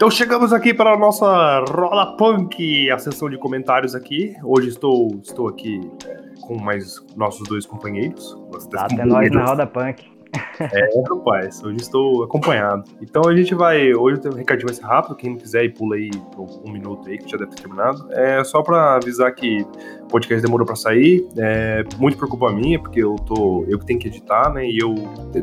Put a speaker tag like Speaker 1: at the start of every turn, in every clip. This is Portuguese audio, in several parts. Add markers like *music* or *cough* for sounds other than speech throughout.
Speaker 1: Então chegamos aqui para a nossa Roda Punk, a sessão de comentários aqui. Hoje estou, estou aqui é, com mais nossos dois companheiros.
Speaker 2: Tá até nós na Roda Punk.
Speaker 1: É, rapaz, hoje estou acompanhado. Então a gente vai. Hoje o recadinho vai ser rápido, quem não quiser ir pula aí um minuto aí, que já deve ter terminado. É só pra avisar que o podcast demorou pra sair. É muito por culpa minha, porque eu tô. Eu que tenho que editar, né? E eu.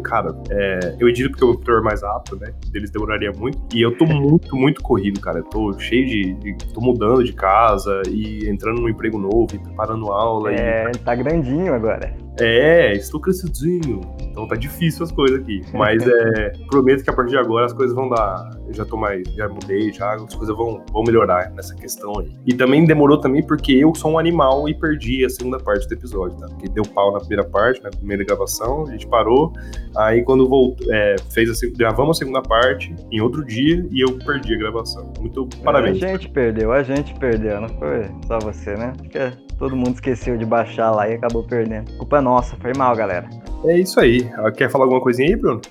Speaker 1: Cara, é, eu edito porque o computador é mais rápido, né? Deles demoraria muito. E eu tô muito, muito corrido, cara. Eu tô cheio de, de. tô mudando de casa e entrando num emprego novo e preparando aula.
Speaker 2: É,
Speaker 1: e...
Speaker 2: tá grandinho agora.
Speaker 1: É, estou crescidinho. Então tá difícil as coisas aqui. *laughs* Mas é, prometo que a partir de agora as coisas vão dar. Eu já tô mais. Já mudei, já as coisas vão, vão melhorar nessa questão aí. E também demorou também porque eu sou um animal e perdi a segunda parte do episódio, tá? Porque deu pau na primeira parte, na primeira gravação, a gente parou. Aí quando voltou, é, fez a, gravamos a segunda parte em outro dia e eu perdi a gravação. Muito parabéns.
Speaker 2: A gente perdeu, a gente perdeu, não foi só você, né? Acho que todo mundo esqueceu de baixar lá e acabou perdendo. Culpa nossa, foi mal, galera.
Speaker 1: É isso aí. Quer falar alguma coisinha aí, Bruno?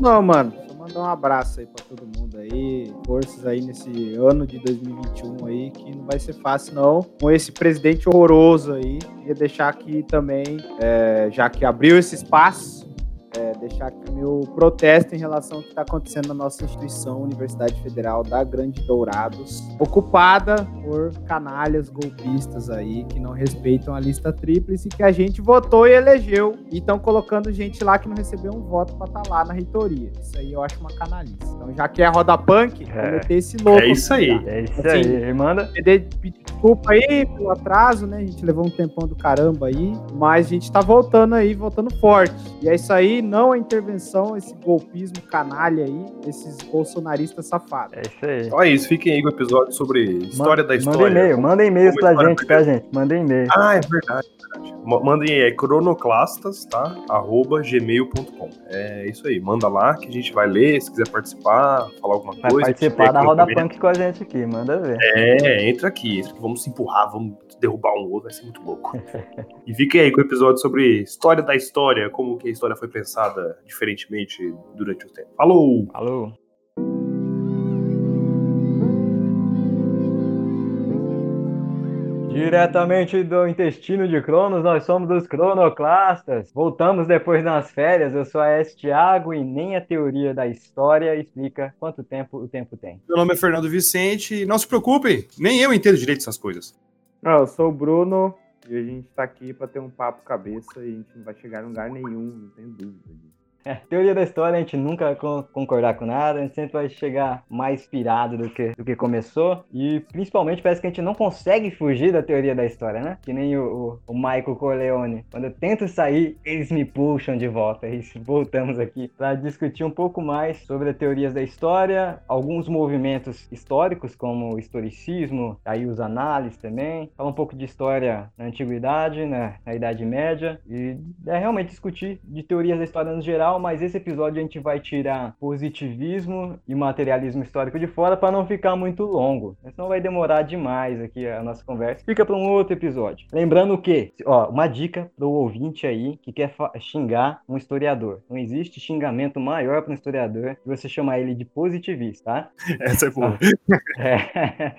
Speaker 3: Não, mano. Só mandar um abraço aí pra todo mundo aí. Forças aí nesse ano de 2021 aí, que não vai ser fácil, não. Com esse presidente horroroso aí. Queria deixar aqui também, é, já que abriu esse espaço, é, deixar aqui meu protesto em relação ao que está acontecendo na nossa instituição, Universidade Federal da Grande Dourados, ocupada por canalhas golpistas aí que não respeitam a lista tríplice que a gente votou e elegeu e estão colocando gente lá que não recebeu um voto para estar tá lá na reitoria. Isso aí eu acho uma canalice. Então, já que é roda punk, é. vou meter esse louco.
Speaker 1: É isso aí.
Speaker 2: Tá? É isso assim, aí. Manda.
Speaker 3: Pedir desculpa aí pelo atraso, né? A gente levou um tempão do caramba aí, mas a gente tá voltando aí, voltando forte. E é isso aí, não a intervenção, esse golpismo canalha aí, esses bolsonaristas safados.
Speaker 2: É isso aí.
Speaker 1: Olha isso, fiquem aí com o episódio sobre história da história.
Speaker 2: Manda e-mail, manda e-mails pra gente, tá, gente? Manda e-mail.
Speaker 1: Ah, é verdade. Mandem é cronoclastas, tá? Arroba gmail.com. É isso aí, manda lá que a gente vai ler, se quiser participar, falar alguma
Speaker 2: vai
Speaker 1: coisa.
Speaker 2: participar da Roda Punk com a gente aqui, manda ver.
Speaker 1: É, entra aqui, entra aqui, vamos se empurrar, vamos derrubar um outro, vai ser muito louco. *laughs* e fiquem aí com o episódio sobre história da história, como que a história foi pensada diferentemente durante o tempo. Falou!
Speaker 2: Falou! Diretamente do intestino de Cronos, nós somos os cronoclastas. Voltamos depois das férias. Eu sou a S. Thiago e nem a teoria da história explica quanto tempo o tempo tem.
Speaker 1: Meu nome é Fernando Vicente e não se preocupem, nem eu entendo direito essas coisas.
Speaker 3: Não, eu sou o Bruno e a gente tá aqui para ter um papo cabeça e a gente não vai chegar em lugar nenhum, não tem dúvida disso.
Speaker 2: É, *laughs* teoria da história, a gente nunca concordar com nada, a gente sempre vai chegar mais pirado do que, do que começou. E principalmente parece que a gente não consegue fugir da teoria da história, né? Que nem o, o, o Michael Corleone. Quando eu tento sair, eles me puxam de volta. E *laughs* voltamos aqui para discutir um pouco mais sobre as teorias da história, alguns movimentos históricos, como o historicismo, aí os análises também. Falar um pouco de história na antiguidade, né? na Idade Média. E é realmente discutir de teorias da história no geral mas esse episódio a gente vai tirar positivismo e materialismo histórico de fora para não ficar muito longo. Senão vai demorar demais aqui a nossa conversa. Fica para um outro episódio. Lembrando que, ó, uma dica pro ouvinte aí que quer xingar um historiador. Não existe xingamento maior para um historiador que você chamar ele de positivista, tá? *laughs*
Speaker 1: Essa é boa. *laughs*
Speaker 2: É,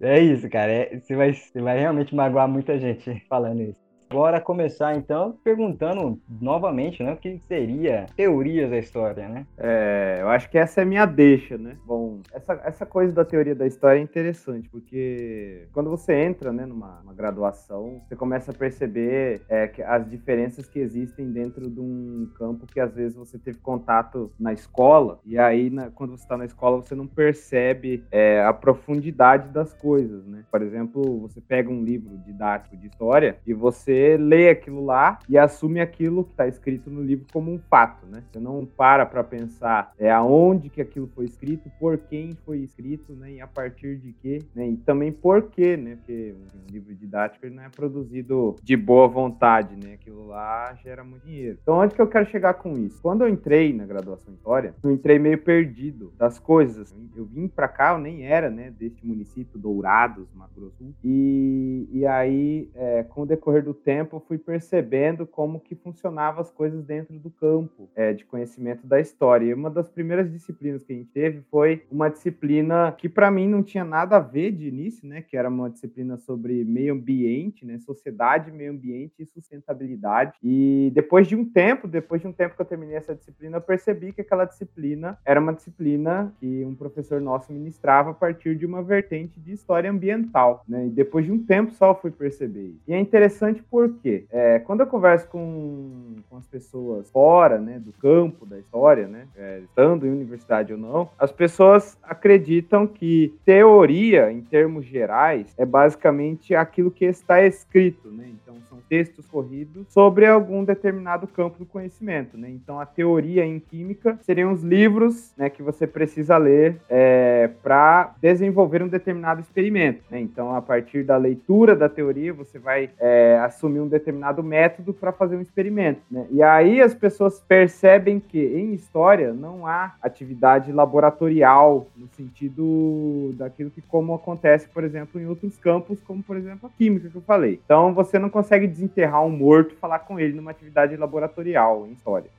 Speaker 2: *laughs* é isso, cara. É, você, vai, você vai realmente magoar muita gente falando isso. Bora começar então perguntando novamente, né, o que seria teorias da história, né?
Speaker 3: É, eu acho que essa é a minha deixa, né? Bom, essa, essa coisa da teoria da história é interessante, porque quando você entra, né, numa graduação, você começa a perceber é, as diferenças que existem dentro de um campo que às vezes você teve contato na escola, e aí na, quando você está na escola você não percebe é, a profundidade das coisas, né? Por exemplo, você pega um livro didático de história e você lê aquilo lá e assume aquilo que está escrito no livro como um fato, né? Você não para para pensar é aonde que aquilo foi escrito, por quem foi escrito, né? E a partir de quê, né? E também por quê, né? Porque um livro didático ele não é produzido de boa vontade, né? Aquilo lá gera muito dinheiro. Então, onde que eu quero chegar com isso? Quando eu entrei na graduação em História, eu entrei meio perdido das coisas. Eu vim para cá, eu nem era, né? Deste município, Dourados, Mato Grosso. E, e aí, é, com o decorrer do tempo, tempo fui percebendo como que funcionavam as coisas dentro do campo é, de conhecimento da história. E uma das primeiras disciplinas que a gente teve foi uma disciplina que para mim não tinha nada a ver de início, né? Que era uma disciplina sobre meio ambiente, né? Sociedade, meio ambiente e sustentabilidade. E depois de um tempo, depois de um tempo que eu terminei essa disciplina, eu percebi que aquela disciplina era uma disciplina que um professor nosso ministrava a partir de uma vertente de história ambiental, né? E depois de um tempo só eu fui perceber. E é interessante porque é, quando eu converso com, com as pessoas fora, né, do campo da história, né, é, estando em universidade ou não, as pessoas acreditam que teoria, em termos gerais, é basicamente aquilo que está escrito, né? Então são textos corridos sobre algum determinado campo do conhecimento, né? Então a teoria em química seriam os livros, né, que você precisa ler é, para desenvolver um determinado experimento, né? Então a partir da leitura da teoria você vai é, assumir um determinado método para fazer um experimento, né? E aí as pessoas percebem que em história não há atividade laboratorial no sentido daquilo que como acontece, por exemplo, em outros campos, como por exemplo a química que eu falei. Então você não consegue desenterrar um morto e falar com ele numa atividade laboratorial em história.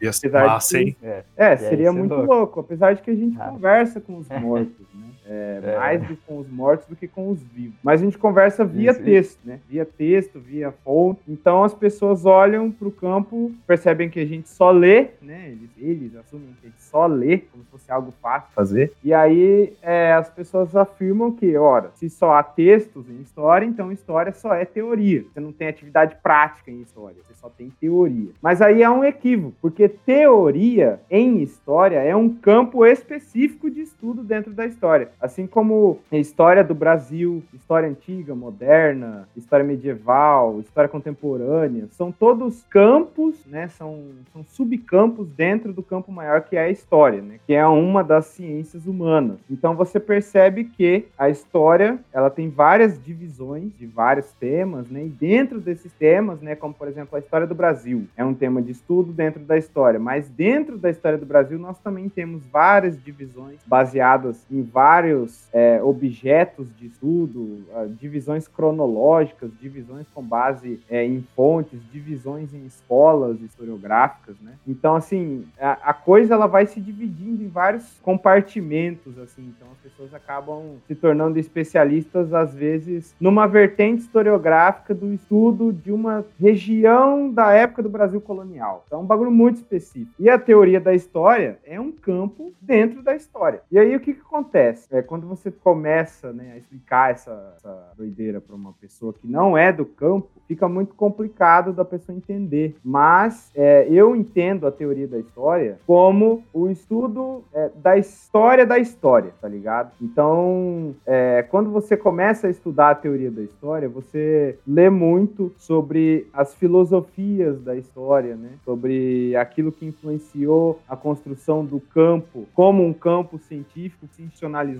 Speaker 1: Ia ser massa, hein?
Speaker 3: É, é seria muito louco. louco. apesar de que a gente ah. conversa com os *laughs* mortos, né? É, é. Mais do, com os mortos do que com os vivos. Mas a gente conversa via isso, texto, isso. né? Via texto, via fonte. Então as pessoas olham para o campo, percebem que a gente só lê, né? Eles, eles, assumem que a gente só lê, como se fosse algo fácil fazer. E aí é, as pessoas afirmam que, ora, se só há textos em história, então história só é teoria. Você não tem atividade prática em história, você só tem teoria. Mas aí há um equívoco, porque teoria em história é um campo específico de estudo dentro da história. Assim como a história do Brasil, história antiga, moderna, história medieval, história contemporânea, são todos campos, né? São, são subcampos dentro do campo maior que é a história, né? Que é uma das ciências humanas. Então você percebe que a história, ela tem várias divisões de vários temas, né? E dentro desses temas, né, como por exemplo a história do Brasil, é um tema de estudo dentro da história, mas dentro da história do Brasil nós também temos várias divisões baseadas em vários vários é, objetos de estudo, uh, divisões cronológicas, divisões com base é, em fontes, divisões em escolas historiográficas, né? Então, assim, a, a, coisa ela vai se dividindo em vários compartimentos, assim. Então, as pessoas acabam se tornando especialistas, às vezes, numa vertente historiográfica do estudo de uma região da época do Brasil colonial. Então, é um bagulho muito específico. E a teoria da história é um campo dentro da história. E aí, o que, que acontece? É, quando você começa né, a explicar essa, essa doideira para uma pessoa que não é do campo, fica muito complicado da pessoa entender. Mas é, eu entendo a teoria da história como o estudo é, da história da história, tá ligado? Então, é, quando você começa a estudar a teoria da história, você lê muito sobre as filosofias da história, né? Sobre aquilo que influenciou a construção do campo como um campo científico que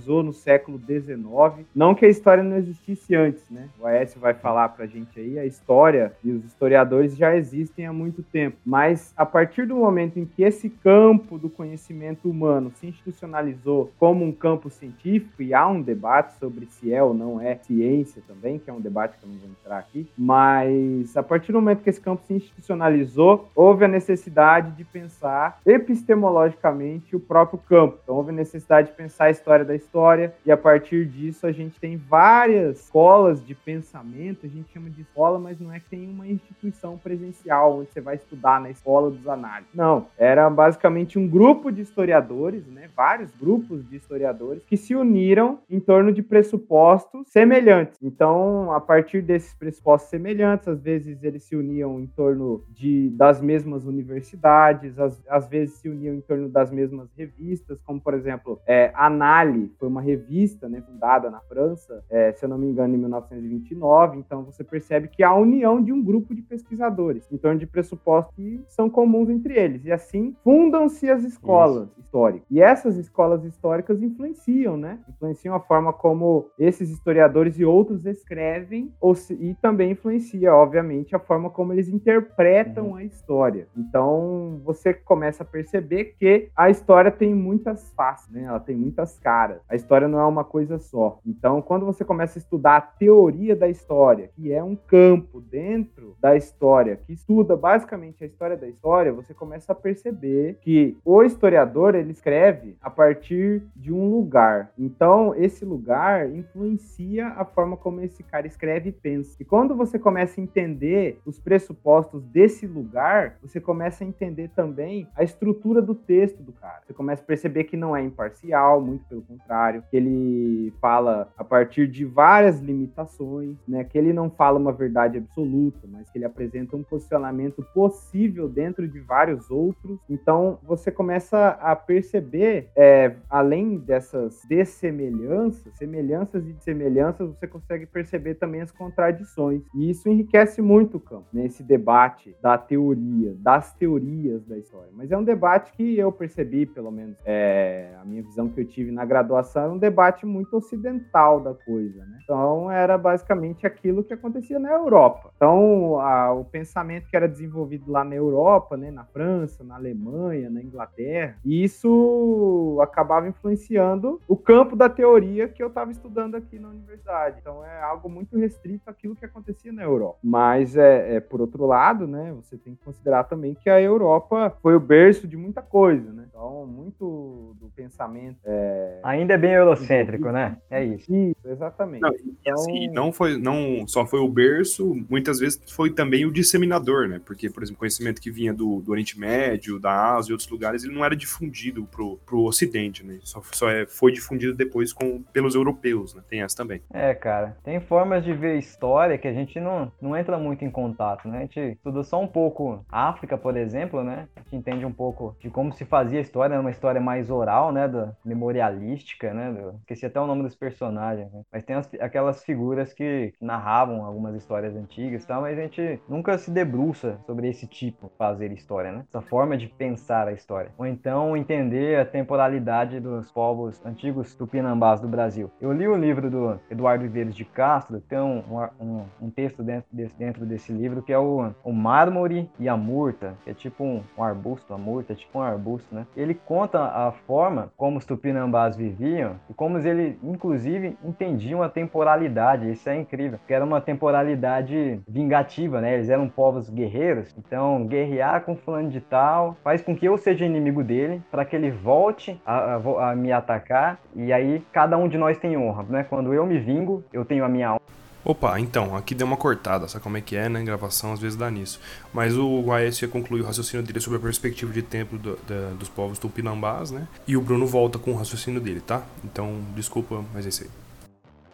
Speaker 3: no século XIX. Não que a história não existisse antes, né? O Aécio vai falar pra gente aí, a história e os historiadores já existem há muito tempo. Mas a partir do momento em que esse campo do conhecimento humano se institucionalizou como um campo científico, e há um debate sobre se é ou não é ciência também, que é um debate que eu não vou entrar aqui, mas a partir do momento que esse campo se institucionalizou, houve a necessidade de pensar epistemologicamente o próprio campo. Então houve a necessidade de pensar a história da história, e a partir disso a gente tem várias escolas de pensamento, a gente chama de escola, mas não é que tem uma instituição presencial onde você vai estudar na escola dos análises. Não, era basicamente um grupo de historiadores, né, vários grupos de historiadores que se uniram em torno de pressupostos semelhantes. Então, a partir desses pressupostos semelhantes, às vezes eles se uniam em torno de, das mesmas universidades, às, às vezes se uniam em torno das mesmas revistas, como por exemplo, é, Anali foi uma revista né, fundada na França, é, se eu não me engano, em 1929. Então, você percebe que há a união de um grupo de pesquisadores em torno de pressupostos que são comuns entre eles. E assim fundam-se as escolas Isso. históricas. E essas escolas históricas influenciam, né? Influenciam a forma como esses historiadores e outros escrevem se, e também influencia, obviamente, a forma como eles interpretam uhum. a história. Então, Então você começa a perceber que a história tem muitas faces, né? Ela tem muitas caras. A história não é uma coisa só. Então, quando você começa a estudar a teoria da história, que é um campo dentro da história que estuda basicamente a história da história, você começa a perceber que o historiador ele escreve a partir de um lugar. Então, esse lugar influencia a forma como esse cara escreve e pensa. E quando você começa a entender os pressupostos desse lugar, você começa a entender também a estrutura do texto do cara. Você começa a perceber que não é imparcial, muito pelo contrário, que ele fala a partir de várias limitações, né? Que ele não fala uma verdade absoluta, mas que ele apresenta um posicionamento possível dentro de vários outros. Então você começa a perceber, é, além dessas dessemelhanças, semelhanças e semelhanças, você consegue perceber também as contradições. E isso enriquece muito o campo, nesse né? debate da teoria, das teorias da história. Mas é um debate que eu percebi, pelo menos, é, a minha visão que eu tive na graduação, era um debate muito ocidental da coisa, né? Então era basicamente aquilo que acontecia na Europa. Então a, o pensamento que era desenvolvido lá na Europa, né, na França, na Alemanha, na Inglaterra, isso acabava influenciando o campo da teoria que eu estava estudando aqui na universidade. Então é algo muito restrito àquilo que acontecia na Europa. Mas é, é por outro lado, né, você tem que considerar também que a Europa foi o berço de muita coisa, né? Então muito do pensamento é...
Speaker 2: ainda bem eurocêntrico, né? É isso.
Speaker 3: Isso, exatamente.
Speaker 1: Não, e, então... assim, não foi, não só foi o berço, muitas vezes foi também o disseminador, né? Porque, por exemplo, conhecimento que vinha do, do Oriente Médio, da Ásia e outros lugares, ele não era difundido pro, pro Ocidente, né? Só, só é, foi difundido depois com, pelos europeus, né? Tem essa também.
Speaker 2: É, cara. Tem formas de ver história que a gente não, não entra muito em contato, né? A gente estuda só um pouco África, por exemplo, né? A gente entende um pouco de como se fazia a história, uma história mais oral, né? Da memorialística, né? Do, esqueci até o nome dos personagens, né? Mas tem as, aquelas figuras que narravam algumas histórias antigas e tal, mas a gente nunca se debruça sobre esse tipo de fazer história, né? Essa forma de pensar a história. Ou então entender a temporalidade dos povos antigos tupinambás do Brasil. Eu li o livro do Eduardo Viveiros de Castro, tem um, um, um texto dentro desse, dentro desse livro que é o, o Mármore e a Murta, que é tipo um, um arbusto, a murta é tipo um arbusto, né? Ele conta a forma como os tupinambás viviam e como eles, inclusive, entendiam a temporalidade. Isso é incrível, porque era uma temporalidade vingativa, né? Eles eram povos guerreiros, então guerrear com fulano de tal faz com que eu seja inimigo dele, para que ele volte a, a, a, me atacar, e aí cada um de nós tem honra, né? Quando eu me vingo, eu tenho a minha honra.
Speaker 1: Opa, então, aqui deu uma cortada, sabe como é que é, né? Gravação às vezes dá nisso. Mas o Guaes ia concluir o raciocínio dele sobre a perspectiva de tempo do, da, dos povos tupinambás, né? E o Bruno volta com o raciocínio dele, tá? Então, desculpa, mas é isso aí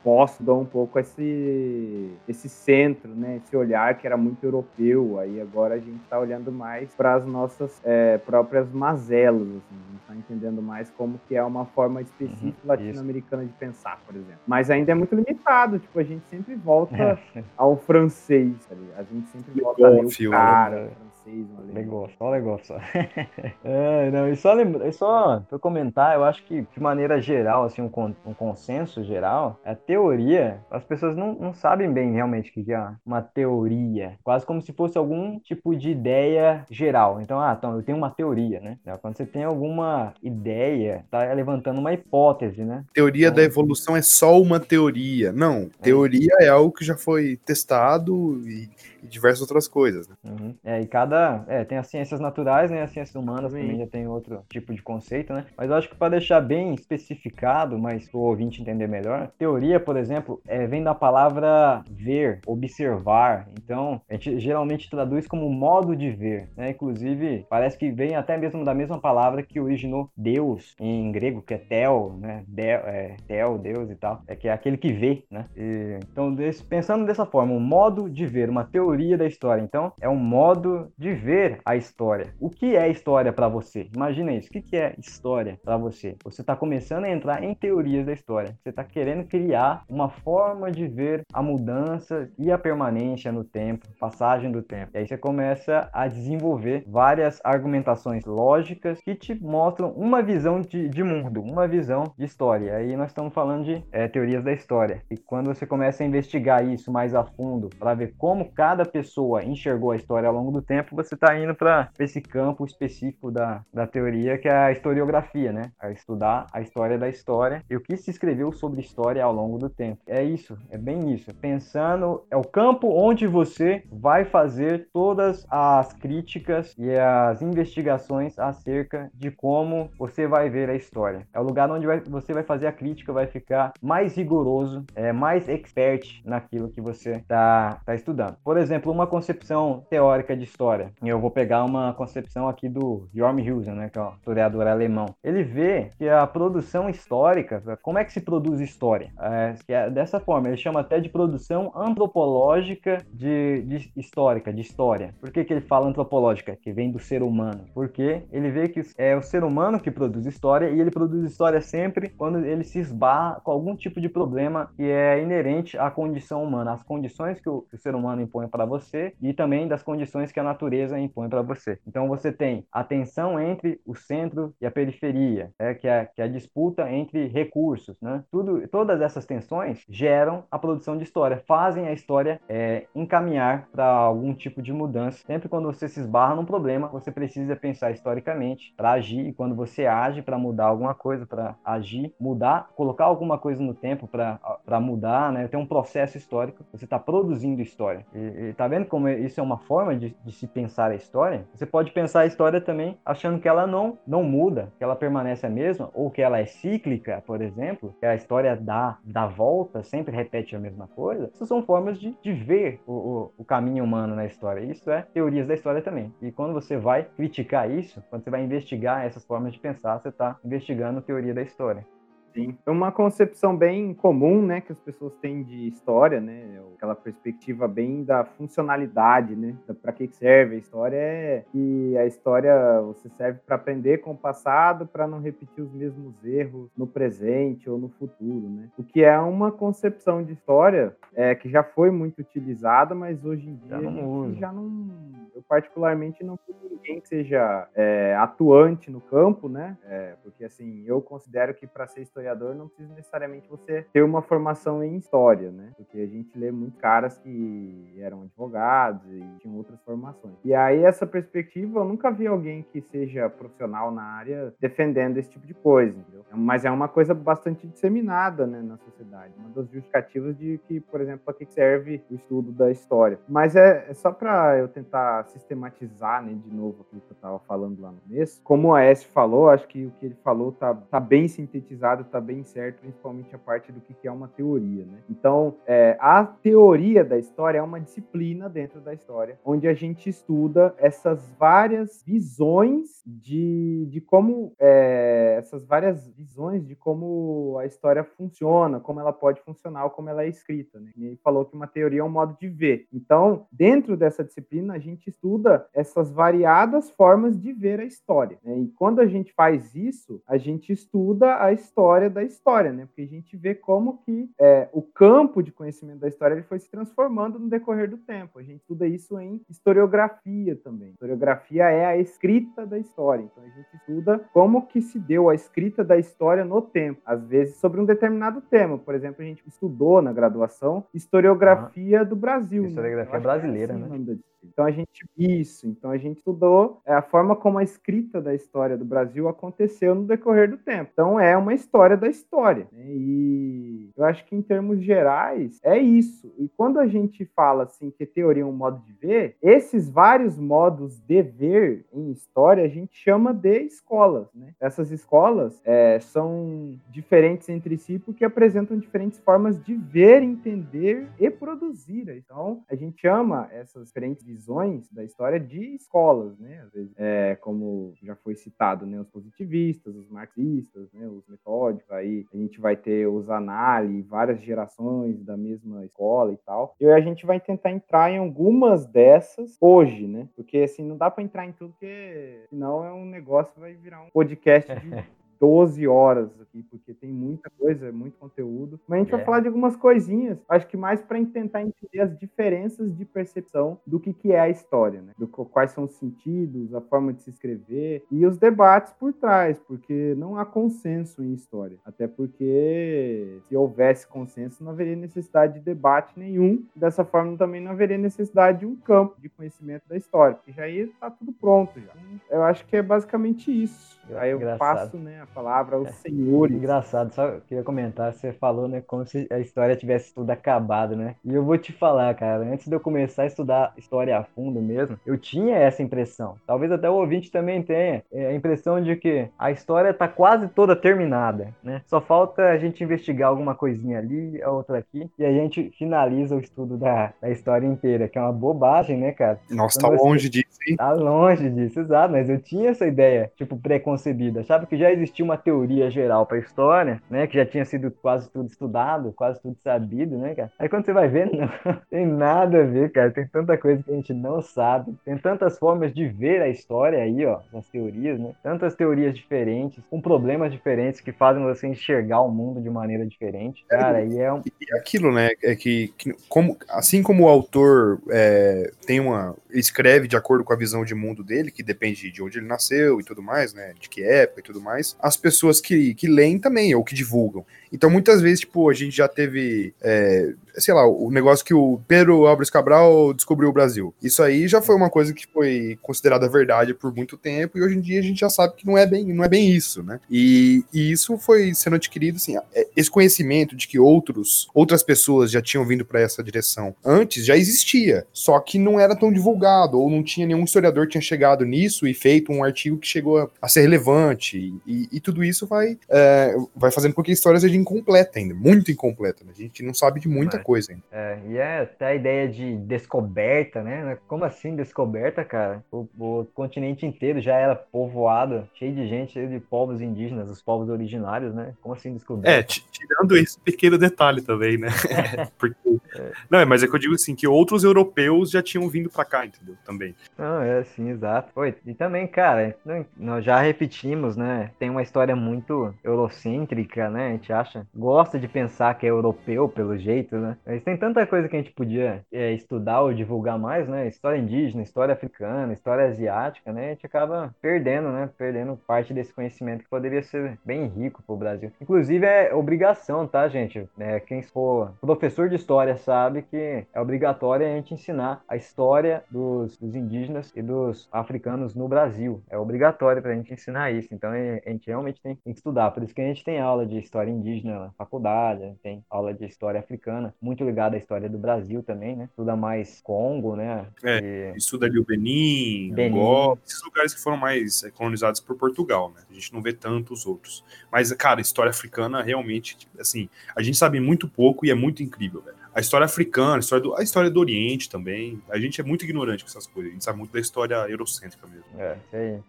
Speaker 3: posso dar um pouco esse, esse centro, né? Esse olhar que era muito europeu. Aí agora a gente está olhando mais para as nossas é, próprias mazelas, assim. A gente está entendendo mais como que é uma forma específica uhum, latino-americana de pensar, por exemplo. Mas ainda é muito limitado. Tipo, a gente sempre volta *laughs* ao francês, sabe? A gente sempre volta a ler o cara, né?
Speaker 2: Francês, um Negócio, só negócio. *laughs* é, não, e só, lembra, e só pra comentar, eu acho que de maneira geral, assim, um, um consenso geral, a teoria, as pessoas não, não sabem bem realmente o que é uma teoria. Quase como se fosse algum tipo de ideia geral. Então, ah, então eu tenho uma teoria, né? Quando você tem alguma ideia, tá levantando uma hipótese, né?
Speaker 1: Teoria então, da evolução é só uma teoria. Não, é. teoria é, é algo que já foi testado e e diversas outras coisas. Né?
Speaker 2: Uhum. É, e cada. É, tem as ciências naturais, né? As ciências humanas Sim. também já tem outro tipo de conceito, né? Mas eu acho que para deixar bem especificado, mas o ouvinte entender melhor, teoria, por exemplo, é, vem da palavra ver, observar. Então, a gente geralmente traduz como modo de ver, né? Inclusive, parece que vem até mesmo da mesma palavra que originou Deus em grego, que é tel, né? De, é, tel, Deus e tal. É que é aquele que vê, né? E, então, desse, pensando dessa forma, um modo de ver, uma teoria teoria da história. Então, é um modo de ver a história. O que é história para você? Imagina isso. O que é história para você? Você está começando a entrar em teorias da história. Você está querendo criar uma forma de ver a mudança e a permanência no tempo, passagem do tempo. E aí você começa a desenvolver várias argumentações lógicas que te mostram uma visão de, de mundo, uma visão de história. Aí nós estamos falando de é, teorias da história. E quando você começa a investigar isso mais a fundo para ver como cada cada pessoa enxergou a história ao longo do tempo, você está indo para esse campo específico da, da teoria, que é a historiografia, né? A estudar a história da história e o que se escreveu sobre história ao longo do tempo. É isso, é bem isso. Pensando, é o campo onde você vai fazer todas as críticas e as investigações acerca de como você vai ver a história. É o lugar onde vai, você vai fazer a crítica, vai ficar mais rigoroso, é, mais expert naquilo que você está tá estudando. Por exemplo, uma concepção teórica de história. Eu vou pegar uma concepção aqui do Jorm Husen, né, que é um historiador alemão. Ele vê que a produção histórica, como é que se produz história? É, é dessa forma, ele chama até de produção antropológica de, de histórica, de história. Por que, que ele fala antropológica? Que vem do ser humano. Porque ele vê que é o ser humano que produz história e ele produz história sempre quando ele se esbarra com algum tipo de problema que é inerente à condição humana, às condições que o, que o ser humano impõe para você e também das condições que a natureza impõe para você. Então você tem a tensão entre o centro e a periferia, é, que, é, que é a disputa entre recursos. Né? Tudo, todas essas tensões geram a produção de história, fazem a história é, encaminhar para algum tipo de mudança. Sempre quando você se esbarra num problema, você precisa pensar historicamente para agir, e quando você age para mudar alguma coisa, para agir, mudar, colocar alguma coisa no tempo para mudar, né? tem um processo histórico, você está produzindo história. E tá vendo como isso é uma forma de, de se pensar a história? Você pode pensar a história também achando que ela não, não muda, que ela permanece a mesma, ou que ela é cíclica, por exemplo, que a história dá, dá volta, sempre repete a mesma coisa. Essas são formas de, de ver o, o, o caminho humano na história. Isso é teorias da história também. E quando você vai criticar isso, quando você vai investigar essas formas de pensar, você está investigando teoria da história.
Speaker 3: Sim. É uma concepção bem comum, né, que as pessoas têm de história, né, aquela perspectiva bem da funcionalidade, né, para que serve a história é que a história você serve para aprender com o passado, para não repetir os mesmos erros no presente ou no futuro, né. O que é uma concepção de história é que já foi muito utilizada, mas hoje em dia já não, já não eu particularmente não conheço ninguém que seja é, atuante no campo, né? É, porque assim, eu considero que para ser historiador não precisa necessariamente você ter uma formação em história, né? Porque a gente lê muitos caras que eram advogados e tinham outras formações. E aí essa perspectiva eu nunca vi alguém que seja profissional na área defendendo esse tipo de coisa, entendeu? Mas é uma coisa bastante disseminada, né, na sociedade. Uma das justificativas de que, por exemplo, para que serve o estudo da história. Mas é, é só para eu tentar sistematizar, né, de novo aquilo que eu estava falando lá no começo. Como o Aécio falou, acho que o que ele falou tá, tá bem sintetizado, tá bem certo, principalmente a parte do que é uma teoria, né? Então, é, a teoria da história é uma disciplina dentro da história, onde a gente estuda essas várias visões de, de como é, essas várias visões de como a história funciona, como ela pode funcionar, como ela é escrita, né? E ele falou que uma teoria é um modo de ver. Então, dentro dessa disciplina, a gente estuda essas variadas formas de ver a história. Né? E quando a gente faz isso, a gente estuda a história da história, né? Porque a gente vê como que é, o campo de conhecimento da história ele foi se transformando no decorrer do tempo. A gente estuda isso em historiografia também. Historiografia é a escrita da história. Então a gente estuda como que se deu a escrita da história no tempo, às vezes sobre um determinado tema. Por exemplo, a gente estudou na graduação historiografia ah, do Brasil.
Speaker 2: Né? Historiografia né? brasileira, assim, né?
Speaker 3: Então a gente isso, então a gente estudou é, a forma como a escrita da história do Brasil aconteceu no decorrer do tempo. Então é uma história da história. Né? E eu acho que em termos gerais é isso. E quando a gente fala assim que teoria é um modo de ver, esses vários modos de ver em história a gente chama de escolas. Né? Essas escolas é, são diferentes entre si porque apresentam diferentes formas de ver, entender e produzir. Então a gente chama essas diferentes visões da história de escolas, né? Às vezes, é, como já foi citado, né? Os positivistas, os marxistas, né? Os metódicos, aí a gente vai ter os análise, várias gerações da mesma escola e tal. E a gente vai tentar entrar em algumas dessas hoje, né? Porque assim, não dá para entrar em tudo, porque senão é um negócio vai virar um podcast de *laughs* 12 horas aqui, porque tem muita coisa, muito conteúdo. Mas a gente é. vai falar de algumas coisinhas, acho que mais para tentar entender as diferenças de percepção do que, que é a história, né? Do, quais são os sentidos, a forma de se escrever e os debates por trás, porque não há consenso em história. Até porque se houvesse consenso, não haveria necessidade de debate nenhum. Dessa forma, também não haveria necessidade de um campo de conhecimento da história, porque já ia estar tá tudo pronto já. Eu acho que é basicamente isso. Aí eu Engraçado. passo né, palavra aos é. senhores.
Speaker 2: Engraçado, só queria comentar, você falou, né, como se a história tivesse tudo acabado, né? E eu vou te falar, cara, antes de eu começar a estudar história a fundo mesmo, eu tinha essa impressão. Talvez até o ouvinte também tenha é, a impressão de que a história tá quase toda terminada, né? Só falta a gente investigar alguma coisinha ali, a outra aqui, e a gente finaliza o estudo da, da história inteira, que é uma bobagem, né, cara?
Speaker 1: Nossa, Quando tá longe disso, hein?
Speaker 2: Tá longe disso, exato, mas eu tinha essa ideia, tipo, preconcebida. Achava que já existia uma teoria geral pra história, né? Que já tinha sido quase tudo estudado, quase tudo sabido, né, cara? Aí quando você vai ver, *laughs* não tem nada a ver, cara. Tem tanta coisa que a gente não sabe. Tem tantas formas de ver a história aí, ó, nas teorias, né? Tantas teorias diferentes, com problemas diferentes que fazem você enxergar o mundo de maneira diferente. Cara, é, e é um...
Speaker 1: E aquilo, né? É que, que como, assim como o autor é, tem uma. escreve de acordo com a visão de mundo dele, que depende de onde ele nasceu e tudo mais, né? De que época e tudo mais, as pessoas que, que leem também, ou que divulgam. Então, muitas vezes, tipo, a gente já teve, é, sei lá, o negócio que o Pedro Álvares Cabral descobriu o Brasil. Isso aí já foi uma coisa que foi considerada verdade por muito tempo, e hoje em dia a gente já sabe que não é bem, não é bem isso, né? E, e isso foi sendo adquirido, assim, é, esse conhecimento de que outros, outras pessoas já tinham vindo para essa direção antes já existia, só que não era tão divulgado, ou não tinha nenhum historiador que tinha chegado nisso e feito um artigo que chegou a, ser relevante, e, e tudo isso vai, é, vai fazendo com que a história seja incompleta ainda, muito incompleta. Né? A gente não sabe de muita é. coisa ainda.
Speaker 2: É, e é até a ideia de descoberta, né? Como assim descoberta, cara? O, o, continente inteiro já era povoado, cheio de gente, cheio de povos indígenas, os povos originários, né? Como assim descoberta?
Speaker 1: É, tirando esse pequeno detalhe também, né? *laughs* *laughs* Porque... É. Não, mas é que eu digo assim, que outros europeus já tinham vindo pra cá, entendeu? Também.
Speaker 2: Não, é assim, exato. Oi, e também, cara, nós já repetimos, né? Tem uma história muito eurocêntrica, né? A gente acha gosta de pensar que é europeu, pelo jeito, né? Mas tem tanta coisa que a gente podia é, estudar ou divulgar mais, né? História indígena, história africana, história asiática, né? A gente acaba perdendo, né? Perdendo parte desse conhecimento que poderia ser bem rico pro Brasil. Inclusive, é obrigação, tá, gente? É, quem for professor de história sabe que é obrigatório a gente ensinar a história dos, dos indígenas e dos africanos no Brasil. É obrigatório pra gente ensinar isso. Então, a gente realmente tem que estudar. Por isso que a gente tem aula de história indígena na faculdade, tem aula de história africana, muito ligada à história do Brasil também, né? Estuda mais Congo, né?
Speaker 1: É, e... estuda ali o Benin, Benin. Angola, esses lugares que foram mais é, colonizados por Portugal, né? A gente não vê tantos outros. Mas, cara, história africana realmente, assim, a gente sabe muito pouco e é muito incrível, velho. A história africana, a história, do, a história do Oriente também. A gente é muito ignorante com essas coisas. A gente sabe muito da história eurocêntrica mesmo.
Speaker 2: É, isso aí.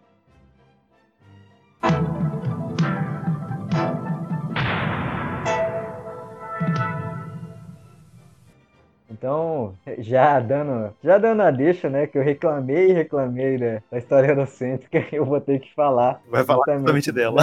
Speaker 2: Então, já dando, já dando a deixa, né, que eu reclamei e reclamei da, da história *laughs* eurocêntrica, eu vou ter que falar.
Speaker 1: Vai falar justamente dela.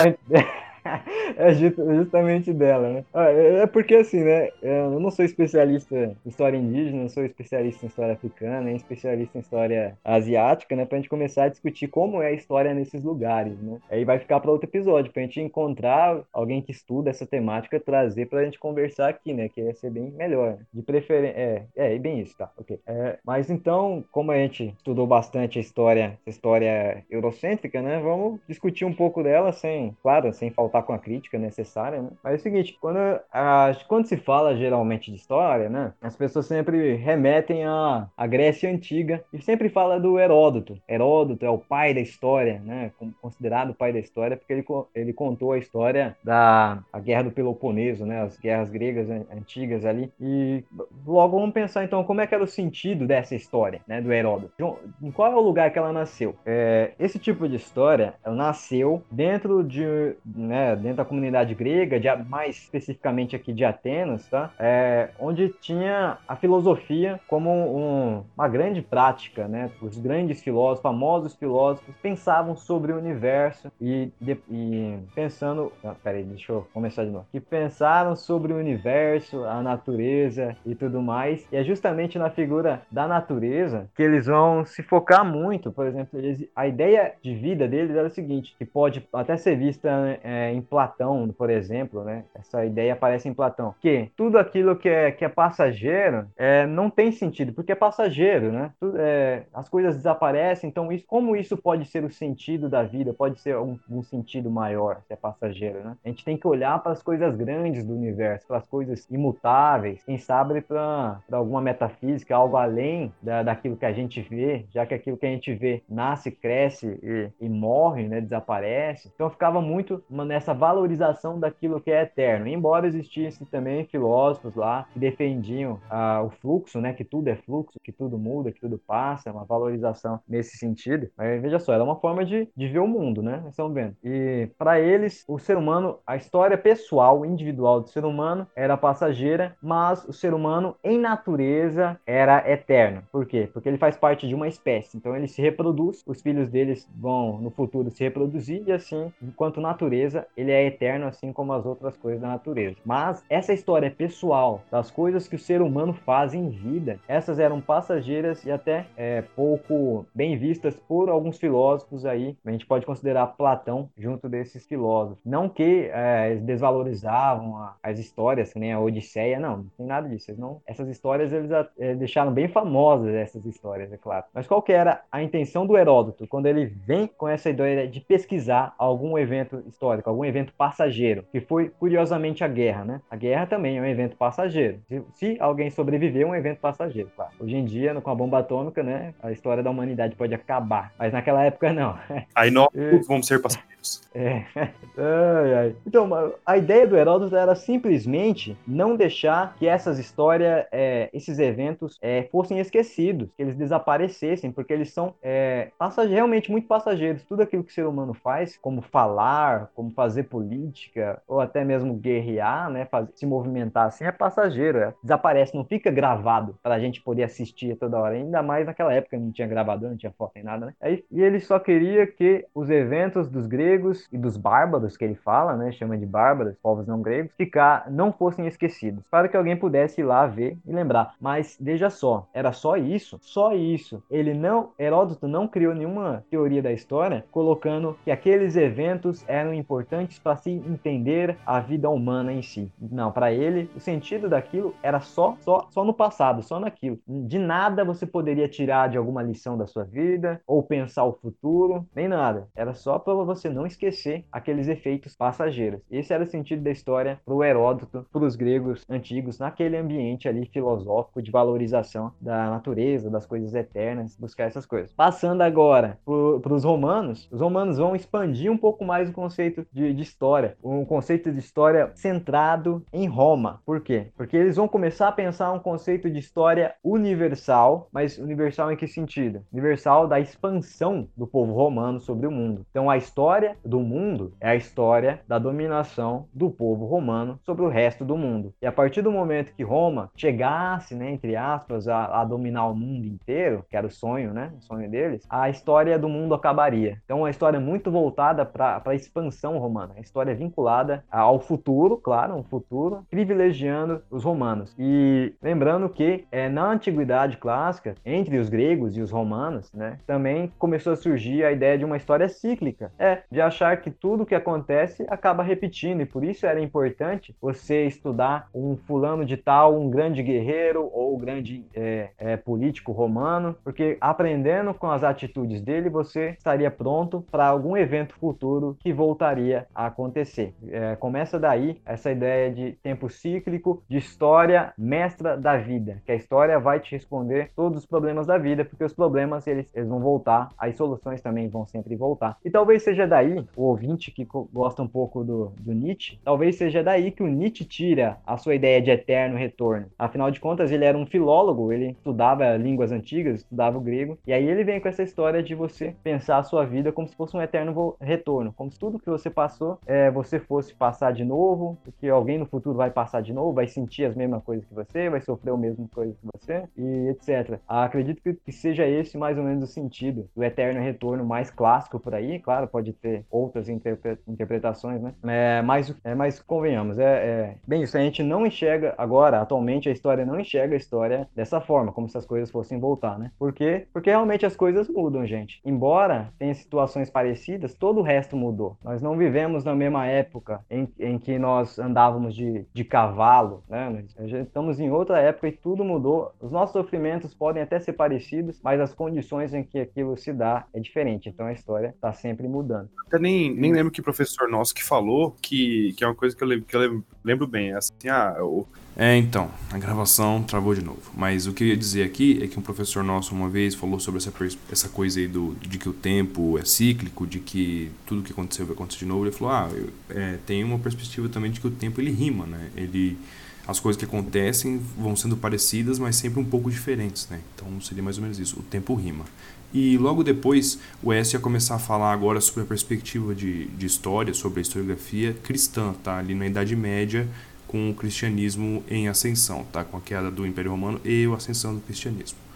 Speaker 1: *laughs*
Speaker 2: é justamente dela, né? Ah, é, é porque assim, né? Eu não sou especialista em história indígena, não sou especialista em história africana, nem especialista em história asiática, né? Pra gente começar a discutir como é a história nesses lugares, né? Aí vai ficar para outro episódio, pra gente encontrar alguém que estuda essa temática, trazer pra gente conversar aqui, né? Que ia ser bem melhor. De preferência. É, é, bem isso, tá? Ok. É, mas então, como a gente estudou bastante a história, a história eurocêntrica, né? Vamos discutir um pouco dela sem, claro, sem faltar faltar com a crítica necessária, né? Mas é o seguinte, quando, a, quando se fala geralmente de história, né? As pessoas sempre remetem à, à Grécia Antiga e sempre fala do Heródoto. Heródoto é o pai da história, né? Considerado o pai da história porque ele, ele contou a história da a Guerra do Peloponeso, né? As guerras gregas antigas ali. E logo vamos pensar então como é que era o sentido dessa história, né? Do Heródoto. Em qual é o lugar que ela nasceu? É, esse tipo de história, ela nasceu dentro de, né? Né, dentro da comunidade grega, de, mais especificamente aqui de Atenas, tá? É, onde tinha a filosofia como um, uma grande prática, né? Os grandes filósofos, famosos filósofos, pensavam sobre o universo e, de, e pensando... Ah, peraí, deixa eu começar de novo. Que pensaram sobre o universo, a natureza e tudo mais. E é justamente na figura da natureza que eles vão se focar muito. Por exemplo, eles, a ideia de vida deles era o seguinte, que pode até ser vista é, em Platão, por exemplo, né? Essa ideia aparece em Platão, que tudo aquilo que é, que é passageiro é, não tem sentido, porque é passageiro, né? Tudo, é, as coisas desaparecem, então isso, como isso pode ser o sentido da vida? Pode ser um, um sentido maior, se é passageiro, né? A gente tem que olhar para as coisas grandes do universo, para as coisas imutáveis, quem sabe para alguma metafísica, algo além da, daquilo que a gente vê, já que aquilo que a gente vê nasce, cresce e, e morre, né? Desaparece. Então ficava muito nessa valorização daquilo que é eterno, embora existissem também filósofos lá que defendiam ah, o fluxo, né? Que tudo é fluxo, que tudo muda, que tudo passa, uma valorização nesse sentido. Mas veja só, era uma forma de, de ver o mundo, né? Estão vendo. E para eles, o ser humano, a história pessoal, individual do ser humano era passageira, mas o ser humano, em natureza, era eterno. Por quê? Porque ele faz parte de uma espécie. Então ele se reproduz, os filhos deles vão no futuro se reproduzir e assim, enquanto natureza, ele é eterno, assim como as outras coisas da natureza. Mas essa história pessoal das coisas que o ser humano faz em vida, essas eram passageiras e até é, pouco bem vistas por alguns filósofos aí. A gente pode considerar Platão junto desses filósofos. Não que é, eles desvalorizavam a, as histórias, nem a Odisseia, não, não tem nada disso. Não, essas histórias eles é, deixaram bem famosas essas histórias, é claro. Mas qual que era a intenção do Heródoto quando ele vem com essa ideia de pesquisar algum evento histórico, algum evento passageiro, que foi curiosamente a guerra, né? A guerra também é um evento passageiro. Se, se alguém sobreviver, é um evento passageiro, claro. Hoje em dia, com a bomba atômica, né, a história da humanidade pode acabar, mas naquela época não. *laughs*
Speaker 1: Aí nós vamos ser passageiros.
Speaker 2: É. *laughs* Ai, ai. Então, a ideia do Heródoto era simplesmente não deixar que essas histórias, é, esses eventos, é, fossem esquecidos, que eles desaparecessem, porque eles são é, realmente muito passageiros. Tudo aquilo que o ser humano faz, como falar, como fazer política, ou até mesmo guerrear, né, fazer, se movimentar assim, é passageiro, é, desaparece, não fica gravado para a gente poder assistir toda hora. Ainda mais naquela época não tinha gravador, não tinha foto nem nada, né? Aí, e ele só queria que os eventos dos gregos gregos e dos bárbaros que ele fala, né, chama de bárbaros, povos não gregos, ficar não fossem esquecidos, para que alguém pudesse ir lá ver e lembrar. Mas veja só, era só isso, só isso. Ele não, Heródoto não criou nenhuma teoria da história colocando que aqueles eventos eram importantes para se entender a vida humana em si. Não, para ele o sentido daquilo era só, só, só no passado, só naquilo. De nada você poderia tirar de alguma lição da sua vida ou pensar o futuro, nem nada. Era só para você não não esquecer aqueles efeitos passageiros. Esse era o sentido da história para o Heródoto, para os gregos antigos, naquele ambiente ali filosófico de valorização da natureza, das coisas eternas, buscar essas coisas. Passando agora para os romanos, os romanos vão expandir um pouco mais o conceito de, de história, um conceito de história centrado em Roma. Por quê? Porque eles vão começar a pensar um conceito de história universal, mas universal em que sentido? Universal da expansão do povo romano sobre o mundo. Então a história do mundo é a história da dominação do povo romano sobre o resto do mundo. E a partir do momento que Roma chegasse, né, entre aspas, a, a dominar o mundo inteiro, que era o sonho, né, o sonho deles, a história do mundo acabaria. Então, uma história muito voltada para a expansão romana, a história vinculada ao futuro, claro, um futuro, privilegiando os romanos. E lembrando que é, na antiguidade clássica, entre os gregos e os romanos, né, também começou a surgir a ideia de uma história cíclica, é, de achar que tudo que acontece acaba repetindo, e por isso era importante você estudar um fulano de tal, um grande guerreiro ou grande é, é, político romano, porque aprendendo com as atitudes dele, você estaria pronto para algum evento futuro que voltaria a acontecer. É, começa daí essa ideia de tempo cíclico, de história mestra da vida, que a história vai te responder todos os problemas da vida, porque os problemas eles, eles vão voltar, as soluções também vão sempre voltar. E talvez seja daí o ouvinte que gosta um pouco do, do Nietzsche, talvez seja daí que o Nietzsche tira a sua ideia de eterno retorno. Afinal de contas, ele era um filólogo, ele estudava línguas antigas, estudava o grego, e aí ele vem com essa história de você pensar a sua vida como se fosse um eterno retorno, como se tudo que você passou, é, você fosse passar de novo, porque alguém no futuro vai passar de novo, vai sentir as mesmas coisas que você, vai sofrer o mesmo coisa que você, e etc. Acredito que, que seja esse mais ou menos o sentido do eterno retorno mais clássico por aí, claro, pode ter outras interpre interpretações, né? É, mas, é, mas convenhamos, é, é, bem isso, a gente não enxerga agora, atualmente a história não enxerga a história dessa forma, como se as coisas fossem voltar, né? Por quê? Porque realmente as coisas mudam, gente. Embora tenha situações parecidas, todo o resto mudou. Nós não vivemos na mesma época em, em que nós andávamos de, de cavalo, né? Estamos em outra época e tudo mudou. Os nossos sofrimentos podem até ser parecidos, mas as condições em que aquilo se dá é diferente. Então a história está sempre mudando.
Speaker 1: Até nem, nem lembro que professor nosso que falou que, que é uma coisa que eu, lembro, que eu lembro bem. É assim, ah, o,
Speaker 4: é, então, a gravação travou de novo. Mas o que eu ia dizer aqui é que um professor nosso uma vez falou sobre essa, essa coisa aí do, de que o tempo é cíclico, de que tudo que aconteceu vai acontecer de novo. Ele falou, ah, eu, é, tem uma perspectiva também de que o tempo ele rima, né? Ele, as coisas que acontecem vão sendo parecidas, mas sempre um pouco diferentes, né? Então seria mais ou menos isso, o tempo rima. E logo depois o S ia começar a falar agora sobre a perspectiva de, de história, sobre a historiografia cristã, tá? Ali na Idade Média, com o cristianismo em ascensão, tá? com a queda do Império Romano e a ascensão do cristianismo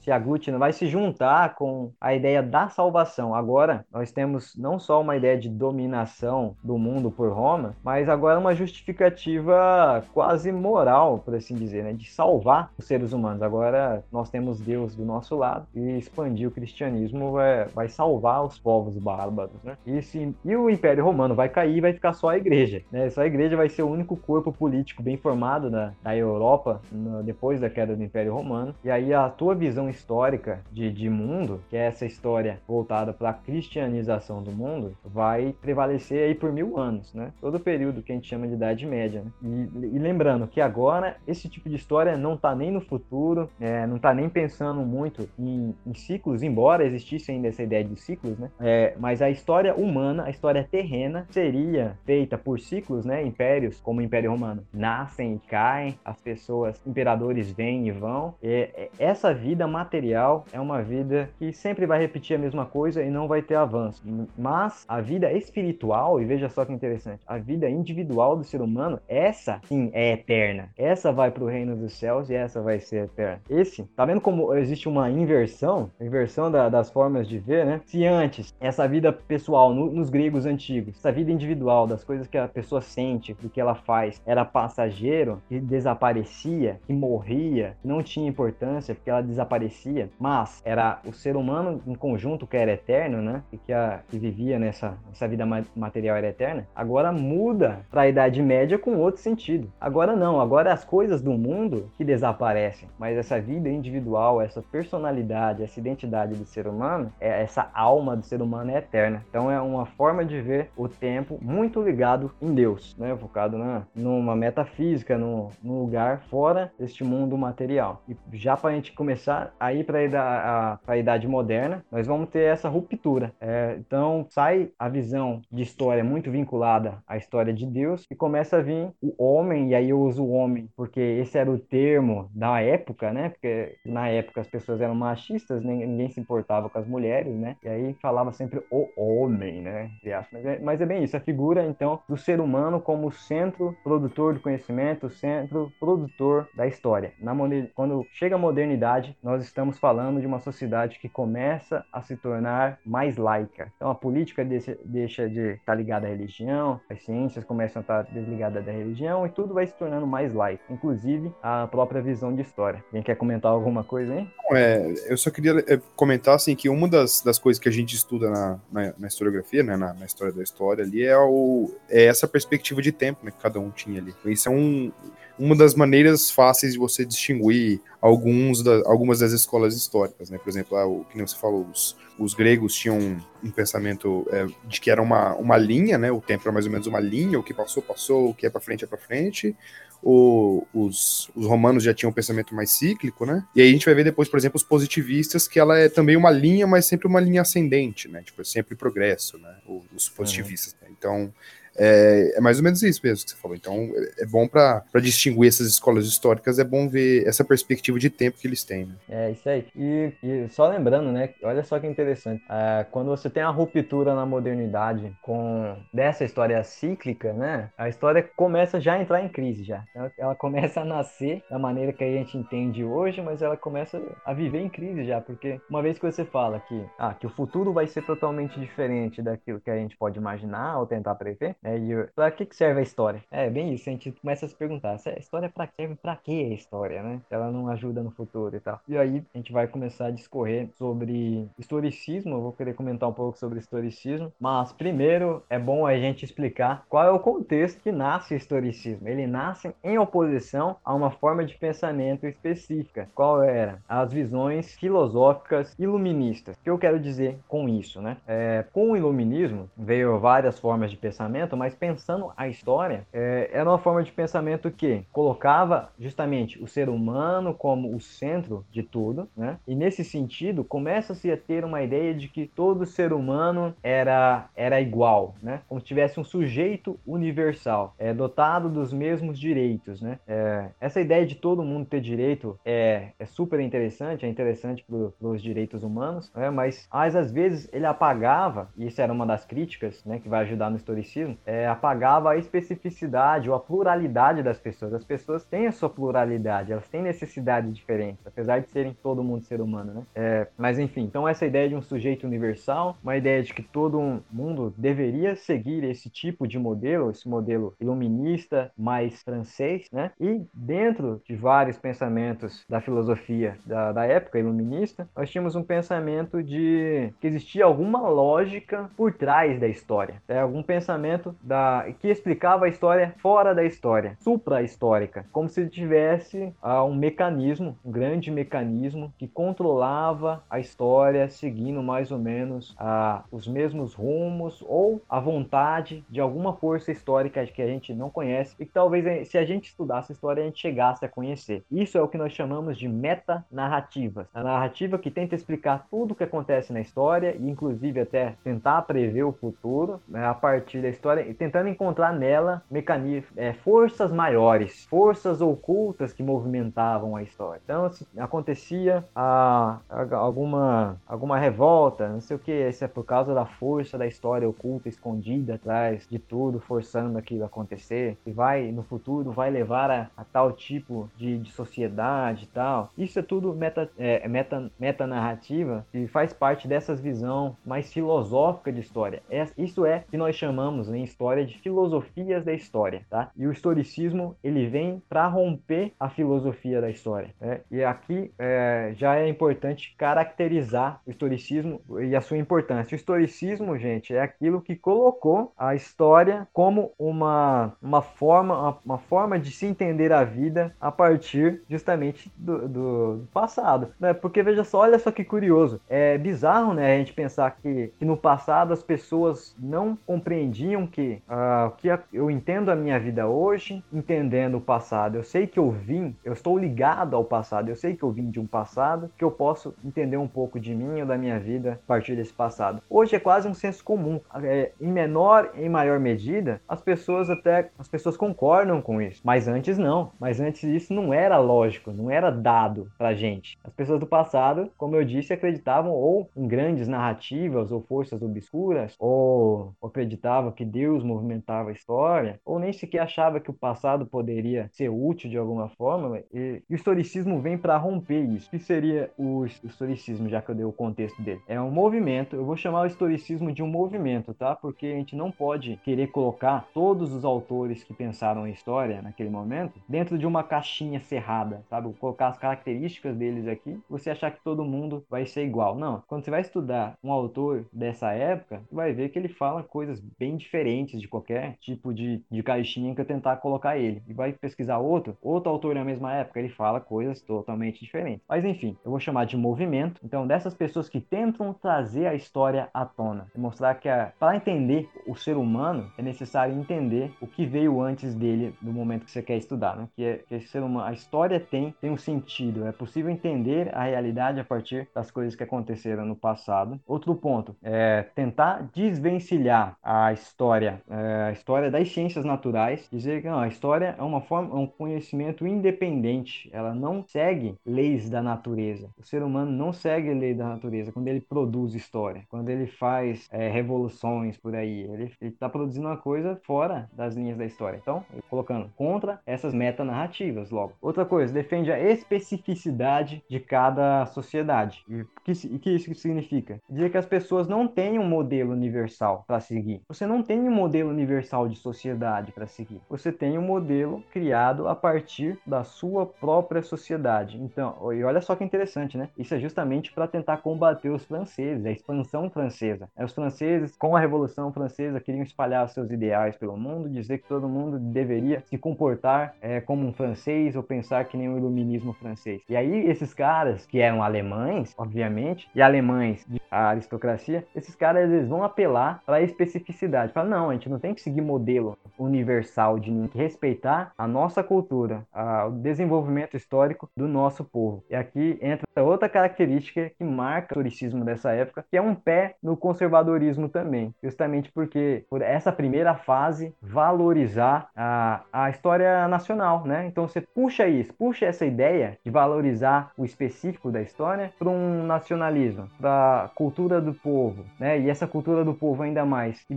Speaker 2: se aglutina, vai se juntar com a ideia da salvação. Agora, nós temos não só uma ideia de dominação do mundo por Roma, mas agora uma justificativa quase moral, por assim dizer, né? de salvar os seres humanos. Agora nós temos Deus do nosso lado e expandir o cristianismo vai, vai salvar os povos bárbaros. Né? E, e o Império Romano vai cair e vai ficar só a igreja. Né? Só a igreja vai ser o único corpo político bem formado na, na Europa no, depois da queda do Império Romano. E aí a tua visão visão histórica de, de mundo, que é essa história voltada para a cristianização do mundo, vai prevalecer aí por mil anos, né? Todo o período que a gente chama de Idade Média. Né? E, e, lembrando que agora esse tipo de história não está nem no futuro, é, não está nem pensando muito em, em, ciclos, embora existisse ainda essa ideia de ciclos, né? É, mas a história humana, a história terrena, seria feita por ciclos, né? Impérios, como o Império Romano, nascem e caem, as pessoas, imperadores vêm e vão. E, essa vida material é uma vida que sempre vai repetir a mesma coisa e não vai ter avanço. Mas a vida espiritual, e veja só que interessante, a vida individual do ser humano, essa sim é eterna. Essa vai para o reino dos céus e essa vai ser eterna. Esse, tá vendo como existe uma inversão? Inversão da, das formas de ver, né? Se antes essa vida pessoal no, nos gregos antigos, essa vida individual das coisas que a pessoa sente, do que ela faz, era passageiro, que desaparecia, que morria, que não tinha importância porque ela desaparecia parecia, mas era o ser humano em conjunto que era eterno, né? E que, a, que vivia nessa, vida material era eterna, agora muda para a Idade Média com outro sentido. Agora não, agora é as coisas do mundo que desaparecem, mas essa vida individual, essa personalidade, essa identidade do ser humano, é, essa alma do ser humano é eterna. Então é uma forma de ver o tempo muito ligado em Deus, né? Focado na, numa metafísica, num lugar fora deste mundo material. E já para a gente começar aí para a, a idade moderna, nós vamos ter essa ruptura. É, então sai a visão de história muito vinculada à história de Deus e começa a vir o homem, e aí eu uso o homem porque esse era o termo da época, né? Porque na época as pessoas eram machistas, ninguém se importava com as mulheres, né? E aí falava sempre o homem, né? Mas é, mas é bem isso, a figura então do ser humano como centro produtor do conhecimento, centro produtor da história. Na, quando chega a modernidade, nós estamos falando de uma sociedade que começa a se tornar mais laica. Então a política deixa, de estar ligada à religião, as ciências começam a estar desligadas da religião e tudo vai se tornando mais laico, inclusive a própria visão de história. Quem quer comentar alguma coisa aí?
Speaker 1: É, eu só queria é, comentar assim que uma das, das coisas que a gente estuda na, na, na historiografia, né, na, na, história da história ali é, o, é essa perspectiva de tempo né, que cada um tinha ali. Isso é um uma das maneiras fáceis de você distinguir alguns da, algumas das escolas históricas, né? Por exemplo, ah, o que você falou, os, os gregos tinham um, pensamento é, de que era uma, uma linha, né? O tempo era mais ou menos uma linha, o que passou, passou, o que é para frente é para frente. O, os, os, romanos já tinham um pensamento mais cíclico, né? E aí a gente vai ver depois, por exemplo, os positivistas, que ela é também uma linha, mas sempre uma linha ascendente, né? Tipo, é sempre progresso, né? Os positivistas. Uhum. Né? Então,
Speaker 5: é, é mais ou menos isso mesmo que você falou. Então, é, é bom para distinguir essas escolas históricas, é bom ver essa perspectiva de tempo que eles têm. Né?
Speaker 2: É, isso aí. E, e, só lembrando, né? Olha só que interessante. É, quando você tem a ruptura na modernidade com dessa história cíclica, né? A história começa já a entrar em crise já. Ela, ela começa a nascer da maneira que a gente entende hoje, mas ela começa a viver em crise já, porque uma vez que você fala que, ah, que o futuro vai ser totalmente diferente daquilo que a gente pode imaginar ou tentar prever, né? E para que, que serve a história? É bem isso, a gente começa a se perguntar, a história pra, serve para que a história, né? Ela não ajuda no futuro e tal. E aí a gente vai começar a discorrer sobre historicismo, eu vou querer comentar um pouco sobre historicismo, mas primeiro é bom a gente explicar qual é o contexto que nasce o historicismo. Ele nasce em oposição a uma forma de pensamento específica. Qual era? As visões filosóficas iluministas. O que eu quero dizer com isso, né? É, com o iluminismo veio várias formas de pensamento, mas pensando a história, é, era uma forma de pensamento que colocava justamente o ser humano como o centro de tudo, né? E nesse sentido, começa-se a ter uma ideia de que todo ser humano era, era igual, né? Como se tivesse um sujeito universal, é, dotado dos mesmos direitos, né? É, essa ideia de todo mundo ter direito é, é super interessante, é interessante para os direitos humanos, né? mas às vezes ele apagava, e isso era uma das críticas, né, que vai ajudar no historicismo, é, apagava a especificidade ou a pluralidade das pessoas. As pessoas têm a sua pluralidade, elas têm necessidades diferentes, apesar de serem todo mundo ser humano, né? É, mas enfim, então essa ideia de um sujeito universal, uma ideia de que todo mundo deveria seguir esse tipo de modelo, esse modelo iluminista, mais francês, né? E dentro de vários pensamentos da filosofia da, da época iluminista, nós tínhamos um pensamento de que existia alguma lógica por trás da história, né? algum pensamento da que explicava a história fora da história, supra-histórica, como se tivesse ah, um mecanismo, um grande mecanismo que controlava a história seguindo mais ou menos ah, os mesmos rumos ou a vontade de alguma força histórica que a gente não conhece e que talvez eh, se a gente estudasse a história a gente chegasse a conhecer. Isso é o que nós chamamos de metanarrativas. A narrativa que tenta explicar tudo o que acontece na história e inclusive até tentar prever o futuro né, a partir da história e tentando encontrar nela mecanismos, é, forças maiores, forças ocultas que movimentavam a história. Então se acontecia a, a, alguma, alguma revolta, não sei o que, isso é por causa da força da história oculta escondida atrás de tudo, forçando aquilo a acontecer, e vai no futuro vai levar a, a tal tipo de, de sociedade e tal. Isso é tudo meta, é, meta, meta narrativa e faz parte dessas visão mais filosófica de história. É, isso é que nós chamamos em história de filosofias da história, tá? E o historicismo ele vem para romper a filosofia da história. Né? E aqui é, já é importante caracterizar o historicismo e a sua importância. O historicismo, gente, é aquilo que colocou a história como uma, uma forma uma, uma forma de se entender a vida a partir justamente do, do, do passado, né? Porque veja só, olha só que curioso, é bizarro, né, a gente pensar que, que no passado as pessoas não compreendiam que uh, que eu entendo a minha vida hoje, entendendo o passado. Eu sei que eu vim, eu estou ligado ao passado. Eu sei que eu vim de um passado, que eu posso entender um pouco de mim ou da minha vida a partir desse passado. Hoje é quase um senso comum. É, em menor e maior medida, as pessoas até as pessoas concordam com isso, mas antes não. Mas antes isso não era lógico, não era dado pra gente. As pessoas do passado, como eu disse, acreditavam ou em grandes narrativas ou forças obscuras, ou acreditavam que Deus movimentava a história, ou nem sequer achava que o passado poderia ser útil de alguma forma. E, e o historicismo vem para romper isso. O que seria o historicismo, já que eu dei o contexto dele? É um movimento, eu vou chamar o historicismo de um movimento, tá? Porque a gente não pode querer colocar todos os autores que pensaram a história naquele momento dentro de uma caixinha cerrada, sabe? Colocar as características deles aqui, você achar que todo mundo vai ser igual. Não. Quando você vai estudar um autor dessa época, você vai ver que ele fala coisas bem diferentes de qualquer tipo de, de caixinha que eu tentar colocar ele. E vai pesquisar outro, outro autor na mesma época, ele fala coisas totalmente diferentes. Mas enfim, eu vou chamar de movimento. Então, dessas pessoas que tentam trazer a história à tona, mostrar que para entender o ser humano é necessário entender o que veio antes dele no momento que você quer estudar, né? Que é que ser humano, a história tem tem um sentido. É possível entender a realidade a partir das coisas que aconteceram no passado. Outro ponto é tentar desvencilhar a história história, é, a história das ciências naturais, dizer que não, a história é uma forma, é um conhecimento independente, ela não segue leis da natureza. O ser humano não segue lei da natureza quando ele produz história, quando ele faz é, revoluções por aí, ele está produzindo uma coisa fora das linhas da história. Então, colocando contra essas metanarrativas, logo. Outra coisa, defende a especificidade de cada sociedade. E o que, que isso significa? Dizer que as pessoas não têm um modelo universal para seguir. Você não tem um modelo universal de sociedade para seguir. Você tem um modelo criado a partir da sua própria sociedade. Então, e olha só que interessante, né? Isso é justamente para tentar combater os franceses, a expansão francesa. Os franceses, com a Revolução Francesa, queriam espalhar seus ideais pelo mundo, dizer que todo mundo deveria se comportar é, como um francês ou pensar que nem o iluminismo francês. E aí, esses caras, que eram alemães, obviamente, e alemães de aristocracia, esses caras eles vão apelar para a especificidade. Fala, não, a gente não tem que seguir modelo universal de ninguém, respeitar a nossa cultura, a, o desenvolvimento histórico do nosso povo. E aqui entra outra característica que marca o historicismo dessa época, que é um pé no conservadorismo também, justamente porque por essa primeira fase valorizar a, a história nacional, né? Então você puxa isso, puxa essa ideia de valorizar o específico da história para um nacionalismo, para cultura do povo, né? E essa cultura do povo ainda mais que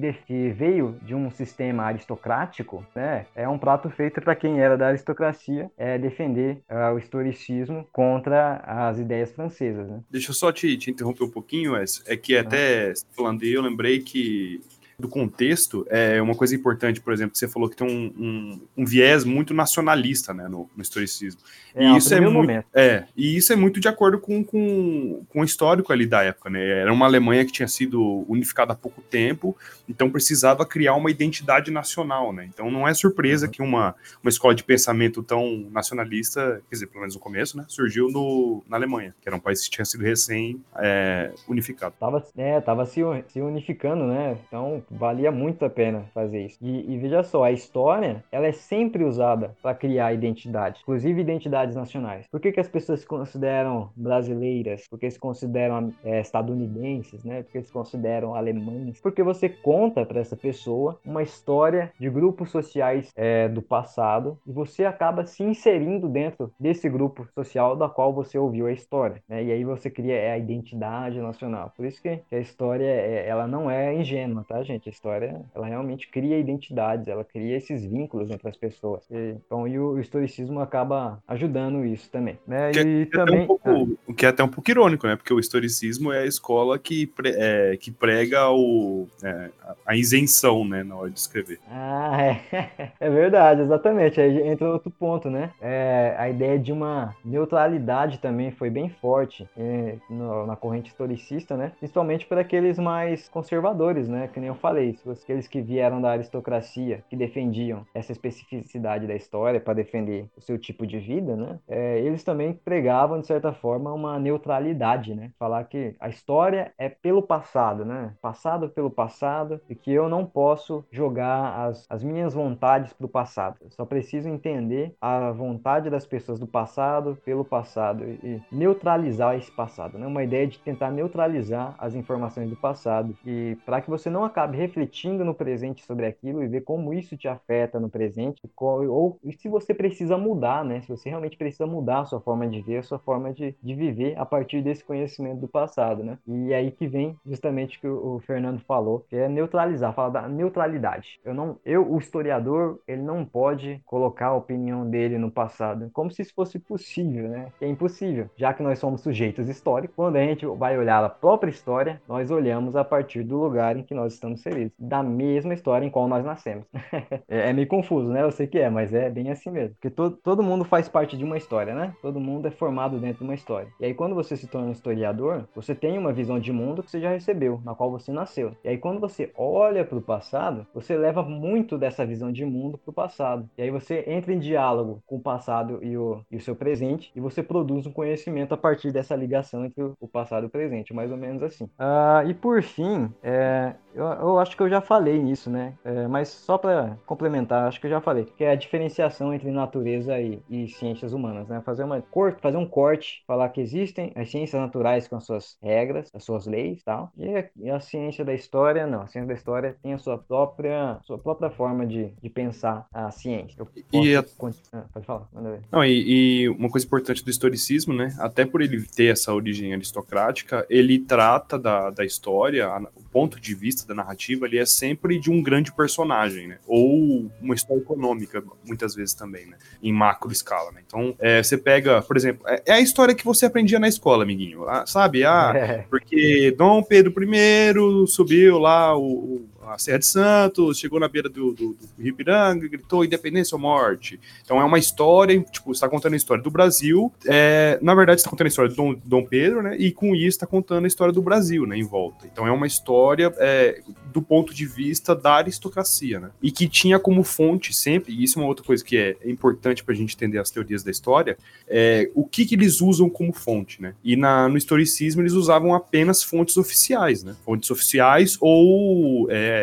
Speaker 2: veio de um sistema aristocrático, né? É um prato feito para quem era da aristocracia é defender uh, o historicismo contra as ideias francesas, né?
Speaker 1: Deixa eu só te, te interromper um pouquinho, Wes. É que até falando aí, eu lembrei que do contexto, é uma coisa importante, por exemplo, que você falou que tem um, um, um viés muito nacionalista né, no, no historicismo. É, e isso é muito, momento. é, e isso é muito de acordo com, com, com o histórico ali da época, né? Era uma Alemanha que tinha sido unificada há pouco tempo, então precisava criar uma identidade nacional, né? Então não é surpresa uhum. que uma, uma escola de pensamento tão nacionalista, quer dizer, pelo menos no começo, né, surgiu no, na Alemanha, que era um país que tinha sido recém é, unificado.
Speaker 2: Tava, é, tava se, se unificando, né? Então valia muito a pena fazer isso. E, e veja só, a história, ela é sempre usada para criar identidade, inclusive identidades nacionais. Por que, que as pessoas se consideram brasileiras? Porque se consideram é, estadunidenses, né? Porque se consideram alemães? Porque você conta para essa pessoa uma história de grupos sociais é, do passado e você acaba se inserindo dentro desse grupo social da qual você ouviu a história, né? E aí você cria é, a identidade nacional. Por isso que a história, é, ela não é ingênua, tá, gente? A história, ela realmente cria identidades, ela cria esses vínculos entre as pessoas. E, então, e o, o, historicismo acaba ajudando isso também, né?
Speaker 1: Que,
Speaker 2: e
Speaker 1: que é também... É um pouco, ah. que é até um pouco irônico, né? Porque o historicismo é a escola que, pre, é, que prega o, é, a isenção, né? Na hora de escrever.
Speaker 2: Ah, *laughs* é. é verdade, exatamente. Aí entra outro ponto, né? É, a ideia de uma neutralidade também foi bem forte é, no, na corrente historicista, né? Principalmente para aqueles mais conservadores, né? Que nem eu falei falei, aqueles que vieram da aristocracia, que defendiam essa especificidade da história para defender o seu tipo de vida, né? É, eles também pregavam, de certa forma, uma neutralidade, né? Falar que a história é pelo passado, né? Passado pelo passado e que eu não posso jogar as, as minhas vontades para o passado. Eu só preciso entender a vontade das pessoas do passado pelo passado e neutralizar esse passado, né? Uma ideia de tentar neutralizar as informações do passado e para que você não acabe refletindo no presente sobre aquilo e ver como isso te afeta no presente, ou e se você precisa mudar, né? Se você realmente precisa mudar a sua forma de ver, a sua forma de, de viver a partir desse conhecimento do passado, né? E aí que vem justamente o que o Fernando falou, que é neutralizar, falar da neutralidade. Eu não, eu, o historiador, ele não pode colocar a opinião dele no passado, como se isso fosse possível, né? É impossível, já que nós somos sujeitos históricos. Quando a gente vai olhar a própria história, nós olhamos a partir do lugar em que nós estamos inseridos da mesma história em qual nós nascemos. *laughs* é, é, meio confuso, né? Eu sei que é, mas é bem assim mesmo. Porque to todo mundo faz parte de uma história, né? Todo mundo é formado dentro de uma história. E aí, quando você se torna um historiador, você tem uma visão de mundo que você já recebeu, na qual você nasceu. E aí, quando você olha para o passado, você leva muito dessa visão de mundo para o passado. E aí, você entra em diálogo com o passado e o, e o seu presente, e você produz um conhecimento a partir dessa ligação entre o passado e o presente, mais ou menos assim. Uh, e por fim, é, eu eu acho que eu já falei nisso, né? É, mas só para complementar, acho que eu já falei, que é a diferenciação entre natureza e, e ciências humanas, né? Fazer, uma, fazer um corte, falar que existem as ciências naturais com as suas regras, as suas leis e tal, e a, e a ciência da história, não. A ciência da história tem a sua própria, sua própria forma de, de pensar a ciência.
Speaker 1: E a-
Speaker 2: Ah, pode falar, manda ver.
Speaker 1: Não, e, e uma coisa importante do historicismo, né? Até por ele ter essa origem aristocrática, ele trata da, da história, o ponto de vista da narrativa, ele é sempre de um grande personagem, né? Ou uma história econômica, muitas vezes também, né? Em macro escala, né? Então, é, você pega, por exemplo, é, é a história que você aprendia na escola, amiguinho. Ah, sabe? Ah, *laughs*
Speaker 2: É,
Speaker 1: porque Dom Pedro I subiu lá o- a Serra de Santos, chegou na beira do, do, do gritou independência ou morte. Então é uma história, tipo, está contando a história do Brasil, é, na verdade está contando a história do Dom, Dom Pedro, né, e com isso está contando a história do Brasil, né, em volta. Então é uma história é, do ponto de vista da aristocracia, né, e que tinha como fonte sempre, e isso é uma outra coisa que é importante para a gente entender as teorias da história, é, o que, que eles usam como fonte, né? E na, no historicismo eles usavam apenas fontes oficiais, né? Fontes oficiais ou é,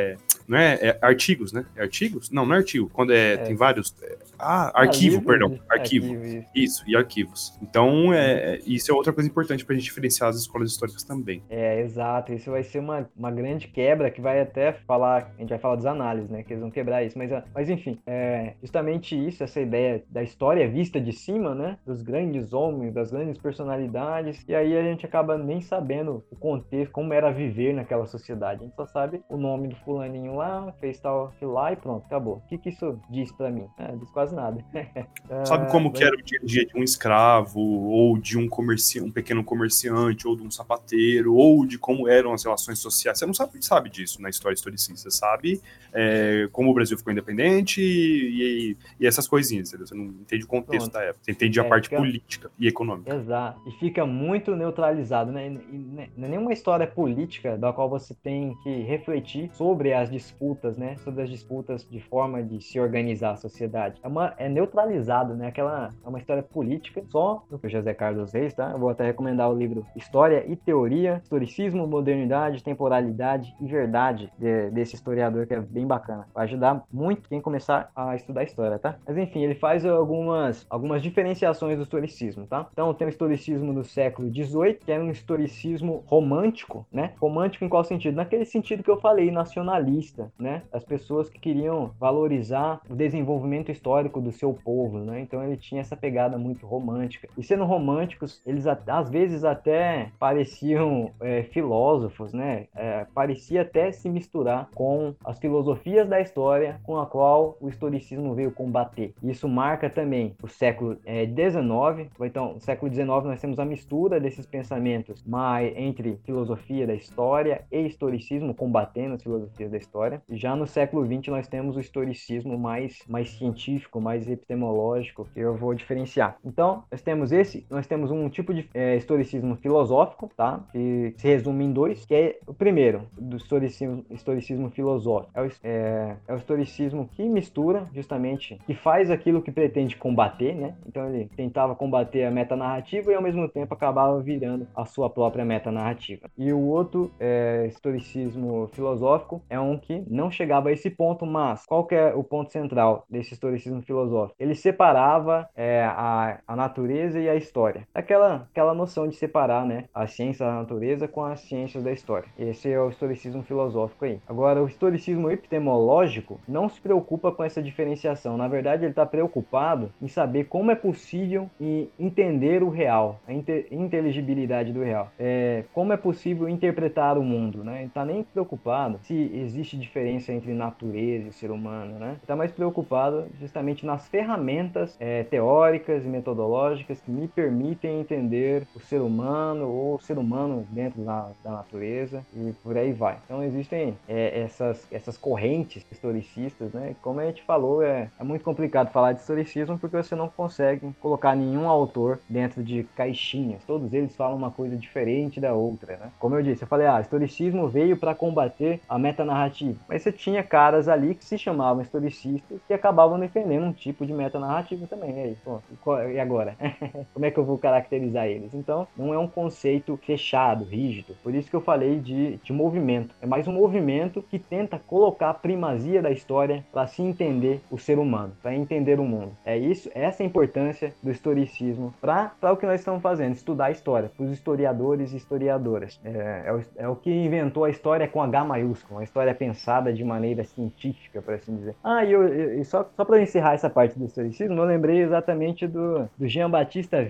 Speaker 1: não é, é artigos, né? É artigos? Não, não é artigo. Quando é,
Speaker 2: É.
Speaker 1: tem vários. É, ah, arquivo,
Speaker 2: livros,
Speaker 1: perdão,
Speaker 2: né?
Speaker 1: arquivo.
Speaker 2: isso.
Speaker 1: E arquivos. Então, é, isso é outra coisa importante para a gente diferenciar as escolas históricas também.
Speaker 2: É, exato. Isso vai ser uma, uma grande quebra que vai até falar, a gente vai falar das análises, né? Que eles vão quebrar isso. Mas, ah, mas enfim, é justamente isso, essa ideia da história vista de cima, né? Dos grandes homens, das grandes personalidades. E aí a gente acaba nem sabendo o contexto, como era viver naquela sociedade. A gente só sabe o nome do fulaninho lá, fez tal aquilo lá e pronto, acabou. O que, que isso diz pra mim? É, diz quase nada. *laughs*
Speaker 1: Sabe
Speaker 2: Ah,
Speaker 1: como que era o dia a dia de um escravo, ou de um, comerci um pequeno comerciante, ou de um sapateiro, ou de como eram as relações sociais? Você não sabe, sabe disso na história historicista. Sabe é, como o Brasil ficou independente e, e essas coisinhas, entendeu? Você não entende o contexto
Speaker 2: Pronto.
Speaker 1: da época. Você entende a
Speaker 2: É,
Speaker 1: parte
Speaker 2: fica-
Speaker 1: política e econômica.
Speaker 2: Exato. E fica muito neutralizado, né? E- e Não é nenhuma história política da qual você tem que refletir sobre as disputas, né? Sobre as disputas de forma de se organizar a sociedade. É, uma, é neutralizado, né? Aquela é uma história política só do José Carlos Reis, tá? Eu vou até recomendar o livro História e Teoria, Historicismo, Modernidade, Temporalidade e Verdade de- desse historiador que é bem bacana. Vai ajudar muito quem começar a estudar história, tá? Mas enfim, ele faz algumas, algumas diferenciações do historicismo, tá? Então tem o historicismo do século XVIII, que era um historicismo romântico, né? Romântico em qual sentido? Naquele sentido que eu falei, nacionalista, né? As pessoas que queriam valorizar o desenvolvimento histórico do seu povo, né? Então ele tinha essa pegada muito romântica. E sendo românticos, eles às vezes até pareciam é, filósofos, né? É, parecia até se misturar com as filosofias da história com a qual o historicismo veio combater. Isso marca também o século XIX. então, no século XIX nós temos a mistura desses pensamentos mas entre filosofia da história e historicismo, combatendo as filosofias da história. Já no século XX nós temos o historicismo mais, mais científico, mais epistemológico, que eu vou diferenciar. Então, nós temos esse, nós temos um tipo de é, historicismo filosófico, tá? Que se resume em dois, que é o primeiro, do historicismo, historicismo filosófico. É o, é, é o historicismo que mistura, justamente, que faz aquilo que pretende combater, né? Então ele tentava combater a metanarrativa e ao mesmo tempo acabava virando a sua própria metanarrativa. E o outro é, historicismo filosófico é um que não chegava a esse ponto, mas qual que é o ponto central desse historicismo filosófico? Ele separava é, a, a natureza e a história. Aquela, aquela noção de separar né, a ciência da natureza com as ciências da história. Esse é o historicismo filosófico aí. Agora, o historicismo epistemológico não se preocupa com essa diferenciação. Na verdade, ele está preocupado em saber como é possível entender o real, a inte- inteligibilidade do real. É, como é possível interpretar o mundo, né? Ele está nem preocupado se existe diferença entre natureza e ser humano, né? Está mais preocupado justamente nas ferramentas é, teóricas e metodológicas que me permitem entender o ser humano ou o ser humano dentro da, da natureza e por aí vai. Então existem é, essas, essas correntes historicistas, né? Como a gente falou, é, é muito complicado falar de historicismo porque você não consegue colocar nenhum autor dentro de caixinhas. Todos eles falam uma coisa diferente da outra, né? Como eu disse, eu falei, ah, historicismo veio para combater a metanarrativa. Mas você tinha caras ali que se chamavam historicistas e acabavam defendendo um tipo de metanarrativa também. E, aí, pô, e agora? *laughs* Como é que eu vou caracterizar eles? Então, não é um conceito fechado, rígido. Por isso que eu falei de, de movimento. É mais um movimento que tenta colocar a primazia da história para se entender o ser humano, para entender o mundo. É isso, essa é a importância do historicismo para o que nós estamos fazendo, estudar a história, para os historiadores e historiadoras. É, é, o, é o que inventou a história com H maiúsculo, uma história pensada de maneira científica, por assim dizer. Ah, e, eu, eu, só, só para encerrar essa parte do historicismo, eu lembrei exatamente do, do Jean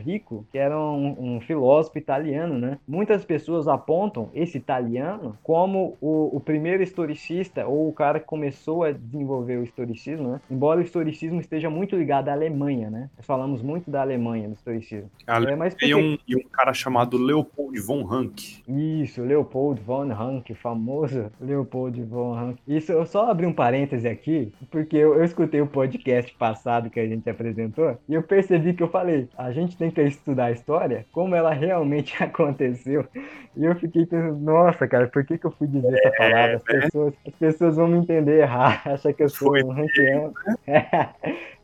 Speaker 2: Vico, que era um, um filósofo italiano, né? Muitas pessoas apontam esse italiano como o, o primeiro historicista ou o cara que começou a desenvolver o historicismo, né? Embora o historicismo esteja muito ligado à Alemanha, né? Nós falamos muito da Alemanha, do historicismo.
Speaker 1: Ale... É, mas porque... e, um, e um cara chamado Leopold von Ranke.
Speaker 2: Isso, Leopold von Ranke, famoso Leopold von Ranke. Isso, eu só abri um parêntese aqui, porque eu, eu escutei o podcast passado que a gente apresentou e eu percebi que eu falei, a gente tem que estudar a história como ela realmente *laughs* aconteceu. E eu fiquei pensando, nossa, cara, por que, que eu fui dizer essa é, palavra? As, é, pessoas, as pessoas vão me entender errar, achar *laughs* que eu sou Foi um. Né? *laughs*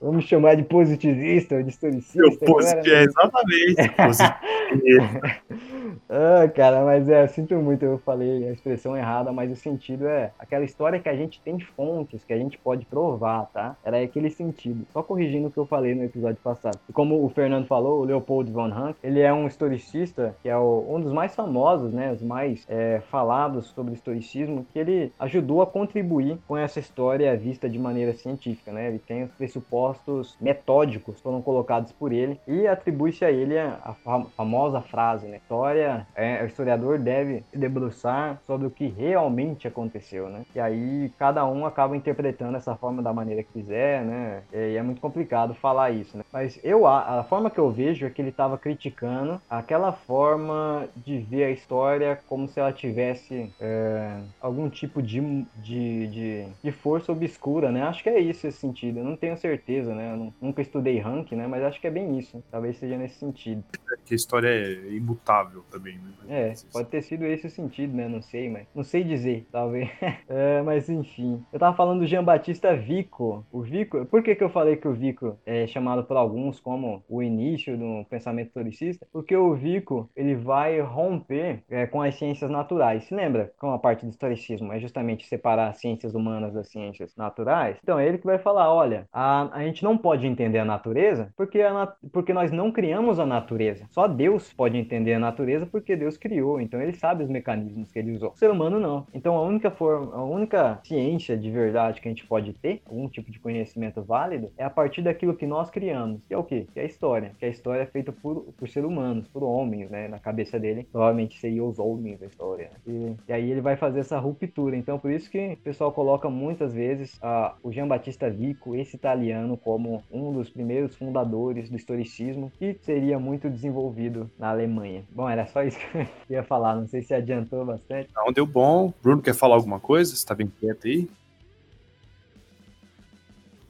Speaker 2: Vamos me chamar de positivista ou de historicista. Eu,
Speaker 1: posit... É, exatamente. *laughs*
Speaker 2: ah, cara, mas é, eu sinto muito, eu falei a expressão errada, mas o sentido é aquela história que a gente tem fontes, que a gente pode provar, tá? Era aquele sentido. Só corrigindo o que eu falei no episódio passado. E como o Fernando falou, o Leopold von Ranke, ele é um historicista que é o, um dos mais famosos, né? Os mais é, falados sobre historicismo, que ele ajudou a contribuir com essa história vista de maneira científica, né? Ele tem os pressupostos metódicos foram colocados por ele e atribui-se a ele a, famosa frase, né? História, é, o historiador deve se debruçar sobre o que realmente aconteceu, né? E aí cada um acaba interpretando essa forma da maneira que quiser, né? E é muito complicado falar isso, né? Mas eu a forma que eu vejo é que ele estava criticando aquela forma de ver a história como se ela tivesse é, algum tipo de, de, de, de, força obscura, né? Acho que é isso esse sentido. Eu não tenho certeza, né? Eu nunca estudei rank, né? Mas acho que é bem isso. Talvez seja nesse sentido.
Speaker 1: Que a história é imutável também, né?
Speaker 2: É, pode ter sido esse o sentido, né? Não sei, mas não sei dizer, talvez. *laughs* é, mas enfim. Eu tava falando do Jean Batista Vico. O Vico, por que que eu falei que o Vico é chamado por alguns como o início do pensamento historicista? Porque o Vico, ele vai romper é, com as ciências naturais. Se lembra com a parte do historicismo é justamente separar as ciências humanas das ciências naturais? Então é ele que vai falar, olha, a, a gente não pode entender a natureza porque, a, porque nós não criamos a natureza. Só Deus pode entender a natureza porque Deus criou, então ele sabe os mecanismos que ele usou. O ser humano não. Então a única forma, a única ciência de verdade que a gente pode ter, algum tipo de conhecimento válido, é a partir daquilo que nós criamos, que é o quê? Que é a história. Que a história é feita por, por seres humanos, por homens, né? Na cabeça dele, provavelmente seria os homens da história. E, e, aí ele vai fazer essa ruptura. Então por isso que o pessoal coloca muitas vezes uh, o Jean Battista Vico, esse italiano, como um dos primeiros fundadores do historicismo, que seria muito desenvolvido na Alemanha. Bom, era só *laughs* isso que eu ia falar. Não sei se adiantou bastante.
Speaker 1: Não, deu bom. Bruno quer falar alguma coisa? Você tá bem quieto aí?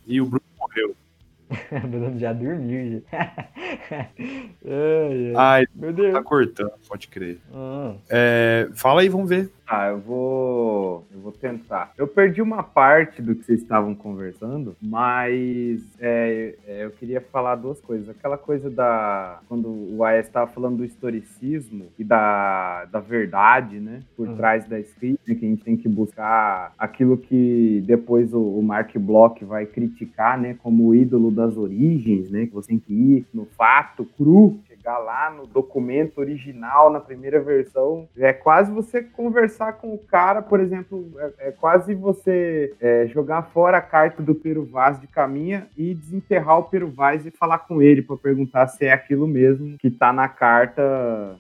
Speaker 1: E o Bruno morreu. *laughs*
Speaker 2: o Bruno já dormiu. Já. *laughs* *laughs*
Speaker 1: ai, ai. Meu Deus. Tá cortando, pode crer. Ah. É, fala aí, vamos ver.
Speaker 3: Ah, eu vou. Eu vou tentar. Eu perdi uma parte do que vocês estavam conversando, mas é, é, eu queria falar duas coisas. Aquela coisa da. Quando o AES estava falando do historicismo e da, da verdade, né? Por uhum. trás da escrita, que a gente tem que buscar aquilo que depois o, o Mark Bloch vai criticar, né? Como o ídolo das origens, né? Que você tem que ir no fato cru chegar lá no documento original, na primeira versão. É quase você conversar com o cara, por exemplo, é, é quase você é, jogar fora a carta do Pero Vaz de caminha e desenterrar o Pero Vaz e falar com ele para perguntar se é aquilo mesmo que tá na carta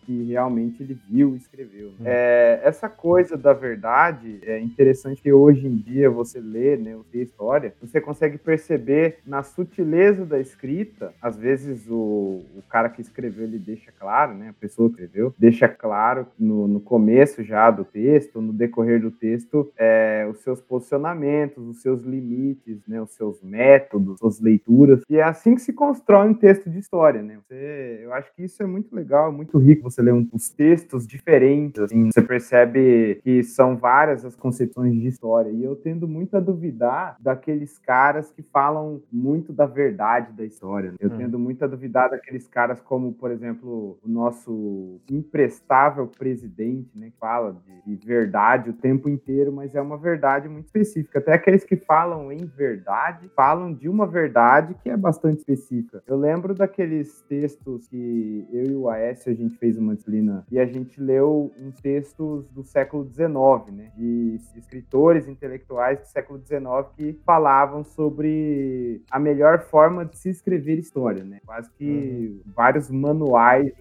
Speaker 3: que realmente ele viu e escreveu. Né? É, essa coisa da verdade é interessante que hoje em dia você lê, né, você história, você consegue perceber na sutileza da escrita, às vezes o, o cara que escreveu escreveu, ele deixa claro, né? A pessoa que escreveu, deixa claro no, no começo já do texto, no decorrer do texto, é, os seus posicionamentos, os seus limites, né? Os seus métodos, suas leituras. E é assim que se constrói um texto de história, né? Você, eu acho que isso é muito legal, muito rico você ler uns textos diferentes, assim, você percebe que são várias as concepções de história. E eu tendo muito a duvidar daqueles caras que falam muito da verdade da história. Né? Eu hum. tendo muito a duvidar daqueles caras como, por exemplo, o nosso imprestável presidente, né, que fala de, de verdade o tempo inteiro, mas é uma verdade muito específica. Até aqueles que falam em verdade, falam de uma verdade que é bastante específica. Eu lembro daqueles textos que eu e o Aécio a gente fez uma disciplina e a gente leu uns textos do século XIX, né, de escritores intelectuais do século XIX que falavam sobre a melhor forma de se escrever história, né? Quase que uhum. vários manuais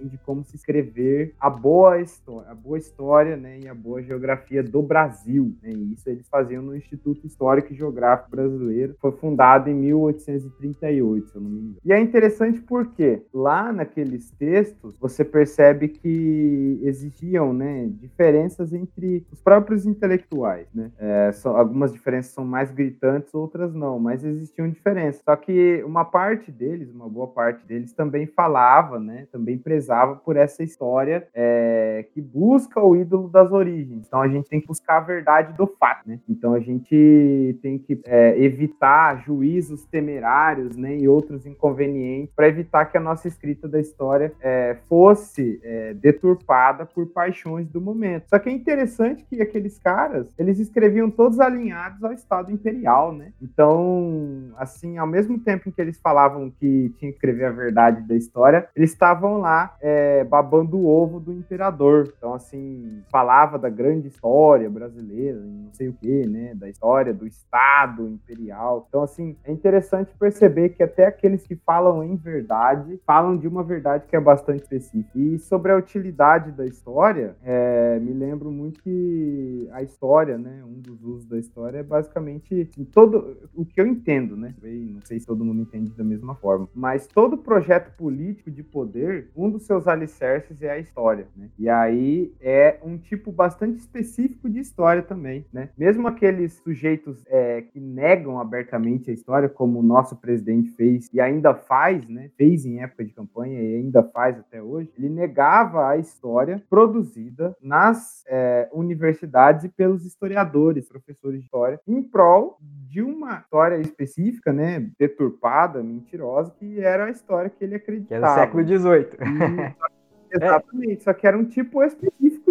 Speaker 3: de como se escrever a boa história, a boa história, né, e a boa geografia do Brasil, né? E isso eles faziam no Instituto Histórico e Geográfico Brasileiro, foi fundado em 1838, se eu não me engano. E é interessante porque lá naqueles textos você percebe que existiam, né, diferenças entre os próprios intelectuais, né? É, são, algumas diferenças são mais gritantes, outras não, mas existiam diferenças. Só que uma parte deles, uma boa parte deles, também falava, né? Também prezava por essa história é, que busca o ídolo das origens. Então a gente tem que buscar a verdade do fato, né? Então a gente tem que é, evitar juízos temerários, né? E outros inconvenientes para evitar que a nossa escrita da história é, fosse é, deturpada por paixões do momento. Só que é interessante que aqueles caras, eles escreviam todos alinhados ao Estado Imperial, né? Então, assim, ao mesmo tempo em que eles falavam que tinha que escrever a verdade da história, eles estavam lá é, babando o ovo do imperador. Então, assim, falava da grande história brasileira, não sei o que, né? Da história do Estado Imperial. Então, assim, é interessante perceber que até aqueles que falam em verdade, falam de uma verdade que é bastante específica. E sobre a utilidade da história, é, me lembro muito que a história, né? Um dos usos da história é basicamente todo o que eu entendo, né? Não sei se todo mundo entende da mesma forma, mas todo projeto político de poder, um dos seus alicerces é a história, né? E aí é um tipo bastante específico de história também, né? Mesmo aqueles sujeitos é, que negam abertamente a história, como o nosso presidente fez e ainda faz, né? Fez em época de campanha e ainda faz até hoje, ele negava a história produzida nas é, universidades e pelos historiadores, professores de história, em prol de uma história específica, né, deturpada, mentirosa, que era a história que ele acreditava. Que era
Speaker 2: do século XVIII. *laughs*
Speaker 3: exatamente, é. só que era um tipo específico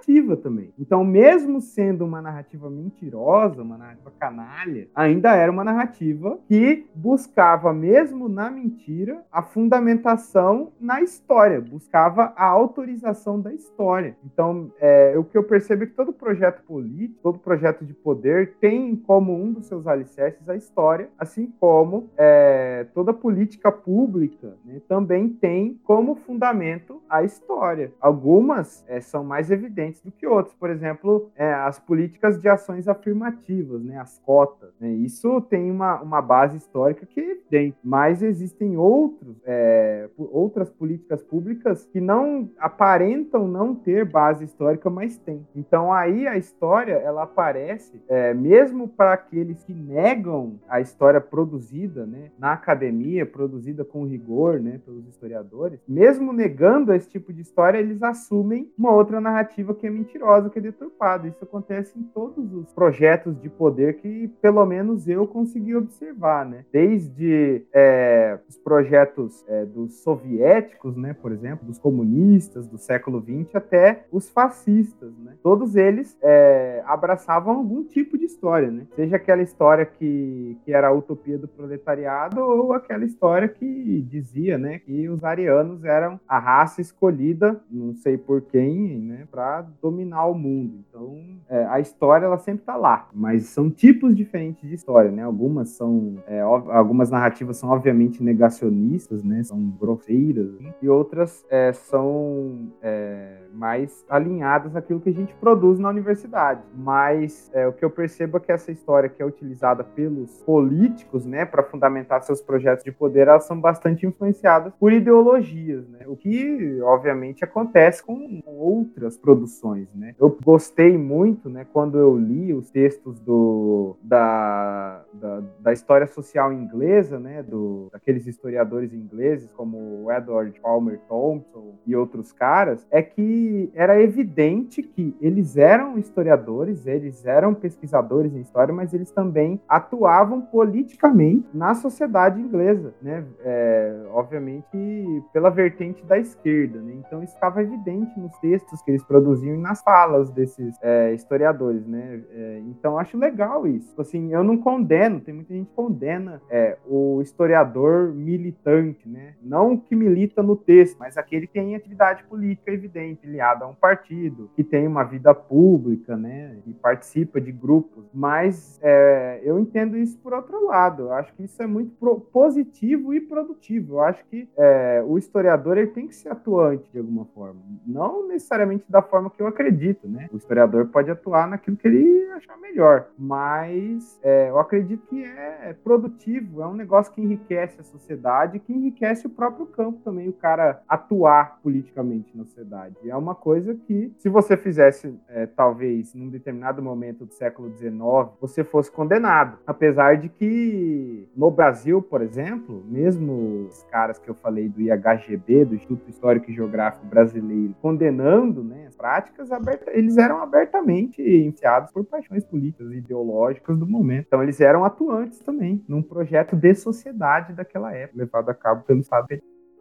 Speaker 3: narrativa também. Então, mesmo sendo uma narrativa mentirosa, uma narrativa canalha, ainda era uma narrativa que buscava, mesmo na mentira, a fundamentação na história, buscava a autorização da história. Então, é, o que eu percebo é que todo projeto político, todo projeto de poder tem como um dos seus alicerces a história, assim como é, toda política pública né, também tem como fundamento a história. Algumas é, são mais evidentes do que outros. Por exemplo, é, as políticas de ações afirmativas, né, as cotas. Né, isso tem uma, uma base histórica que é evidente, mas existem outros, é, outras políticas públicas que não aparentam não ter base histórica, mas tem. Então aí a história ela aparece é, mesmo para aqueles que negam a história produzida né, na academia, produzida com rigor né, pelos historiadores, mesmo negando esse tipo de história, eles assumem uma outra narrativa que é mentirosa, que é deturpada. Isso acontece em todos os projetos de poder que, pelo menos, eu consegui observar, né? Desde é, os projetos é, dos soviéticos, né, por exemplo, dos comunistas do século XX, até os fascistas, né? Todos eles é, abraçavam algum tipo de história, né? Seja aquela história que, que era a utopia do proletariado ou aquela história que dizia, né, que os arianos eram a raça escolhida, não sei por quem, né, para dominar o mundo. Então, é, a história ela sempre está lá, mas são tipos diferentes de história, né? Algumas são, é, algumas narrativas são obviamente negacionistas, né? São grosseiras, e outras é, são é, mais alinhadas àquilo que a gente produz na universidade. Mas é, o que eu percebo é que essa história que é utilizada pelos políticos, né, para fundamentar seus projetos de poder, elas são bastante influenciadas por ideologias, né? O que, obviamente, acontece com outras produções, né? Eu gostei muito, né, quando eu li os textos do, da, da, da história social inglesa, né, do, daqueles historiadores ingleses como Edward Palmer Thompson e outros caras, é que era evidente que eles eram historiadores, eles eram pesquisadores em história, mas eles também atuavam politicamente na sociedade inglesa, né? É, obviamente pela vertente da esquerda, né? Então isso estava evidente nos textos que eles produziam e nas falas desses é, historiadores, né? É, então acho legal isso. Assim, eu não condeno, tem muita gente que condena é, o historiador militante, né? Não que milita no texto, mas aquele que tem atividade política evidente, ligado a um partido, que tem uma vida pública, né? E participa de grupos. Mas é, eu entendo isso por outro lado. Eu acho que isso é muito positivo e produtivo. Eu acho que é, o historiador ele tem que ser atuante de alguma forma. Não necessariamente da forma que eu acredito, né? O historiador pode atuar naquilo que ele achar melhor. Mas é, eu acredito que é produtivo, é um negócio que enriquece a sociedade, que enriquece o próprio campo também, o cara atuar politicamente na sociedade. É uma coisa que, se você fizesse, é, talvez, num determinado momento do século XIX, você fosse condenado. Apesar de que, no Brasil, por exemplo, mesmo os caras que eu falei do IHGB, do Instituto Histórico e Geográfico Brasileiro, condenando né, as práticas, aberta, eles eram abertamente influenciados por paixões políticas e ideológicas do momento. Então, eles eram atuantes também num projeto de sociedade daquela época, levado a cabo pelo Estado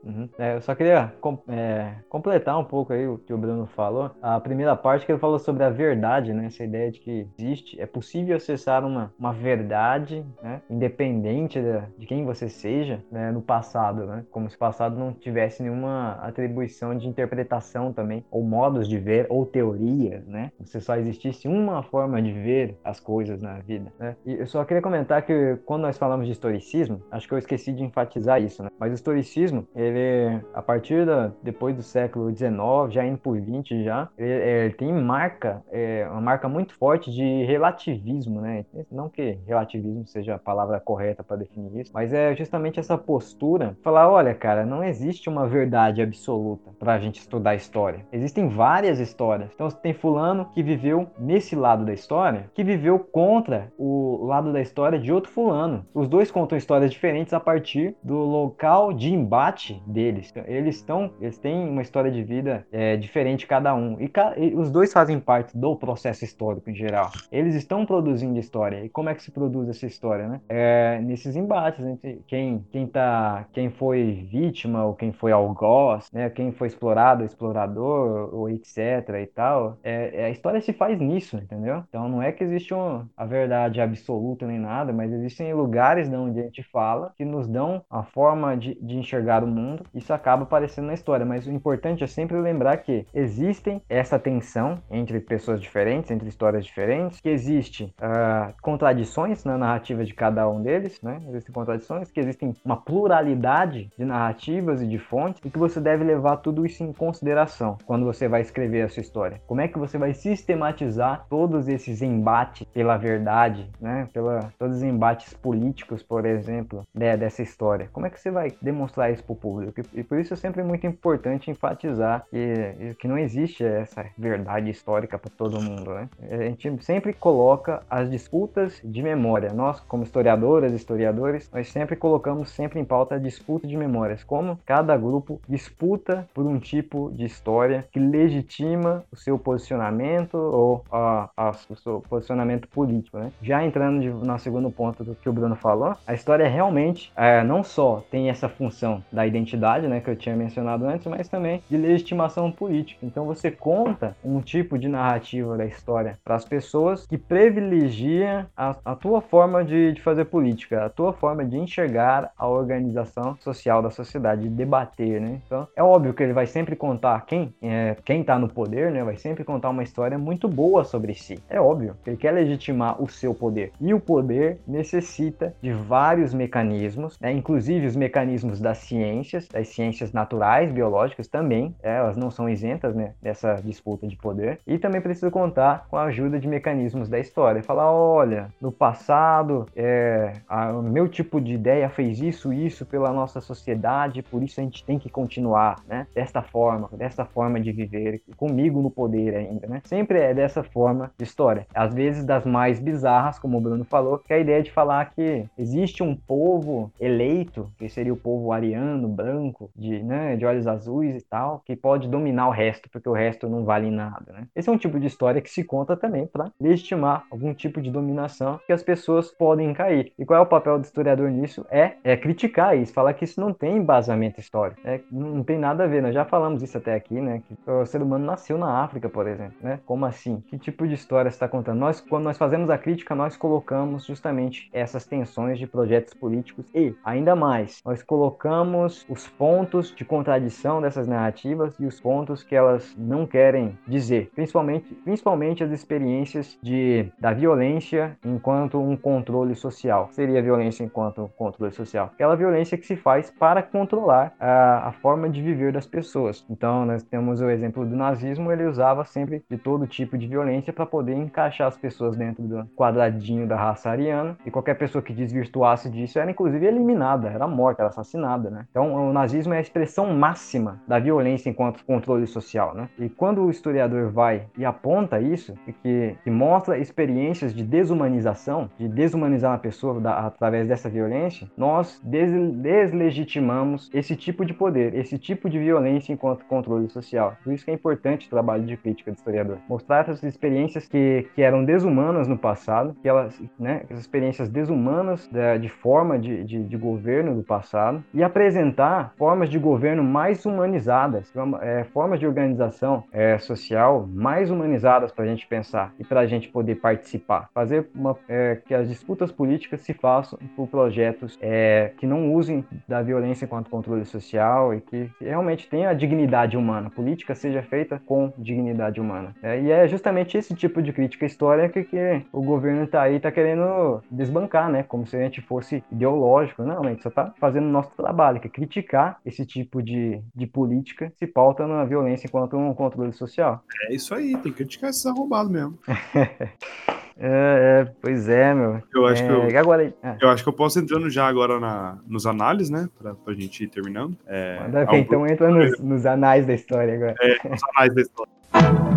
Speaker 2: Uhum. É, eu só queria com, é, completar um pouco aí o que o Bruno falou. A primeira parte que ele falou sobre a verdade, né? Essa ideia de que existe, é possível acessar uma, uma verdade, né? Independente de, de quem você seja, né? No passado, né? Como se o passado não tivesse nenhuma atribuição de interpretação também, ou modos de ver, ou teorias, né? Se só existisse uma forma de ver as coisas na vida, né? E eu só queria comentar que quando nós falamos de historicismo, acho que eu esqueci de enfatizar isso, né? Mas o historicismo, ele, a partir da, depois do século XIX, já indo por 20 já, ele, ele tem marca, é, uma marca muito forte de relativismo, né? Não que relativismo seja a palavra correta para definir isso, mas é justamente essa postura, falar, olha, cara, não existe uma verdade absoluta para a gente estudar história. Existem várias histórias. Então tem fulano que viveu nesse lado da história, que viveu contra o lado da história de outro fulano. Os dois contam histórias diferentes a partir do local de embate deles. Eles estão, eles têm uma história de vida é, diferente cada um. E, e, os dois fazem parte do processo histórico em geral. Eles estão produzindo história. E como é que se produz essa história, né? É, nesses embates entre quem, quem tá, quem foi vítima ou quem foi algoz, né? Quem foi explorado, explorador ou etc e tal. É, é, a história se faz nisso, entendeu? Então não é que existe um, a verdade absoluta nem nada, mas existem lugares de onde a gente fala que nos dão a forma de, de enxergar o mundo mundo, isso acaba aparecendo na história. Mas o importante é sempre lembrar que existem essa tensão entre pessoas diferentes, entre histórias diferentes, que existe uh, contradições na narrativa de cada um deles, né? Existem contradições, que existem uma pluralidade de narrativas e de fontes, e que você deve levar tudo isso em consideração quando você vai escrever a sua história. Como é que você vai sistematizar todos esses embates pela verdade, né? Pela, todos os embates políticos, por exemplo, né, dessa história. Como é que você vai demonstrar isso para o público? Público. E por isso é sempre muito importante enfatizar que, que não existe essa verdade histórica para todo mundo. Né? A gente sempre coloca as disputas de memória. Nós, como historiadoras historiadores, nós sempre colocamos sempre em pauta a disputa de memórias. Como cada grupo disputa por um tipo de história que legitima o seu posicionamento ou a, a, o seu posicionamento político. Né? Já entrando de, no segundo ponto do que o Bruno falou, a história realmente é, não só tem essa função da identidade identidade, né, que eu tinha mencionado antes, mas também de legitimação política. Então você conta um tipo de narrativa da história para as pessoas que privilegia a, a tua forma de, de, fazer política, a tua forma de enxergar a organização social da sociedade, de debater, né? Então é óbvio que ele vai sempre contar quem é, quem está no poder, né? Vai sempre contar uma história muito boa sobre si. É óbvio que ele quer legitimar o seu poder e o poder necessita de vários mecanismos, né? inclusive os mecanismos da ciência ciências, das ciências naturais, biológicas também, é, elas não são isentas né, dessa disputa de poder, e também precisa contar com a ajuda de mecanismos da história. Falar, olha, no passado, é, a, o meu tipo de ideia fez isso, isso pela nossa sociedade, por isso a gente tem que continuar, né, desta forma, dessa forma de viver, comigo no poder ainda, né? Sempre é dessa forma de história. Às vezes das mais bizarras, como o Bruno falou, que é a ideia de falar que existe um povo eleito, que seria o povo ariano, branco, de, né, de olhos azuis e tal, que pode dominar o resto, porque o resto não vale nada, né? Esse é um tipo de história que se conta também para legitimar algum tipo de dominação que as pessoas podem cair. E qual é o papel do historiador nisso? É, é criticar isso, falar que isso não tem embasamento histórico, né? não tem nada a ver. Nós já falamos isso até aqui, né? Que o ser humano nasceu na África, por exemplo, né? Como assim? Que tipo de história está contando? Nós, quando nós fazemos a crítica, nós colocamos justamente essas tensões de projetos políticos e, ainda mais, nós colocamos os pontos de contradição dessas narrativas e os pontos que elas não querem dizer, principalmente, principalmente as experiências de, da violência enquanto um controle social. Seria a violência enquanto controle social? Aquela violência que se faz para controlar a, a forma de viver das pessoas. Então, nós temos o exemplo do nazismo, ele usava sempre de todo tipo de violência para poder encaixar as pessoas dentro do quadradinho da raça ariana, e qualquer pessoa que desvirtuasse disso era inclusive eliminada, era morta, era assassinada, né? Então, o nazismo é a expressão máxima da violência enquanto controle social, né? E quando o historiador vai e aponta isso, que, que mostra experiências de desumanização, de desumanizar uma pessoa da, através dessa violência, nós des, deslegitimamos esse tipo de poder, esse tipo de violência enquanto controle social. Por isso que é importante o trabalho de crítica do historiador. Mostrar essas experiências que, que eram desumanas no passado, que elas, né, essas experiências desumanas de, de forma de, de, de, governo do passado, e apresentar formas de governo mais humanizadas, é, formas de organização é, social mais humanizadas para a gente pensar e para a gente poder participar. Fazer uma, é, que as disputas políticas se façam por projetos é, que não usem da violência enquanto controle social e que realmente tenha a dignidade humana. A política seja feita com dignidade humana. É, e é justamente esse tipo de crítica histórica que o governo está aí, está querendo desbancar, né? Como se a gente fosse ideológico. Não, a gente só está fazendo o nosso trabalho, que é criticar esse tipo de, de política se pauta na violência enquanto um controle social.
Speaker 1: É isso aí, tem que criticar esses arrombados mesmo. *laughs*
Speaker 2: É, é, pois é, meu.
Speaker 1: Eu acho,
Speaker 2: é,
Speaker 1: que eu,
Speaker 2: agora,
Speaker 1: é. eu acho que eu posso entrando já agora na, nos análises, né? Pra, pra gente ir terminando. É,
Speaker 2: Manda então entra nos, nos anais da história agora.
Speaker 1: É, nos anais da história. *laughs*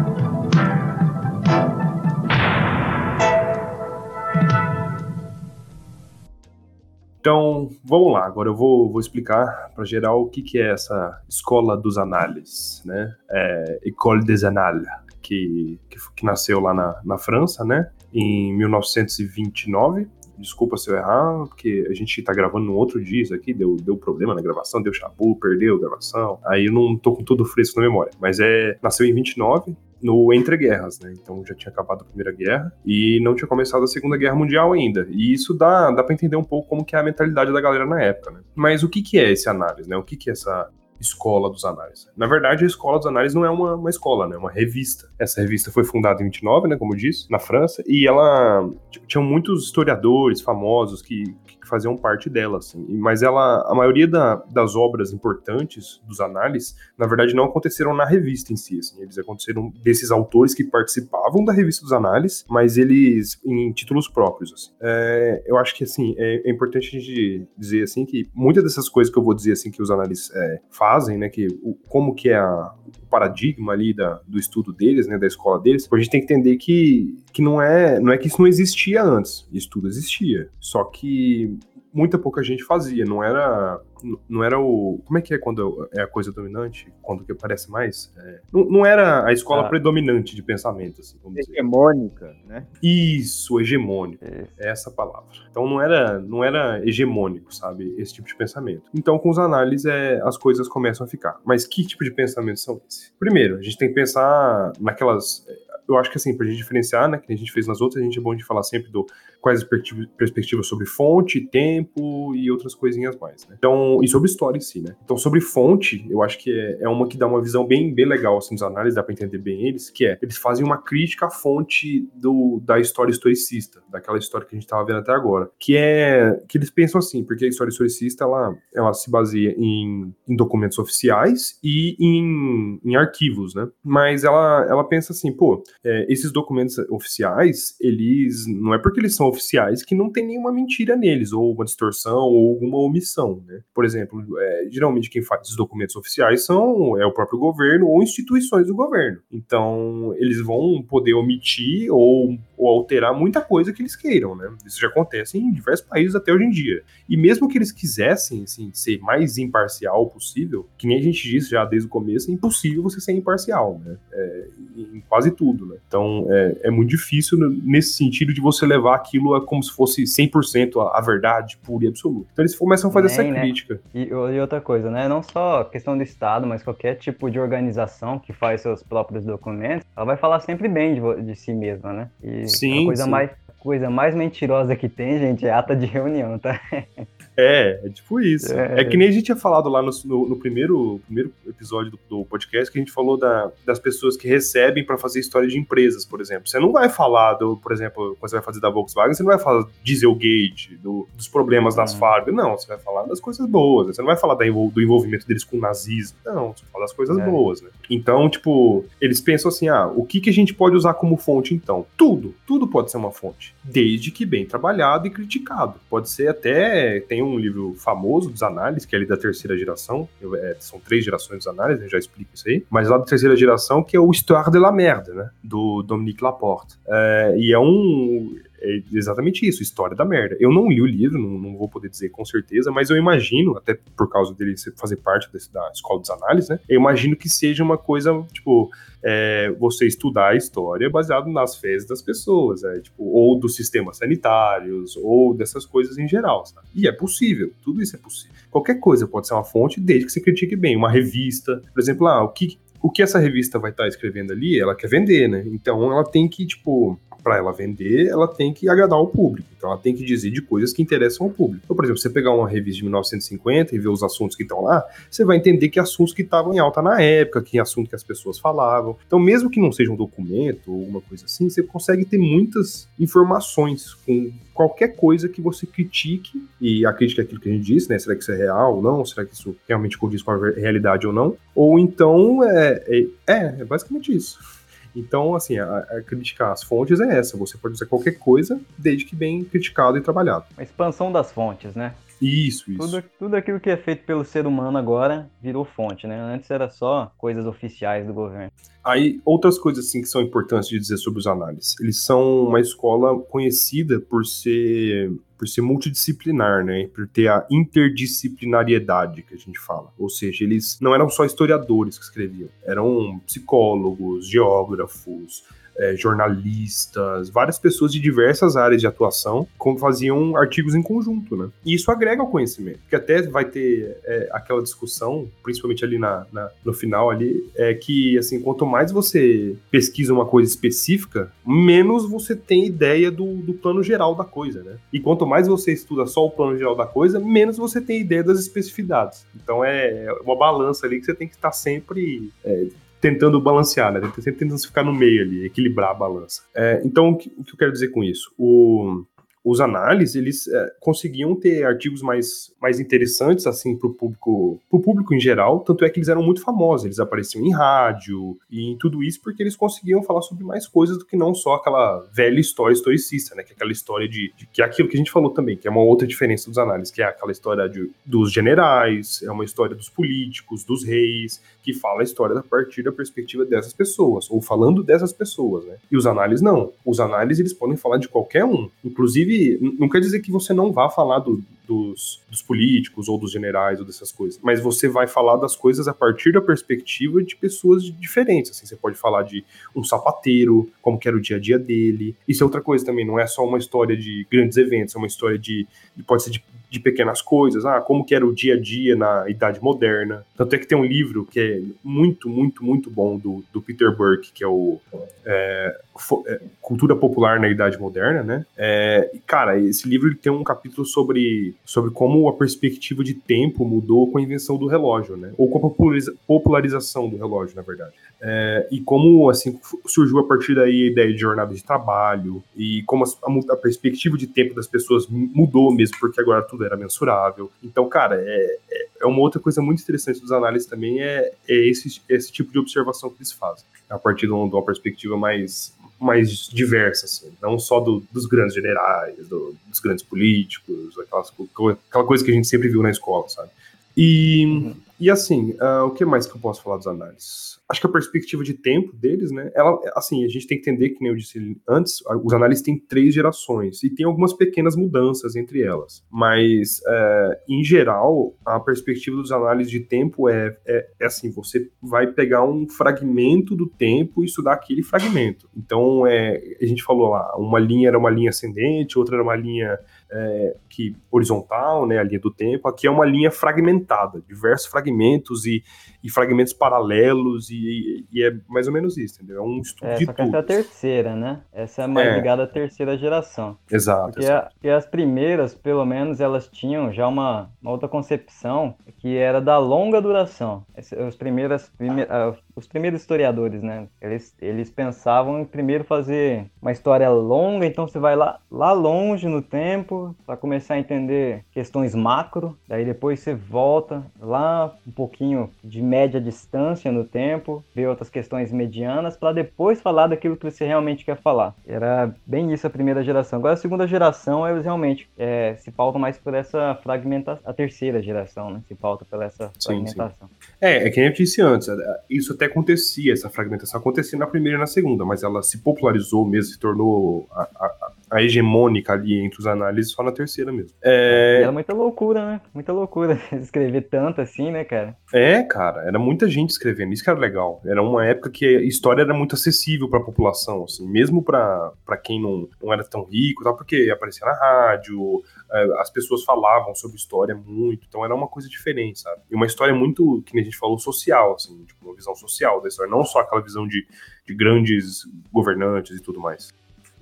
Speaker 1: Então, vamos lá. Agora eu vou, vou explicar para geral o que, que é essa escola dos análises, né? É, École des Annales, que, que, que, nasceu lá na, na França, né? Em 1929. Desculpa se eu errar, porque a gente tá gravando num outro dia isso aqui, deu, deu problema na gravação, deu chabu, perdeu a gravação. Aí eu não tô com tudo fresco na memória. Mas é. Nasceu em 29, no Entre Guerras, né? Então já tinha acabado a Primeira Guerra e não tinha começado a Segunda Guerra Mundial ainda. E isso dá, dá para entender um pouco como que é a mentalidade da galera na época, né? Mas o que que é esse análise, né? O que que é essa escola dos análises. Na verdade, a escola dos análises não é uma, uma escola, né? É uma revista. Essa revista foi fundada em 29, né? Como eu disse, na França, e ela tinha muitos historiadores famosos que, que faziam parte dela, assim. Mas ela, a maioria da, das obras importantes dos análises, na verdade, não aconteceram na revista em si, assim. Eles aconteceram desses autores que participavam da revista dos análises, mas eles em títulos próprios, assim. É, eu acho que, assim, é, é, importante a gente dizer, assim, que muitas dessas coisas que eu vou dizer, assim, que os análises é, fazem, né, que o, como que é a, o paradigma ali da, do estudo deles, né, da escola deles, a gente tem que entender que, que não é, não é que isso não existia antes, isso tudo existia, só que muita pouca gente fazia, não era não era o. Como é que é quando é a coisa dominante? Quando que aparece mais? É, não, não, era a escola ah. predominante de pensamento, assim,
Speaker 3: Hegemônica, dizer. né?
Speaker 1: Isso, hegemônico. É. é essa palavra. Então não era, não era hegemônico, sabe? Esse tipo de pensamento. Então, com os análises, é, as coisas começam a ficar. Mas que tipo de pensamento são esses? Primeiro, a gente tem que pensar naquelas eu acho que assim, pra gente diferenciar, né, que a gente fez nas outras, a gente é bom de falar sempre do quais perspectivas sobre fonte, tempo e outras coisinhas mais. Né? Então, e sobre história em si, né? Então, sobre fonte, eu acho que é, é uma que dá uma visão bem, bem legal assim, dos análises, dá para entender bem eles, que é eles fazem uma crítica à fonte do, da história historicista, daquela história que a gente estava vendo até agora, que é que eles pensam assim, porque a história historicista ela, ela se baseia em, em documentos oficiais e em, em arquivos, né? Mas ela, ela pensa assim, pô, é, esses documentos oficiais, eles não é porque eles são oficiais que não tem nenhuma mentira neles, ou uma distorção, ou alguma omissão, né? Por exemplo, é, geralmente quem faz esses documentos oficiais são é o próprio governo ou instituições do governo. Então, eles vão poder omitir ou, ou alterar muita coisa que eles queiram, né? Isso já acontece em diversos países até hoje em dia. E mesmo que eles quisessem, assim, ser mais imparcial possível, que nem a gente disse já desde o começo, é impossível você ser imparcial, né? É, em quase tudo, né? Então, é, é muito difícil nesse sentido de você levar aquilo a como se fosse 100% a, a verdade pura e absoluta. Então, eles começam a fazer Nem, essa né? crítica.
Speaker 2: E, e, outra coisa, né? Não só questão do Estado, mas qualquer tipo de organização que faz seus próprios documentos, ela vai falar sempre bem de, de si mesma, né? E sim, a coisa sim. mais coisa mais mentirosa que tem, gente, é ata de reunião, tá? *laughs*
Speaker 1: É, é tipo isso. É, é que nem a gente tinha falado lá no, no, no primeiro, primeiro episódio do, do, podcast, que a gente falou da, das pessoas que recebem para fazer história de empresas, por exemplo. Você não vai falar, do, por exemplo, quando você vai fazer da Volkswagen, você não vai falar Dieselgate, do, dos problemas das uhum. fábricas. Não, você vai falar das coisas boas. Você não vai falar da, do envolvimento deles com o nazismo. Não, você vai falar das coisas é. boas, né? Então, tipo, eles pensam assim: ah, o que, que a gente pode usar como fonte então? Tudo. Tudo pode ser uma fonte. Desde que bem trabalhado e criticado. Pode ser até. Tem um livro famoso dos análises, que é ali da terceira geração, é, são três gerações dos análises, eu já explico isso aí, mas lá da terceira geração, que é o Histoire de la Merde, né, do Dominique Laporte. É, e é um é exatamente isso, história da merda. Eu não li o livro, não, não, vou poder dizer com certeza, mas eu imagino, até por causa dele fazer parte desse, da escola dos análises, né? Eu imagino que seja uma coisa, tipo, é, você estudar a história baseado nas fezes das pessoas, é, tipo, ou dos sistemas sanitários, ou dessas coisas em geral, sabe? E é possível, tudo isso é possível. Qualquer coisa pode ser uma fonte, desde que você critique bem. Uma revista, por exemplo, ah, o que, o que essa revista vai estar escrevendo ali, ela quer vender, né? Então ela tem que, tipo, para ela vender, ela tem que agradar o público. Então ela tem que dizer de coisas que interessam ao público. Então, por exemplo, você pegar uma revista de 1950 e ver os assuntos que estão lá, você vai entender que assuntos que estavam em alta na época, que assunto que as pessoas falavam. Então, mesmo que não seja um documento ou alguma coisa assim, você consegue ter muitas informações com qualquer coisa que você critique, e a crítica é aquilo que a gente disse, né? Será que isso é real ou não? Será que isso realmente condiz com a realidade ou não? Ou então, é, é, é, é basicamente isso. Então, assim, a, a criticar as fontes é essa. Você pode dizer qualquer coisa, desde que bem criticado e trabalhado.
Speaker 2: A expansão das fontes, né?
Speaker 1: Isso, isso.
Speaker 2: Tudo, tudo aquilo que é feito pelo ser humano agora virou fonte, né? Antes era só coisas oficiais do governo.
Speaker 1: Aí, outras coisas assim que são importantes de dizer sobre os análises. Eles são uma escola conhecida por ser por ser multidisciplinar, né? Por ter a interdisciplinariedade que a gente fala. Ou seja, eles não eram só historiadores que escreviam, eram psicólogos, geógrafos, é, jornalistas, várias pessoas de diversas áreas de atuação faziam artigos em conjunto, né? E isso agrega ao conhecimento, que até vai ter é, aquela discussão, principalmente ali na, na, no final ali, é que assim quanto mais você pesquisa uma coisa específica, menos você tem ideia do, do plano geral da coisa, né? E quanto mais você estuda só o plano geral da coisa, menos você tem ideia das especificidades. Então é uma balança ali que você tem que estar sempre é, tentando balancear, né? Sempre tentando ficar no meio ali, equilibrar a balança. É, então, o que, o que eu quero dizer com isso? O, os análises eles é, conseguiam ter artigos mais, mais interessantes assim para o público público em geral tanto é que eles eram muito famosos eles apareciam em rádio e em tudo isso porque eles conseguiam falar sobre mais coisas do que não só aquela velha história historicista né que é aquela história de, de que é aquilo que a gente falou também que é uma outra diferença dos análises que é aquela história de, dos generais é uma história dos políticos dos reis que fala a história a partir da perspectiva dessas pessoas ou falando dessas pessoas né? E os análises não. Os análises eles podem falar de qualquer um. Inclusive não quer dizer que você não vá falar do, dos, dos, políticos ou dos generais ou dessas coisas, mas você vai falar das coisas a partir da perspectiva de pessoas diferentes. Assim, você pode falar de um sapateiro, como que era o dia a dia dele. Isso é outra coisa também, não é só uma história de grandes eventos, é uma história de, pode ser de de pequenas coisas, ah, como que era o dia a dia na Idade Moderna. Tanto é que tem um livro que é muito, muito, muito bom do, do Peter Burke, que é o é, é, Cultura Popular na Idade Moderna, né? É, cara, esse livro tem um capítulo sobre, sobre como a perspectiva de tempo mudou com a invenção do relógio, né? Ou com a popularização do relógio, na verdade. É, e como, assim, surgiu a partir daí a ideia de jornada de trabalho e como a, a perspectiva de tempo das pessoas mudou mesmo, porque agora tudo era mensurável. Então, cara, é, é, é uma outra coisa muito interessante dos análises também, é, é esse, esse tipo de observação que eles fazem, a partir de uma, de uma perspectiva mais, mais diversa, assim, não só do, dos grandes generais, do, dos grandes políticos, aquelas, aquela coisa que a gente sempre viu na escola, sabe? E, uhum. E assim, uh, o que mais que eu posso falar dos análises? acho que a perspectiva de tempo deles, né? Ela, assim, a gente tem que entender que nem eu disse antes, os análises têm três gerações e tem algumas pequenas mudanças entre elas, mas é, em geral a perspectiva dos análises de tempo é, é, é, assim, você vai pegar um fragmento do tempo e estudar aquele fragmento. Então, é, a gente falou lá, uma linha era uma linha ascendente, outra era uma linha é, que horizontal, né, a linha do tempo. Aqui é uma linha fragmentada, diversos fragmentos e, e fragmentos paralelos e, e, é mais ou menos isso, entendeu? É um estudo
Speaker 2: é,
Speaker 1: de
Speaker 2: só que essa é a terceira, né? Essa é mais é. ligada à terceira geração.
Speaker 1: Exato.
Speaker 2: Porque,
Speaker 1: exato.
Speaker 2: A, porque, as primeiras, pelo menos, elas tinham já uma, uma outra concepção que era da longa duração. Os primeiras, prime, uh, os primeiros historiadores, né? Eles, eles pensavam em primeiro fazer uma história longa, então você vai lá, lá longe no tempo para começar a entender questões macro, daí depois você volta lá um pouquinho de média distância no tempo, ver outras questões medianas para depois falar daquilo que você realmente quer falar. Era bem isso a primeira geração. Agora a segunda geração eles realmente é, se pautam mais por essa fragmentação, a terceira geração, né? Se pauta pela essa fragmentação. Sim, sim.
Speaker 1: É, é que eu disse antes, é, isso até acontecia, essa fragmentação acontecia na primeira e na segunda, mas ela se popularizou mesmo, se tornou a, a, a hegemônica ali entre os análises só na terceira mesmo.
Speaker 2: É... Era muita loucura, né? Muita loucura *laughs* escrever tanto assim, né, cara?
Speaker 1: É, cara, era muita gente escrevendo, isso que era legal. Era uma época que a história era muito acessível para a população, assim, mesmo para quem não, não era tão rico, tal, porque aparecia na rádio, as pessoas falavam sobre história muito, então era uma coisa diferente, sabe? E uma história muito, que a gente falou, social, assim, tipo, uma visão social da história, não só aquela visão de, de grandes governantes e tudo mais.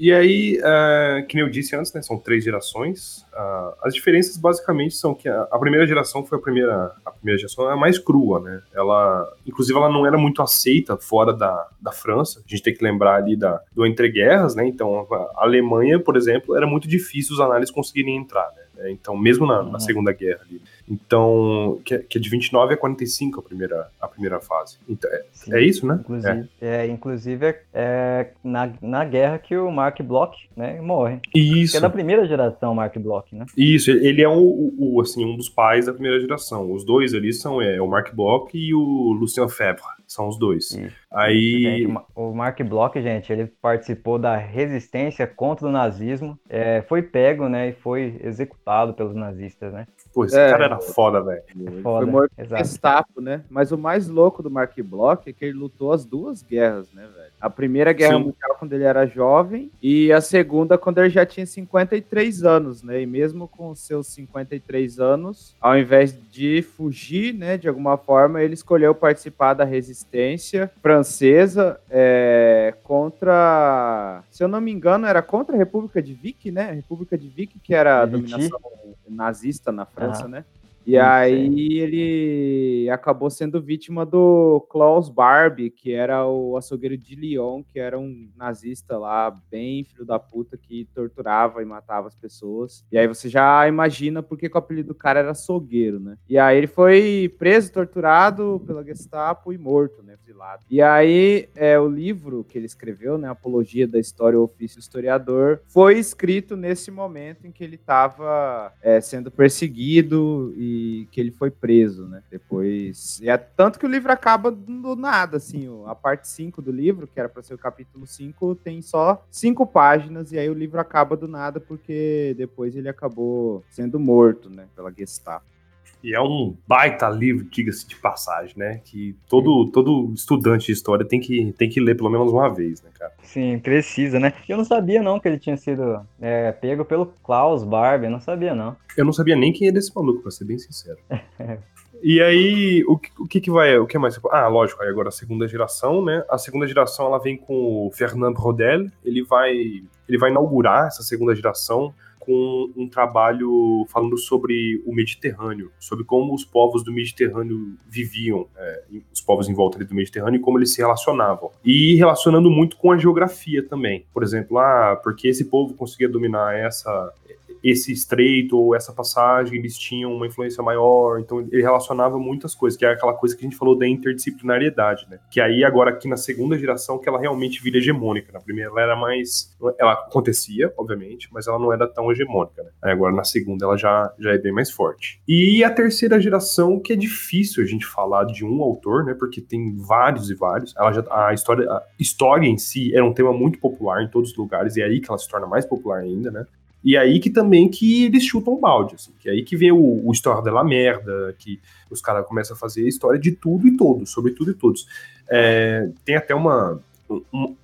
Speaker 1: E aí, uh, que nem eu disse antes, né, são três gerações. Uh, as diferenças basicamente são que a, a, primeira geração foi a primeira, a primeira geração é a mais crua, né? Ela, inclusive, ela não era muito aceita fora da, da França. A gente tem que lembrar ali da, do entreguerras, né? Então, a Alemanha, por exemplo, era muito difícil os análises conseguirem entrar, né? É, então, mesmo na, na, uhum. Segunda Guerra ali. Então, que, que é de 29 a 45 a primeira, a primeira fase. Então, é, é isso, né?
Speaker 2: Inclusive, é. é inclusive é, é, na, na guerra que o Mark Bloch né, morre.
Speaker 1: Isso.
Speaker 2: Que é da primeira geração, Mark Bloch, né?
Speaker 1: Isso, ele é um, o, assim, um dos pais da primeira geração. Os dois ali são é, o Mark Bloch e o Lucien Febvre. São os dois. Isso. Aí.
Speaker 2: Gente, o Mark Bloch, gente, ele participou da resistência contra o nazismo. É, foi pego, né? E foi executado pelos nazistas, né?
Speaker 1: Pô, esse é, cara era foda, velho.
Speaker 3: É foi morto Gestapo, né? Mas o mais louco do Mark Bloch é que ele lutou as duas guerras, né, velho? A primeira guerra Sim. mundial quando ele era jovem e a segunda quando ele já tinha 53 anos, né? E mesmo com seus 53 anos, ao invés de fugir, né, de alguma forma, ele escolheu participar da resistência francesa é, contra, se eu não me engano, era contra a República de Vic, né? A República de Vic que era a dominação nazista na França, né? E aí ele acabou sendo vítima do Klaus Barbie, que era o açougueiro de Lyon, que era um nazista lá, bem filho da puta, que torturava e matava as pessoas. E aí você já imagina por que, que o apelido do cara era açougueiro, né? E aí ele foi preso, torturado pela Gestapo e morto, né? Exilado. E aí é, o livro que ele escreveu, né? Apologia da História, o Ofício Historiador, foi escrito nesse momento em que ele estava é, sendo perseguido e que ele foi preso, né? Depois. É tanto que o livro acaba do nada, assim. A parte 5 do livro, que era para ser o capítulo 5, tem só cinco páginas, e aí o livro acaba do nada, porque depois ele acabou sendo morto, né? Pela Gestapo.
Speaker 1: E é um baita livro, diga-se de passagem, né? Que todo, todo estudante de história tem que, tem que ler pelo menos uma vez, né, cara?
Speaker 2: Sim, precisa, né? Eu não sabia, não, que ele tinha sido é, pego pelo Klaus Barbie, não sabia, não.
Speaker 1: Eu não sabia nem quem era esse maluco, pra ser bem sincero. *laughs* E aí, o, o que que vai, o que mais? Ah, lógico, aí agora a segunda geração, né? A segunda geração, ela vem com o Fernand Rodel, ele vai, ele vai inaugurar essa segunda geração com um trabalho falando sobre o Mediterrâneo, sobre como os povos do Mediterrâneo viviam, é, os povos em volta do Mediterrâneo e como eles se relacionavam. E relacionando muito com a geografia também. Por exemplo, ah, porque esse povo conseguia dominar essa, esse estreito ou essa passagem, eles tinham uma influência maior, então ele relacionava muitas coisas, que é aquela coisa que a gente falou da interdisciplinariedade, né? Que aí agora aqui na segunda geração que ela realmente vira hegemônica. Na primeira ela era mais, ela acontecia, obviamente, mas ela não era tão hegemônica, né? Aí agora na segunda ela já, já é bem mais forte. E a terceira geração que é difícil a gente falar de um autor, né? Porque tem vários e vários. Ela já a história a história em si era um tema muito popular em todos os lugares e é aí que ela se torna mais popular ainda, né? E aí que também que eles chutam o balde, assim, que é aí que vem o, o História da Merda, que os caras começam a fazer história de tudo e todos, sobre tudo e todos. É, tem até uma,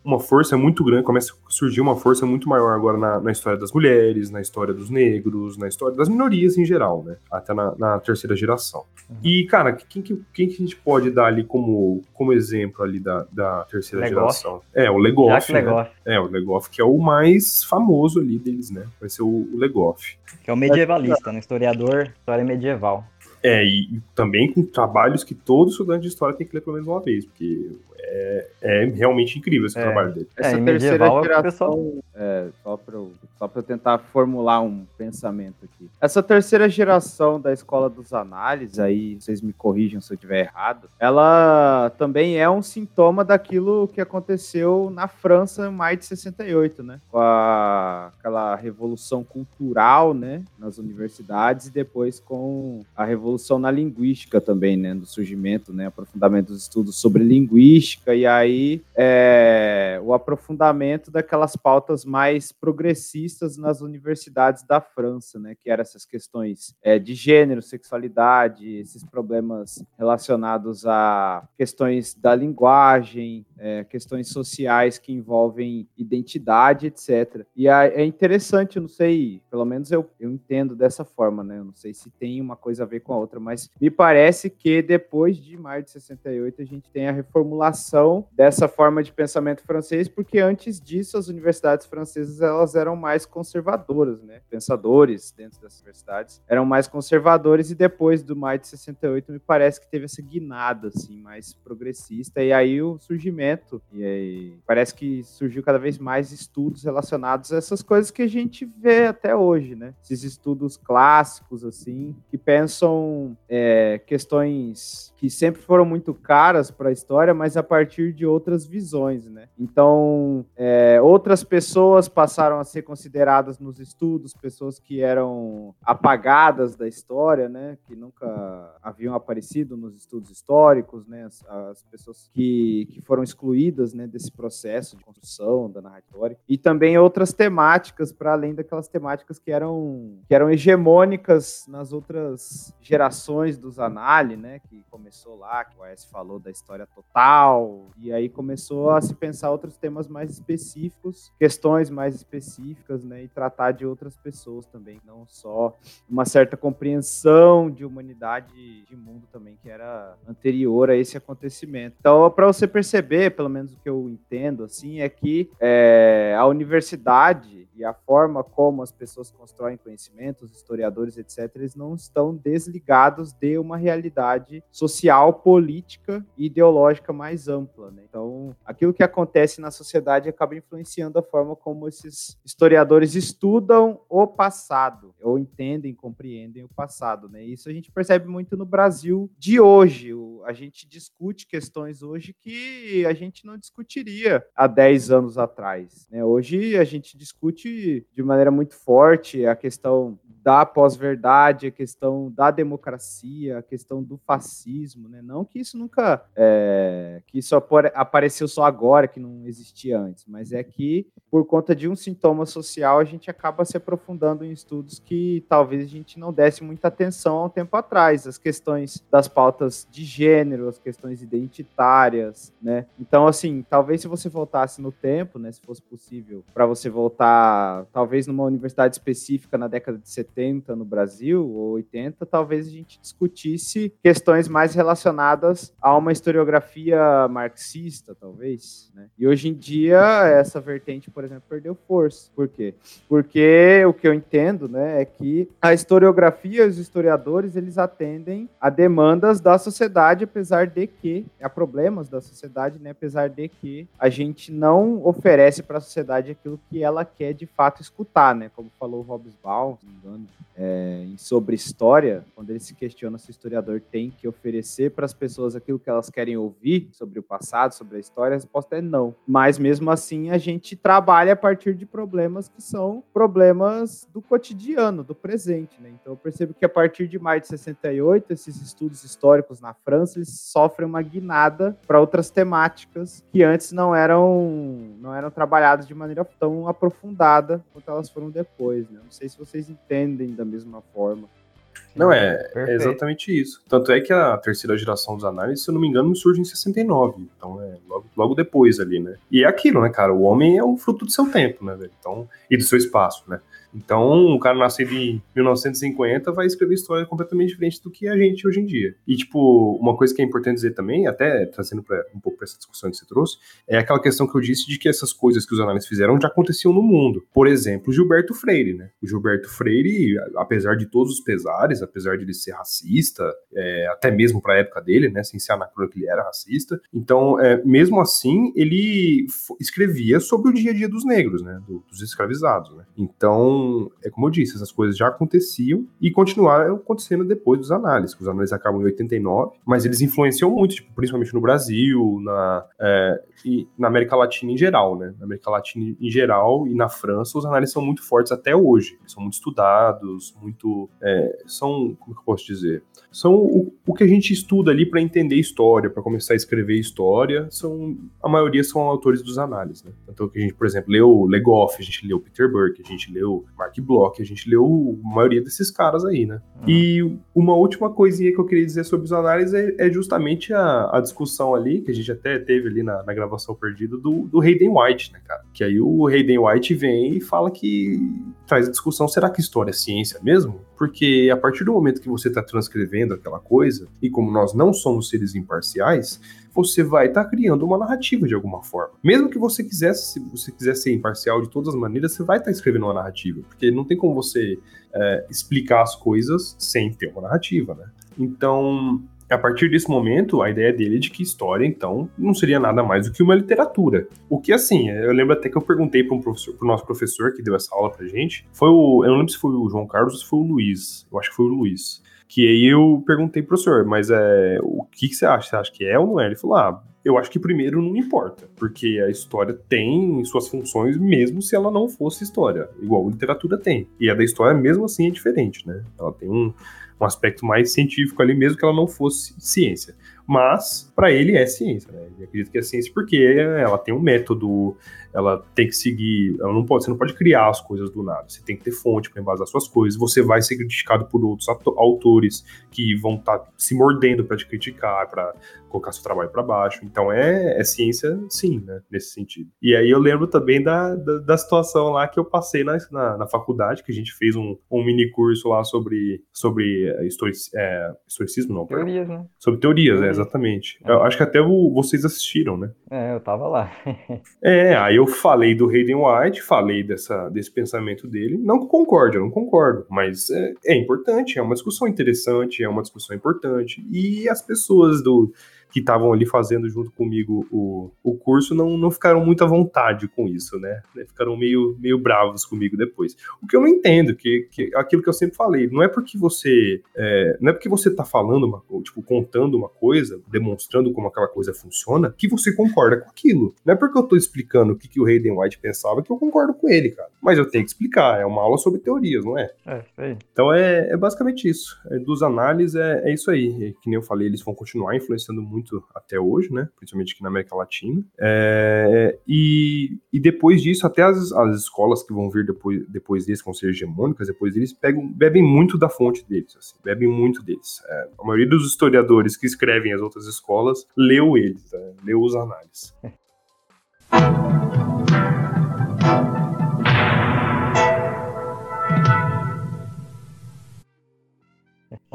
Speaker 1: uma força muito grande, começa a surgir uma força muito maior agora na, na, história das mulheres, na história dos negros, na história das minorias em geral, né? Até na, na terceira geração. Uhum. E, cara, quem que, quem que a gente pode dar ali como, como exemplo ali da, da terceira Legoff. geração? É, o Legoff. Né? Legoff. É, o Legoff, que é o mais famoso ali deles, né? Vai ser o, o Legoff.
Speaker 2: Que é o medievalista, né? Historiador, história medieval.
Speaker 1: É, e, e, também com trabalhos que todo estudante de história tem que ler pelo menos uma vez, porque é, é realmente incrível esse é. trabalho dele.
Speaker 3: É, Essa terceira é geração, pessoal... É, só para só para tentar formular um pensamento aqui. Essa terceira geração da escola dos análises, aí vocês me corrijam se eu estiver errado, ela também é um sintoma daquilo que aconteceu na França em maio de 68, né? Com a, aquela revolução cultural, né, nas universidades e depois com a revolução na linguística também, né, do surgimento, né, aprofundamento dos estudos sobre linguística e aí é, o aprofundamento daquelas pautas mais progressistas nas universidades da França, né? Que eram essas questões é, de gênero, sexualidade, esses problemas relacionados a questões da linguagem, é, questões sociais que envolvem identidade, etc. E é interessante, não sei, pelo menos eu, eu entendo dessa forma, né? Não sei se tem uma coisa a ver com a outra, mas me parece que depois de maio de 68 a gente tem a reformulação dessa forma de pensamento francês, porque antes disso as universidades francesas elas eram mais conservadoras, né? Pensadores dentro das universidades eram mais conservadores e depois do maio de 68 me parece que teve essa guinada assim mais progressista e aí o surgimento e aí parece que surgiu cada vez mais estudos relacionados a essas coisas que a gente vê até hoje, né? Esses estudos clássicos assim que pensam é, questões que sempre foram muito caras para a história, mas a partir de outras visões, né? Então, é, outras pessoas passaram a ser consideradas nos estudos, pessoas que eram apagadas da história, né? Que nunca haviam aparecido nos estudos históricos, né? As, as pessoas que, que foram excluídas, né? Desse processo de construção da narratória e também outras temáticas para além daquelas temáticas que eram que eram hegemônicas nas outras gerações dos Anali, né? Que começou lá, que o AS falou da história total e aí começou a se pensar outros temas mais específicos, questões mais específicas, né, e tratar de outras pessoas também, não só uma certa compreensão de humanidade de mundo também que era anterior a esse acontecimento. Então, para você perceber, pelo menos o que eu entendo, assim, é que é, a universidade e a forma como as pessoas constroem conhecimento, os historiadores, etc., eles não estão desligados de uma realidade social, política e ideológica mais ampla. Né? Então, aquilo que acontece na sociedade acaba influenciando a forma como esses historiadores estudam o passado, ou entendem, compreendem o passado. Né? Isso a gente percebe muito no Brasil de hoje. A gente discute questões hoje que a gente não discutiria há 10 anos atrás. Né? Hoje a gente discute de maneira muito forte a questão da pós-verdade, a questão da democracia, a questão do fascismo, né? Não que isso nunca, é, que isso apareceu só agora, que não existia antes, mas é que por conta de um sintoma social a gente acaba se aprofundando em estudos que talvez a gente não desse muita atenção há um tempo atrás, as questões das pautas de gênero, as questões identitárias, né? Então, assim, talvez se você voltasse no tempo, né, se fosse possível, para você voltar, talvez numa universidade específica na década de 70 no Brasil, ou 80, talvez a gente discutisse questões mais relacionadas a uma historiografia marxista, talvez, né? E hoje em dia, essa vertente, por exemplo, perdeu força. Por quê? Porque o que eu entendo, né, é que a historiografia e os historiadores, eles atendem a demandas da sociedade, apesar de que, a problemas da sociedade, né, apesar de que a gente não oferece para a sociedade aquilo que ela quer de fato escutar, né? Como falou o Hobsbawm, se não me engano, é, sobre história, quando ele se questiona se o historiador tem que oferecer para as pessoas aquilo que elas querem ouvir sobre o passado, sobre a história, a resposta é não. Mas mesmo assim, a gente trabalha a partir de problemas que são problemas do cotidiano, do presente, né? Então eu percebo que a partir de maio de 68, esses estudos históricos na França, eles sofrem uma guinada para outras temáticas que antes não eram não eram trabalhadas de maneira tão aprofundada quanto elas foram depois, né? Não sei se vocês entendem da mesma forma.
Speaker 1: Não, é, é, exatamente isso. Tanto é que a terceira geração dos análises, se eu não me engano, surge em 69. Então é logo, logo depois ali, né? E é aquilo, né, cara? O homem é o fruto do seu tempo, né, velho? Então, e do seu espaço, né? Então, o cara nascido em 1950 vai escrever história completamente diferente do que a gente hoje em dia. E, tipo, uma coisa que é importante dizer também, até trazendo pra, um pouco para essa discussão que você trouxe, é aquela questão que eu disse de que essas coisas que os análises fizeram já aconteciam no mundo. Por exemplo, Gilberto Freire, né? O Gilberto Freire, apesar de todos os pesares, apesar de ele ser racista, é, até mesmo para a época dele, né? Sem ser anacrônico, ele era racista. Então, é, mesmo assim, ele escrevia sobre o dia a dia dos negros, né? Do, dos escravizados, né? Então, é como eu disse, essas coisas já aconteciam e continuaram acontecendo depois dos análises. Os análises acabam em 89, mas eles influenciam muito, tipo, principalmente no Brasil, na, é, e na América Latina em geral, né? Na América Latina em geral e na França, os análises são muito fortes até hoje. Eles são muito estudados, muito. É, são. Como que eu posso dizer? São o, o que a gente estuda ali para entender história, para começar a escrever história. São, a maioria são autores dos análises, né? Então, que a gente, por exemplo, leu Legoff, a gente leu Peter Burke, a gente leu Mark Bloch, a gente leu a maioria desses caras aí, né? Uhum. E uma última coisinha que eu queria dizer sobre os análises é, é justamente a, a, discussão ali, que a gente até teve ali na, na gravação perdida, do, do Hayden White, né, cara? Que aí o Hayden White vem e fala que traz a discussão, será que história é ciência mesmo? Porque a partir do momento que você está transcrevendo aquela coisa, e como nós não somos seres imparciais, você vai estar tá criando uma narrativa de alguma forma. Mesmo que você quisesse, se você quiser ser imparcial de todas as maneiras, você vai estar tá escrevendo uma narrativa, porque não tem como você é, explicar as coisas sem ter uma narrativa, né? Então, a partir desse momento, a ideia dele é de que história, então, não seria nada mais do que uma literatura. O que, assim, eu lembro até que eu perguntei para um professor, pro nosso professor que deu essa aula pra gente, foi o, eu não lembro se foi o João Carlos ou se foi o Luiz, eu acho que foi o Luiz. Que aí eu perguntei pro professor, mas é, o que, que você acha? Você acha que é ou não é? Ele falou, ah, eu acho que primeiro não importa, porque a história tem suas funções mesmo se ela não fosse história, igual a literatura tem. E a da história mesmo assim é diferente, né? Ela tem um, um aspecto mais científico ali mesmo que ela não fosse ciência mas para ele é ciência, né? Ele acredita que é ciência porque ela tem um método, ela tem que seguir, ela não pode, você não pode criar as coisas do nada, você tem que ter fonte para embasar suas coisas, você vai ser criticado por outros autores que vão estar tá se mordendo para te criticar, para colocar seu trabalho para baixo. Então é, é, ciência, sim, né? Nesse sentido. E aí eu lembro também da, da, da situação lá que eu passei na, na, na, faculdade, que a gente fez um, um mini curso lá sobre, sobre historic, é, historicismo, não,
Speaker 2: teorias, né?
Speaker 1: Sobre teorias, é, exatamente. É. Eu acho que até o, vocês assistiram, né?
Speaker 2: É, eu tava lá.
Speaker 1: é, aí eu falei do Hayden White, falei dessa, desse pensamento dele. Não que concorde, eu não concordo, mas é, é importante, é uma discussão interessante, é uma discussão importante. E as pessoas do que estavam ali fazendo junto comigo o, o curso não, não ficaram muito à vontade com isso, né? Ficaram meio, meio bravos comigo depois. O que eu não entendo, que, que aquilo que eu sempre falei, não é porque você é, não é porque você tá falando uma tipo, contando uma coisa, demonstrando como aquela coisa funciona, que você concorda com aquilo. Não é porque eu tô explicando o que, que o Hayden White pensava que eu concordo com ele, cara. mas eu tenho que explicar. É uma aula sobre teorias, não é?
Speaker 2: É, sei.
Speaker 1: Então é, é basicamente isso. É, dos análises é, é isso aí. E, que nem eu falei, eles vão continuar influenciando muito até hoje, né? Principalmente aqui na América Latina. É, e, e depois disso, até as, as escolas que vão vir depois, depois deles, que vão ser hegemônicas, depois deles, pegam, bebem muito da fonte deles, assim, bebem muito deles. É, a maioria dos historiadores que escrevem as outras escolas leu eles, né? leu os análises.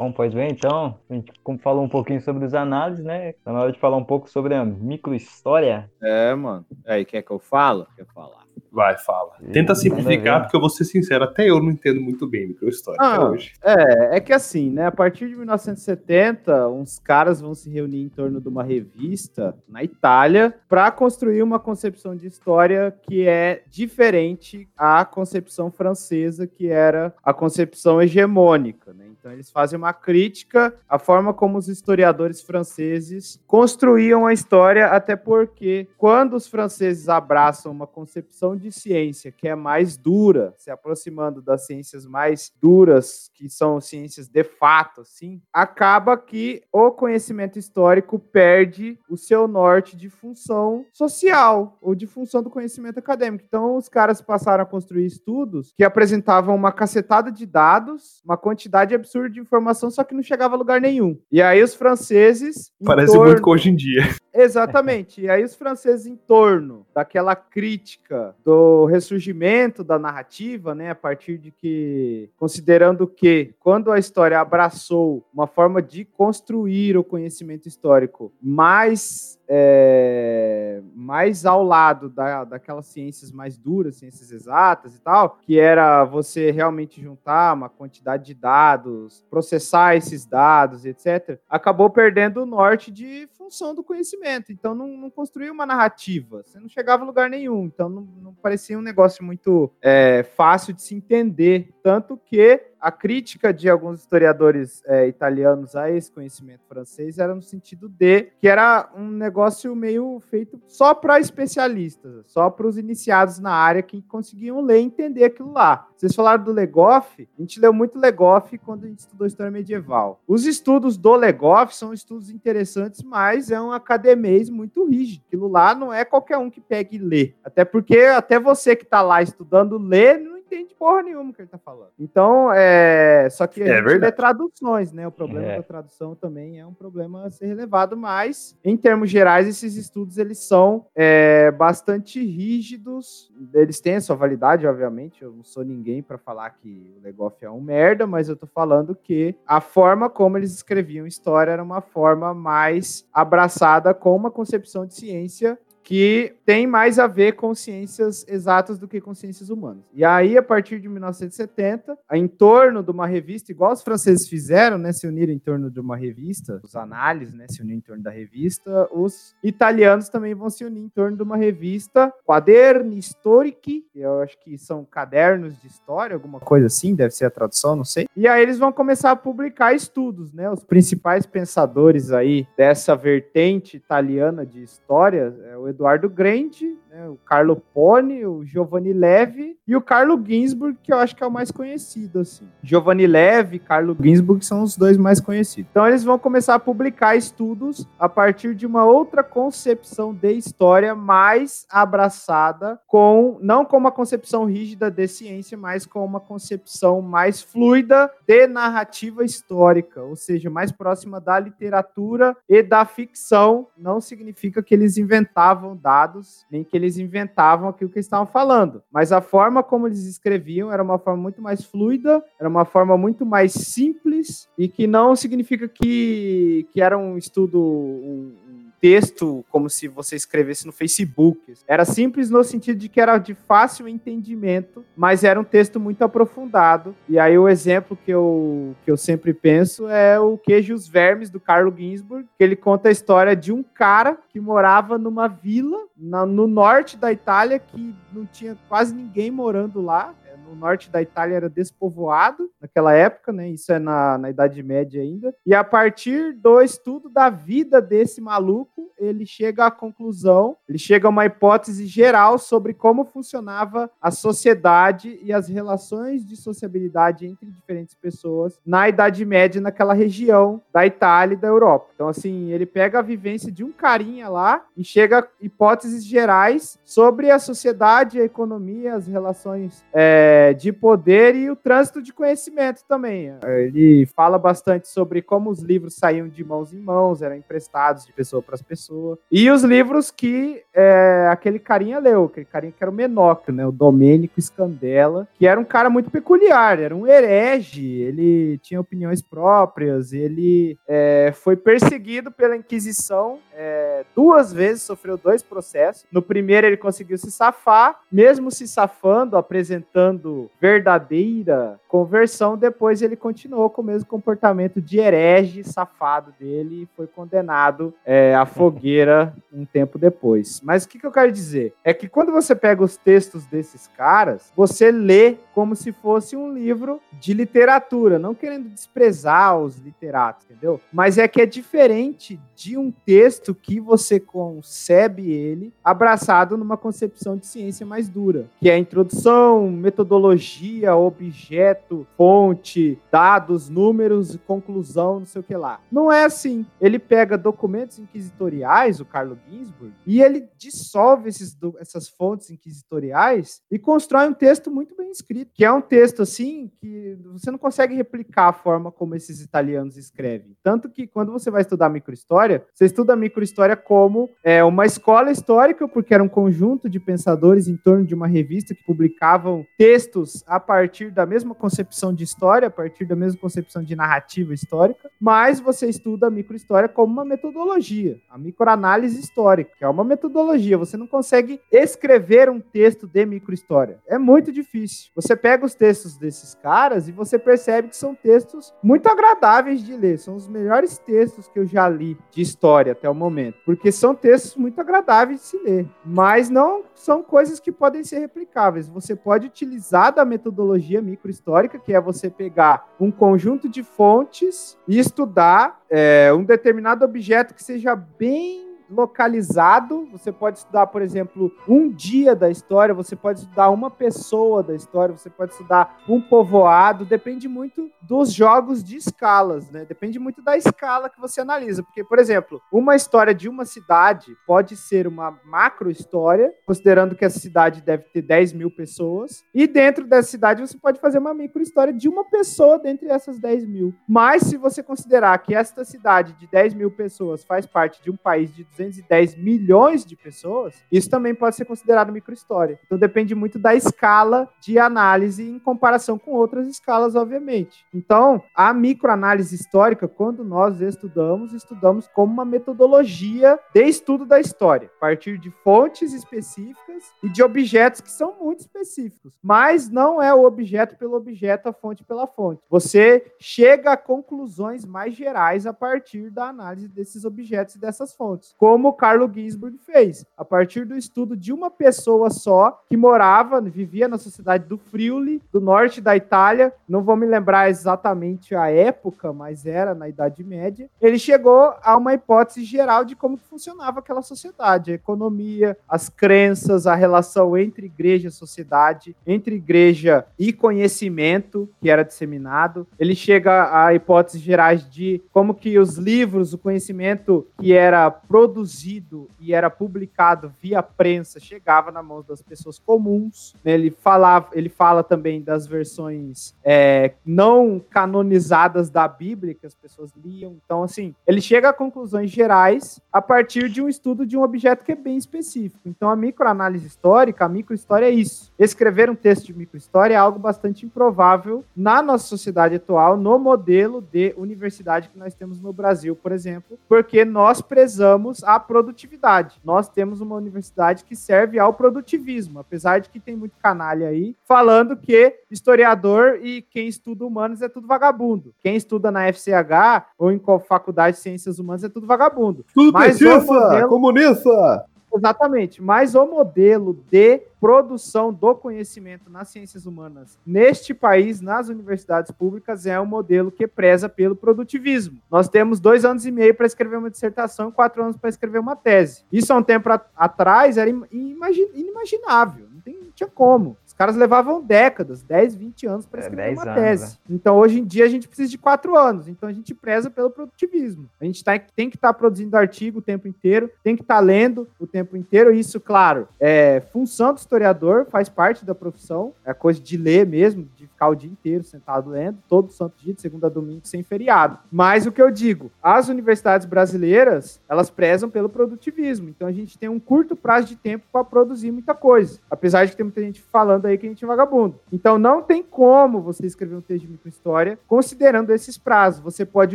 Speaker 2: Bom, pois bem, então, a gente falou um pouquinho sobre os análises, né? Tá na hora de falar um pouco sobre a microhistória.
Speaker 3: É, mano. Aí, quer que eu falo? Quer falar?
Speaker 1: Vai, fala. Tenta simplificar, porque eu vou ser sincero, até eu não entendo muito bem microhistória
Speaker 3: ah, hoje. É, é que assim, né? A partir de 1970, uns caras vão se reunir em torno de uma revista na Itália para construir uma concepção de história que é diferente à concepção francesa, que era a concepção hegemônica, né? Então eles fazem uma crítica à forma como os historiadores franceses construíam a história, até porque quando os franceses abraçam uma concepção de ciência que é mais dura, se aproximando das ciências mais duras, que são ciências de fato, assim, acaba que o conhecimento histórico perde o seu norte de função social ou de função do conhecimento acadêmico. Então, os caras passaram a construir estudos que apresentavam uma cacetada de dados, uma quantidade absurda de informação, só que não chegava a lugar nenhum. E aí os franceses.
Speaker 1: Parece torno... muito com hoje em dia.
Speaker 3: Exatamente. E aí os franceses, em torno daquela crítica do ressurgimento da narrativa, né, a partir de que, considerando que quando a história abraçou uma forma de construir o conhecimento histórico mais é, mais ao lado da, daquelas ciências mais duras, ciências exatas e tal, que era você realmente juntar uma quantidade de dados, processar esses dados, etc., acabou perdendo o norte de função do conhecimento. Então não, não construía uma narrativa, você não chegava a lugar nenhum. Então não, não parecia um negócio muito é, fácil de se entender. Tanto que a crítica de alguns historiadores é, italianos a esse conhecimento francês era no sentido de que era um negócio meio feito só para especialistas, só para os iniciados na área que conseguiam ler e entender aquilo lá. Vocês falaram do Legoff, a gente leu muito Legoff quando a gente estudou história medieval. Os estudos do Legoff são estudos interessantes, mas é um academês muito rígido. Aquilo lá não é qualquer um que pega e lê. Até porque até você que está lá estudando lê, entende porra nenhuma que ele tá falando. Então, é. Só que a é gente lê traduções, né? O problema é. da tradução também é um problema a ser relevado, mas, em termos gerais, esses estudos eles são é, bastante rígidos. Eles têm a sua validade, obviamente. Eu não sou ninguém para falar que o Legoff é um merda, mas eu tô falando que a forma como eles escreviam história era uma forma mais abraçada com uma concepção de ciência que tem mais a ver com ciências exatas do que com ciências humanas. E aí, a partir de 1970, em torno de uma revista, igual os franceses fizeram, né, se uniram em torno de uma revista, os análises, né, se uniram em torno da revista, os italianos também vão se unir em torno de uma revista, Quaderni Storici, eu acho que são cadernos de história, alguma coisa assim, deve ser a tradução, não sei. E aí eles vão começar a publicar estudos, né, os principais pensadores aí dessa vertente italiana de história, é o Eduardo Grande, né, o Carlo Pone, o Giovanni Leve e o Carlo Ginsburg, que eu acho que é o mais conhecido, assim. Giovanni Leve e Carlo Ginsburg são os dois mais conhecidos. Então eles vão começar a publicar estudos a partir de uma outra concepção de história mais abraçada com, não com uma concepção rígida de ciência, mas com uma concepção mais fluida de narrativa histórica, ou seja, mais próxima da literatura e da ficção. Não significa que eles inventavam dados, nem que eles inventavam aquilo que eles estavam falando. Mas a forma como eles escreviam era uma forma muito mais fluida, era uma forma muito mais simples e que não significa que, que era um estudo, um, texto como se você escrevesse no Facebook. Era simples no sentido de que era de fácil entendimento, mas era um texto muito aprofundado. E aí o exemplo que eu, que eu sempre penso é o Queijo e os Vermes, do Carlo Ginsburg, que ele conta a história de um cara que morava numa vila no norte da Itália que não tinha quase ninguém morando lá o norte da Itália era despovoado naquela época, né? Isso é na, na Idade Média ainda. E a partir do estudo da vida desse maluco, ele chega à conclusão, ele chega a uma hipótese geral sobre como funcionava a sociedade e as relações de sociabilidade entre diferentes pessoas na Idade Média, naquela região da Itália e da Europa. Então, assim, ele pega a vivência de um carinha lá e chega a hipóteses gerais sobre a sociedade, a economia, as relações é, de poder e o trânsito de conhecimento também. Ele fala bastante sobre como os livros saíam de mãos em mãos, eram emprestados de pessoa para pessoa. E os livros que é, aquele carinha leu, aquele carinha que era o Menóquio, né? O Domênico Scandella, que era um cara muito peculiar, era um herege, ele tinha opiniões próprias, ele é, foi perseguido pela Inquisição é, duas vezes, sofreu dois processos. No primeiro, ele conseguiu se safar, mesmo se safando, apresentando verdadeira conversão, depois ele continuou com o mesmo comportamento de herege safado dele e foi condenado é, à fogueira *laughs* um tempo depois. Mas o que, que eu quero dizer? É que quando você pega os textos desses caras, você lê como se fosse um livro de literatura, não querendo desprezar os literatos, entendeu? Mas é que é diferente de um texto que você concebe ele abraçado numa concepção de ciência mais dura, que é a introdução, metodologia, objeto, fonte, dados, números, conclusão, não sei o que lá. Não é assim. Ele pega documentos inquisitoriais, o Carlo Ginsburg, e ele dissolve esses, essas fontes inquisitoriais e constrói um texto muito bem escrito, que é um texto assim que você não consegue replicar a forma como esses italianos escrevem. Tanto que quando você vai estudar microhistória, você estuda microhistória como é, uma escola histórica, porque era um conjunto de pensadores em torno de uma revista que publicavam textos a partir da mesma concepção de história, a partir da mesma concepção de narrativa histórica, mas você estuda a microhistória como uma metodologia, a microanálise histórica, que é uma metodologia. Você não consegue escrever um texto de microhistória. É muito difícil. Você pega os textos desses caras e você percebe que são textos muito agradáveis de ler. São os melhores textos que eu já li de história até o momento, porque são textos muito agradáveis de se ler, mas não são coisas que podem ser replicáveis. Você pode utilizar da metodologia microhistórica, que é você pegar um conjunto de fontes e estudar é, um determinado objeto que seja bem localizado. Você pode estudar, por exemplo, um dia da história, você pode estudar uma pessoa da história, você pode estudar um povoado, depende muito dos jogos de escalas, né? Depende muito da escala que você analisa. Porque, por exemplo, uma história de uma cidade pode ser uma macro história, considerando que essa cidade deve ter 10 mil pessoas, e dentro dessa cidade você pode fazer uma micro história de uma pessoa dentre essas 10 mil. Mas se você considerar que esta cidade de 10 mil pessoas faz parte de um país de 200 210 milhões de pessoas, isso também pode ser considerado microhistória. Então depende muito da escala de análise em comparação com outras escalas, obviamente. Então, a microanálise histórica, quando nós estudamos, estudamos como uma metodologia de estudo da história, a partir de fontes específicas e de objetos que são muito específicos. Mas não é o objeto pelo objeto, a fonte pela fonte. Você chega a conclusões mais gerais a partir da análise desses objetos e dessas fontes. Como como Carlo Ginsburg fez, a partir do estudo de uma pessoa só que morava, vivia na sociedade do Friuli, do norte da Itália, não vou me lembrar exatamente a época, mas era na Idade Média. Ele chegou a uma hipótese geral de como funcionava aquela sociedade, a economia, as crenças, a relação entre igreja e sociedade, entre igreja e conhecimento que era disseminado. Ele chega a hipóteses gerais de como que os livros, o conhecimento que era produzido produzido e era publicado via prensa chegava na mão das pessoas comuns. Né? Ele, falava, ele fala também das versões é, não canonizadas da Bíblia que as pessoas liam. Então, assim, ele chega a conclusões gerais a partir de um estudo de um objeto que é bem específico. Então, a microanálise histórica, a microhistória é isso. Escrever um texto de microhistória é algo bastante improvável na nossa sociedade atual, no modelo de universidade que nós temos no Brasil, por exemplo, porque nós prezamos a produtividade. Nós temos uma universidade que serve ao produtivismo, apesar de que tem muito canalha aí falando que historiador e quem estuda humanos é tudo vagabundo. Quem estuda na FCH ou em faculdade de ciências humanas é tudo vagabundo.
Speaker 1: Tudo Mas petista, modelo... comunista!
Speaker 3: Exatamente, mas o modelo de produção do conhecimento nas ciências humanas neste país, nas universidades públicas, é um modelo que preza pelo produtivismo. Nós temos dois anos e meio para escrever uma dissertação e quatro anos para escrever uma tese. Isso há um tempo atrás era inimaginável, não, não tinha como. Os caras levavam décadas, 10, 20 anos para é, escrever é, uma anos, tese. Né? Então, hoje em dia, a gente precisa de quatro anos. Então, a gente preza pelo produtivismo. A gente tá, tem que estar tá produzindo artigo o tempo inteiro, tem que estar tá lendo o tempo inteiro. Isso, claro, é função do historiador, faz parte da profissão. É coisa de ler mesmo, de ficar o dia inteiro sentado lendo, todo santo dia, de segunda a domingo, sem feriado. Mas o que eu digo, as universidades brasileiras, elas prezam pelo produtivismo. Então, a gente tem um curto prazo de tempo para produzir muita coisa. Apesar de que tem muita gente falando falando aí que a gente é vagabundo. Então não tem como você escrever um texto de microhistória considerando esses prazos. Você pode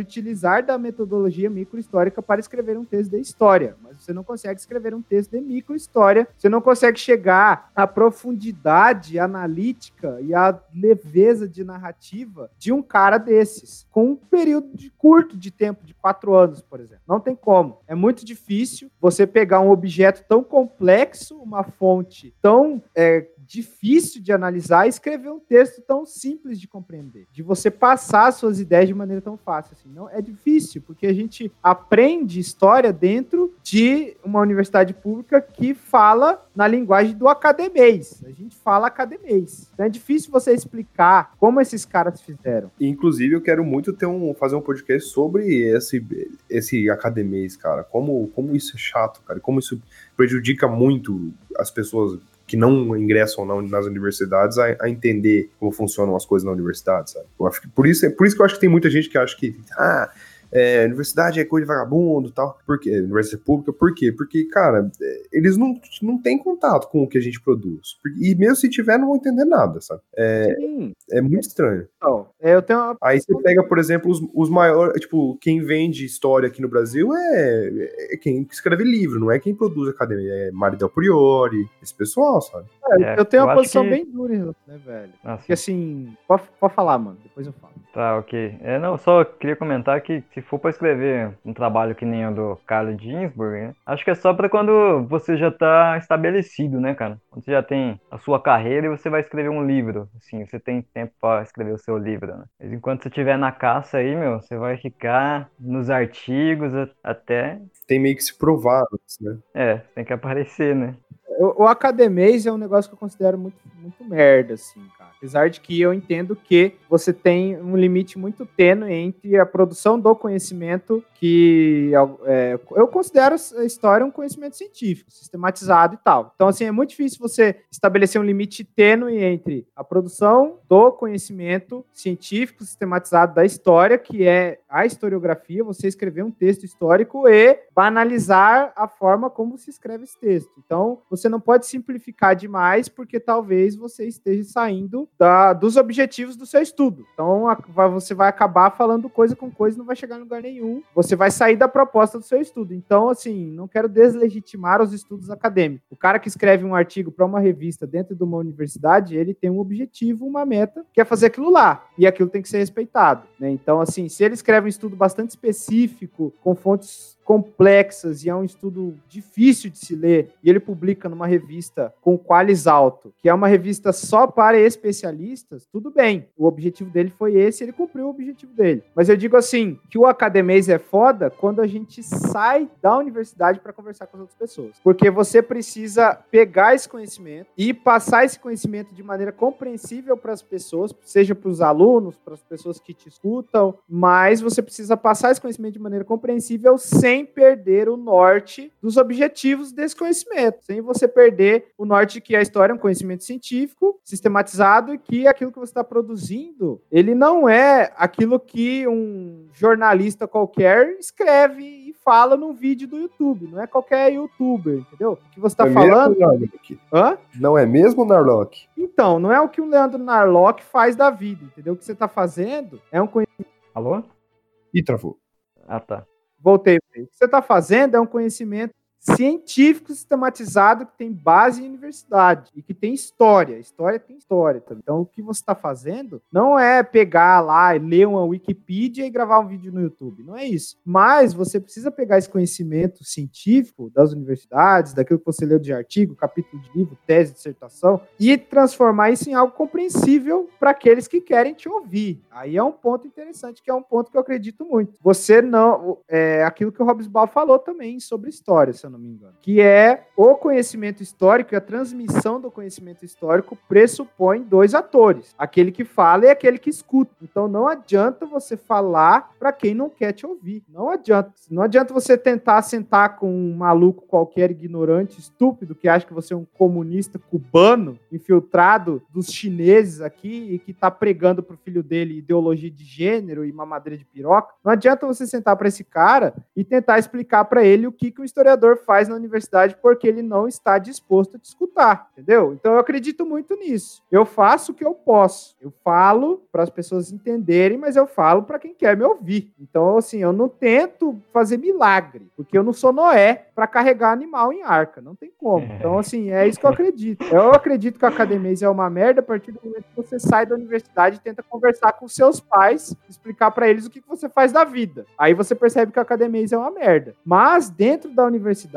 Speaker 3: utilizar da metodologia microhistórica para escrever um texto de história, mas você não consegue escrever um texto de microhistória. Você não consegue chegar à profundidade analítica e à leveza de narrativa de um cara desses, com um período de curto de tempo, de quatro anos, por exemplo. Não tem como. É muito difícil você pegar um objeto tão complexo, uma fonte tão é, difícil de analisar e escrever um texto tão simples de compreender, de você passar suas ideias de maneira tão fácil assim. Não é difícil, porque a gente aprende história dentro de uma universidade pública que fala na linguagem do academês. A gente fala academês. Então é difícil você explicar como esses caras fizeram.
Speaker 1: Inclusive, eu quero muito ter um, fazer um podcast sobre esse, esse academês, cara. Como, como isso é chato, cara. Como isso prejudica muito as pessoas que não ingressam nas universidades a, a, entender como funcionam as coisas na universidade, sabe? Eu acho que por isso, é por isso que eu acho que tem muita gente que acha que ah, é, universidade é coisa de vagabundo tal. Por quê? Universidade pública, por quê? Porque, cara, é, eles não, não têm contato com o que a gente produz. E mesmo se tiver, não vão entender nada, sabe? É, é muito estranho.
Speaker 3: Então, eu tenho uma...
Speaker 1: Aí você pega, por exemplo, os, os maiores, tipo, quem vende história aqui no Brasil é, é quem escreve livro, não é quem produz academia, é Mário Del Priori, esse pessoal, sabe?
Speaker 3: É, eu tenho uma posição que... bem dura, né, velho? Ah, Porque assim, pode, pode falar, mano, depois eu falo.
Speaker 2: Tá, ok. É, não, só queria comentar que se for para escrever um trabalho que nem o do Carlos Ginsburg, né, acho que é só para quando você já tá estabelecido, né, cara? Quando você já tem a sua carreira e você vai escrever um livro, assim, você tem tempo para escrever o seu livro, né? Mas enquanto você estiver na caça aí, meu, você vai ficar nos artigos até...
Speaker 1: Tem meio que se provar, né?
Speaker 2: É, tem que aparecer, né?
Speaker 3: O, o academês é um negócio que eu considero muito, muito merda, assim, cara. Apesar de que eu entendo que você tem um limite muito tênue entre a produção do conhecimento, que é, eu considero a história um conhecimento científico, sistematizado e tal. Então, assim, é muito difícil você estabelecer um limite tênue entre a produção do conhecimento científico sistematizado da história, que é a historiografia, você escrever um texto histórico e banalizar a forma como se escreve esse texto. Então, você não pode simplificar demais, porque talvez você esteja saindo da, dos objetivos do seu estudo. Então, a, você vai acabar falando coisa com coisa e não vai chegar em lugar nenhum. Você vai sair da proposta do seu estudo. Então, assim, não quero deslegitimar os estudos acadêmicos. O cara que escreve um artigo para uma revista dentro de uma universidade, ele tem um objetivo, uma meta, que é fazer aquilo lá. E aquilo tem que ser respeitado. Né? Então, assim, se ele escreve um estudo bastante específico, com fontes complexas e é um estudo difícil de se ler, e ele publica numa revista com qualis alto, que é uma revista só para especialistas, tudo bem. O objetivo dele foi esse, ele cumpriu o objetivo dele. Mas eu digo assim, que o academês é foda quando a gente sai da universidade para conversar com as outras pessoas. Porque você precisa pegar esse conhecimento e passar esse conhecimento de maneira compreensível para as pessoas, seja para os alunos, para as pessoas que te escutam, mas você precisa passar esse conhecimento de maneira compreensível sem sem perder o norte dos objetivos desse conhecimento, sem você perder o norte que a história é um conhecimento científico, sistematizado e que aquilo que você está produzindo, ele não é aquilo que um jornalista qualquer escreve e fala num vídeo do YouTube, não é qualquer youtuber, entendeu? O que você está é falando...
Speaker 1: Mesmo, Hã? Não é mesmo, Narlock?
Speaker 3: Então, não é o que o Leandro Narlock faz da vida, entendeu? O que você está fazendo é um conhecimento...
Speaker 2: Alô?
Speaker 1: Ih, travou.
Speaker 2: Ah, tá.
Speaker 3: Voltei. O que você está fazendo é um conhecimento científico sistematizado que tem base em universidade e que tem história. História tem história. Então, o que você está fazendo não é pegar lá e ler uma Wikipedia e gravar um vídeo no YouTube. Não é isso. Mas você precisa pegar esse conhecimento científico das universidades, daquilo que você leu de artigo, capítulo de livro, tese, dissertação, e transformar isso em algo compreensível para aqueles que querem te ouvir. Aí é um ponto interessante, que é um ponto que eu acredito muito. Você não. É aquilo que o Ball falou também sobre história, se eu não me engano. Que é o conhecimento histórico e a transmissão do conhecimento histórico pressupõe dois atores: aquele que fala e aquele que escuta. Então não adianta você falar para quem não quer te ouvir. Não adianta. Não adianta você tentar sentar com um maluco qualquer ignorante, estúpido, que acha que você é um comunista cubano, infiltrado dos chineses aqui e que tá pregando pro filho dele ideologia de gênero e mamadeira de piroca. Não adianta você sentar para esse cara e tentar explicar para ele o que, que o historiador faz na universidade porque ele não está disposto a te escutar, entendeu? Então eu acredito muito nisso. Eu faço o que eu posso. Eu falo para as pessoas entenderem, mas eu falo para quem quer me ouvir. Então, assim, eu não tento fazer milagre, porque eu não sou Noé para carregar animal em arca. Não tem como. É. Então, assim, é isso que eu acredito. Eu acredito que a academia é uma merda a partir do momento que você sai da universidade e tenta conversar com seus pais, explicar para eles o que você faz da vida. Aí você percebe que a academia é uma merda. Mas dentro da universidade,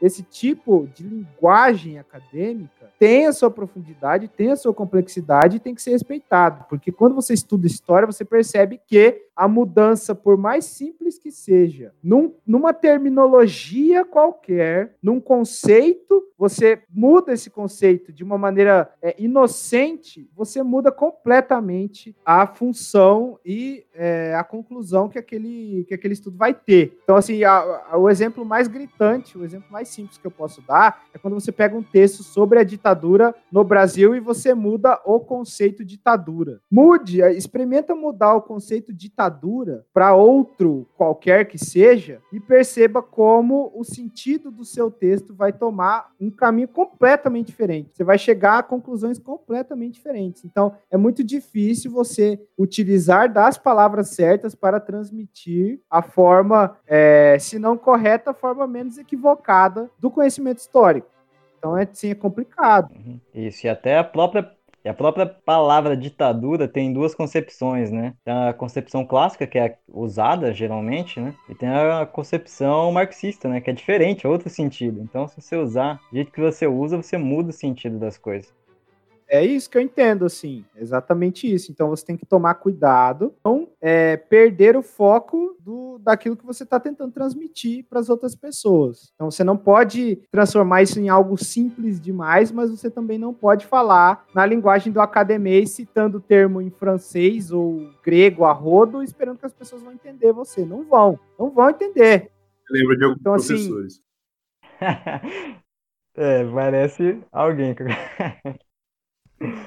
Speaker 3: esse tipo de linguagem acadêmica tem a sua profundidade, tem a sua complexidade e tem que ser respeitado, porque quando você estuda história, você percebe que a mudança, por mais simples que seja, num, numa terminologia qualquer, num conceito, você muda esse conceito de uma maneira é, inocente, você muda completamente a função e é, a conclusão que aquele, que aquele estudo vai ter. Então, assim, a, a, o exemplo mais gritante, o exemplo mais simples que eu posso dar é quando você pega um texto sobre a ditadura no Brasil e você muda o conceito ditadura. Mude, experimenta mudar o conceito ditadura ditadura para outro qualquer que seja e perceba como o sentido do seu texto vai tomar um caminho completamente diferente. Você vai chegar a conclusões completamente diferentes. Então, é muito difícil você utilizar das palavras certas para transmitir a forma, é, se não correta, a forma menos equivocada do conhecimento histórico. Então, é, sim, é complicado.
Speaker 2: Uhum. Isso, e até a própria e a própria palavra ditadura tem duas concepções, né? Tem a concepção clássica, que é usada geralmente, né? E tem a concepção marxista, né? Que é diferente, é outro sentido. Então, se você usar do jeito que você usa, você muda o sentido das coisas.
Speaker 3: É isso que eu entendo, assim, exatamente isso. Então você tem que tomar cuidado, não é, perder o foco do, daquilo que você está tentando transmitir para as outras pessoas. Então você não pode transformar isso em algo simples demais, mas você também não pode falar na linguagem do academês, citando o termo em francês ou grego a rodo, esperando que as pessoas vão entender você. Não vão, não vão entender.
Speaker 1: Lembra de alguns então, assim, professores.
Speaker 2: Assim, *laughs* é, parece alguém. *laughs*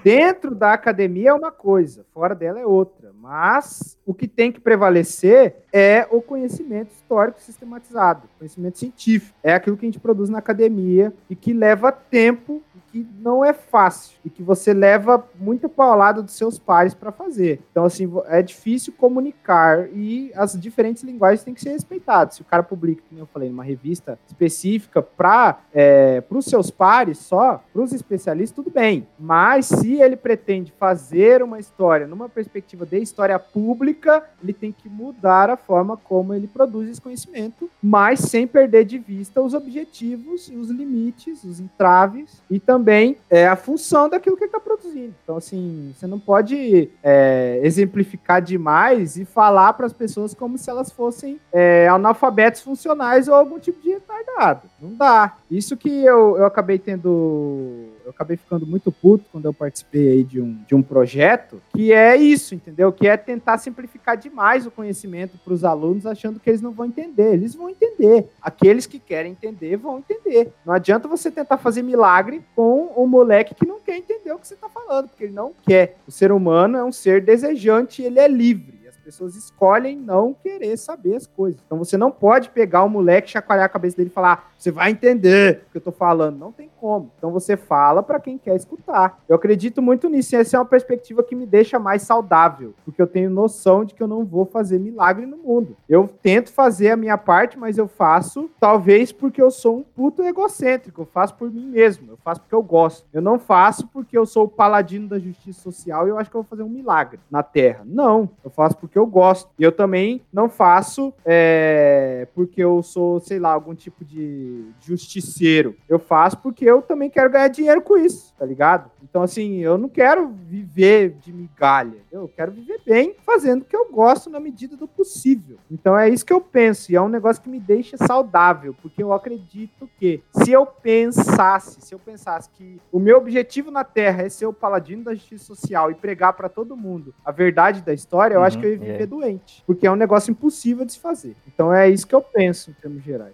Speaker 3: Dentro da academia é uma coisa, fora dela é outra. Mas o que tem que prevalecer é o conhecimento histórico sistematizado, conhecimento científico. É aquilo que a gente produz na academia e que leva tempo que não é fácil e que você leva muita paulada dos seus pares para fazer. Então, assim, é difícil comunicar e as diferentes linguagens têm que ser respeitadas. Se o cara publica, como eu falei, numa revista específica para é, os seus pares só, para os especialistas, tudo bem. Mas se ele pretende fazer uma história numa perspectiva de história pública, ele tem que mudar a forma como ele produz esse conhecimento, mas sem perder de vista os objetivos, os limites, os entraves e também também é a função daquilo que ele está produzindo. Então, assim, você não pode é, exemplificar demais e falar para as pessoas como se elas fossem é, analfabetos funcionais ou algum tipo de retardado. Não dá. Isso que eu, eu acabei tendo eu acabei ficando muito puto quando eu participei aí de um, de um projeto, que é isso, entendeu? Que é tentar simplificar demais o conhecimento para os alunos, achando que eles não vão entender. Eles vão entender. Aqueles que querem entender vão entender. Não adianta você tentar fazer milagre com o moleque que não quer entender o que você está falando, porque ele não quer. O ser humano é um ser desejante, ele é livre pessoas escolhem não querer saber as coisas. Então você não pode pegar o moleque, chacoalhar a cabeça dele e falar, você vai entender o que eu tô falando. Não tem como. Então você fala para quem quer escutar. Eu acredito muito nisso. E essa é uma perspectiva que me deixa mais saudável, porque eu tenho noção de que eu não vou fazer milagre no mundo. Eu tento fazer a minha parte, mas eu faço talvez porque eu sou um puto egocêntrico. Eu faço por mim mesmo. Eu faço porque eu gosto. Eu não faço porque eu sou o paladino da justiça social e eu acho que eu vou fazer um milagre na Terra. Não. Eu faço porque eu gosto. E eu também não faço é, porque eu sou, sei lá, algum tipo de justiceiro. Eu faço porque eu também quero ganhar dinheiro com isso, tá ligado? Então, assim, eu não quero viver de migalha. Eu quero viver bem fazendo o que eu gosto na medida do possível. Então é isso que eu penso. E é um negócio que me deixa saudável, porque eu acredito que se eu pensasse, se eu pensasse que o meu objetivo na Terra é ser o paladino da justiça social e pregar para todo mundo a verdade da história, eu uhum, acho que eu ia viver é. doente. Porque é um negócio impossível de se fazer. Então é isso que eu penso em termos gerais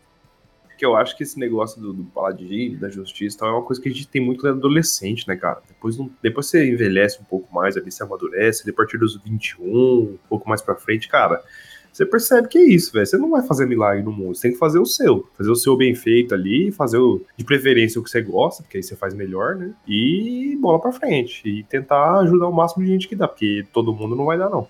Speaker 1: que eu acho que esse negócio do, do paladino, da justiça tal, é uma coisa que a gente tem muito no adolescente, né, cara? Depois, depois você envelhece um pouco mais ali, você amadurece, ali, a partir dos 21, um pouco mais pra frente, cara, você percebe que é isso, velho. Você não vai fazer milagre no mundo, você tem que fazer o seu. Fazer o seu bem feito ali, fazer o, de preferência o que você gosta, porque aí você faz melhor, né? E bola pra frente. E tentar ajudar o máximo de gente que dá, porque todo mundo não vai dar, não.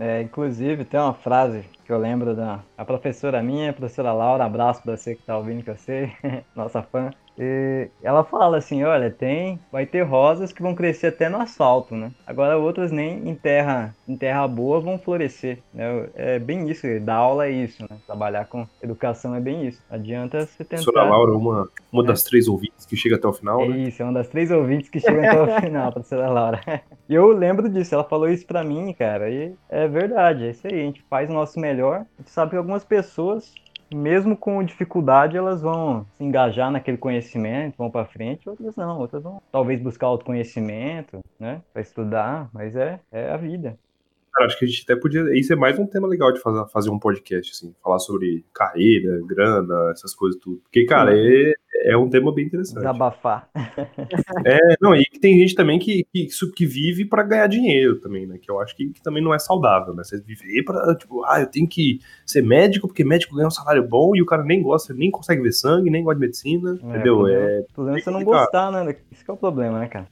Speaker 2: É, inclusive, tem uma frase que eu lembro da a professora minha, a professora Laura, abraço pra você que tá ouvindo, que eu sei, *laughs* nossa fã. E ela fala assim, olha, tem, vai ter rosas que vão crescer até no asfalto, né? Agora outras nem em terra, em terra boa vão florescer, né? É bem isso, dar aula é isso, né? Trabalhar com educação é bem isso. Adianta você tentar...
Speaker 1: Professora Laura, uma, uma é. das três ouvintes que chega até o final,
Speaker 2: é né? Isso, é uma das três ouvintes que chegam até o *laughs* final, professora Laura. E eu lembro disso, ela falou isso pra mim, cara, e é verdade, é isso aí, a gente faz o nosso melhor, a gente sabe que algumas pessoas mesmo com dificuldade, elas vão se engajar naquele conhecimento, vão para frente, outras não, outras vão talvez buscar autoconhecimento, né, para estudar, mas é, é a vida.
Speaker 1: Cara, acho que a gente até podia. Isso é mais um tema legal de fazer, fazer um podcast, assim, falar sobre carreira, grana, essas coisas tudo. Porque, cara, é, é um tema bem interessante.
Speaker 2: Desabafar. *laughs*
Speaker 1: É, não, e tem gente também que, que, que vive para ganhar dinheiro também, né? Que eu acho que, que, também não é saudável, né? Você viver pra, tipo, ah, eu tenho que ser médico porque médico ganha um salário bom e o cara nem gosta, nem consegue ver sangue, nem gosta de medicina, é, entendeu?
Speaker 2: É. O problema é você não gostar, né? Isso que é o problema, né, cara?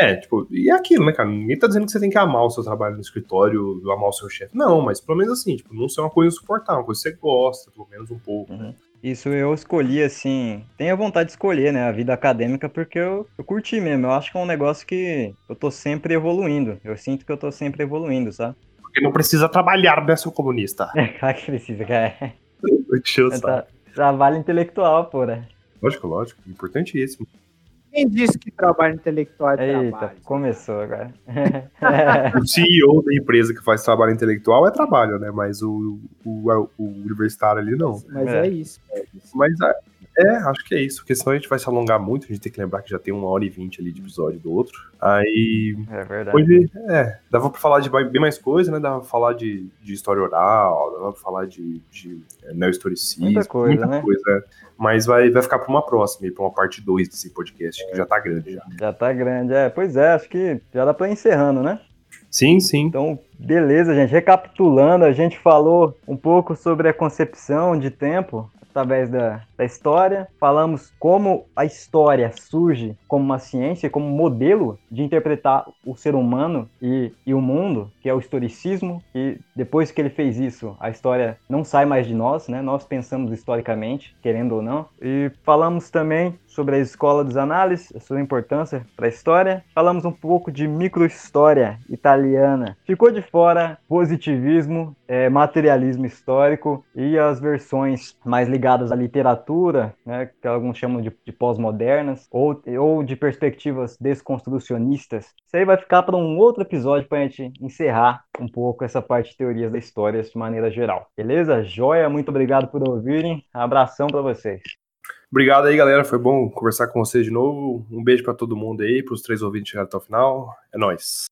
Speaker 1: É, tipo, e é aquilo, né, cara? Ninguém tá dizendo que você tem que amar o seu trabalho no escritório, amar o seu chefe. Não, mas pelo menos assim, tipo, não ser uma coisa insuportável, uma coisa que você gosta, pelo menos um pouco, uhum. né?
Speaker 2: Isso eu escolhi, assim, tenho a vontade de escolher, né, a vida acadêmica, porque eu, eu curti mesmo. Eu acho que é um negócio que eu tô sempre evoluindo. Eu sinto que eu tô sempre evoluindo, sabe?
Speaker 1: Porque não precisa trabalhar, né, seu comunista? *laughs*
Speaker 2: É, claro que precisa, cara. Eu é, trabalho intelectual, porra.
Speaker 1: Lógico, lógico. Importantíssimo.
Speaker 3: Quem disse que trabalho intelectual é
Speaker 2: Eita,
Speaker 3: trabalho?
Speaker 2: começou agora. *laughs*
Speaker 1: o CEO da empresa que faz trabalho intelectual é trabalho, né? Mas o, o, o universitário ali não.
Speaker 3: Mas é, é isso. É
Speaker 1: isso. Mas é, acho que é isso, porque senão a gente vai se alongar muito, a gente tem que lembrar que já tem uma hora e vinte ali de episódio do outro. Aí.
Speaker 2: É verdade.
Speaker 1: Hoje, é, dava pra falar de bem mais coisa, né? Dava pra falar de, de história oral, dava pra falar de, de é, neohistoricismo.
Speaker 2: Muita coisa, muita né? Coisa, é.
Speaker 1: Mas vai, vai ficar pra uma próxima, e pra uma parte 2 desse podcast, que já tá grande já.
Speaker 2: Já tá grande, é. Pois é, acho que já dá pra ir encerrando, né?
Speaker 1: Sim, sim.
Speaker 2: Então, beleza, gente. Recapitulando, a gente falou um pouco sobre a concepção de tempo através da, da história. Falamos como a história surge como uma ciência, como modelo de interpretar o ser humano e, e o mundo, que é o historicismo. E depois que ele fez isso, a história não sai mais de nós, né? Nós pensamos historicamente, querendo ou não. E falamos também sobre a escola dos análises, a sua importância para a história. Falamos um pouco de microhistória italiana. Ficou de fora positivismo, é, materialismo histórico e as versões mais ligadas à literatura, né, que alguns chamam de, de pós-modernas, ou, ou de perspectivas desconstrucionistas. Isso aí vai ficar para um outro episódio para a gente encerrar um pouco essa parte de teorias da história de maneira geral. Beleza? Joia, muito obrigado por ouvirem. Abração para vocês.
Speaker 1: Obrigado aí, galera. Foi bom conversar com vocês de novo. Um beijo para todo mundo aí, para os três ouvintes chegarem até o final. É nóis.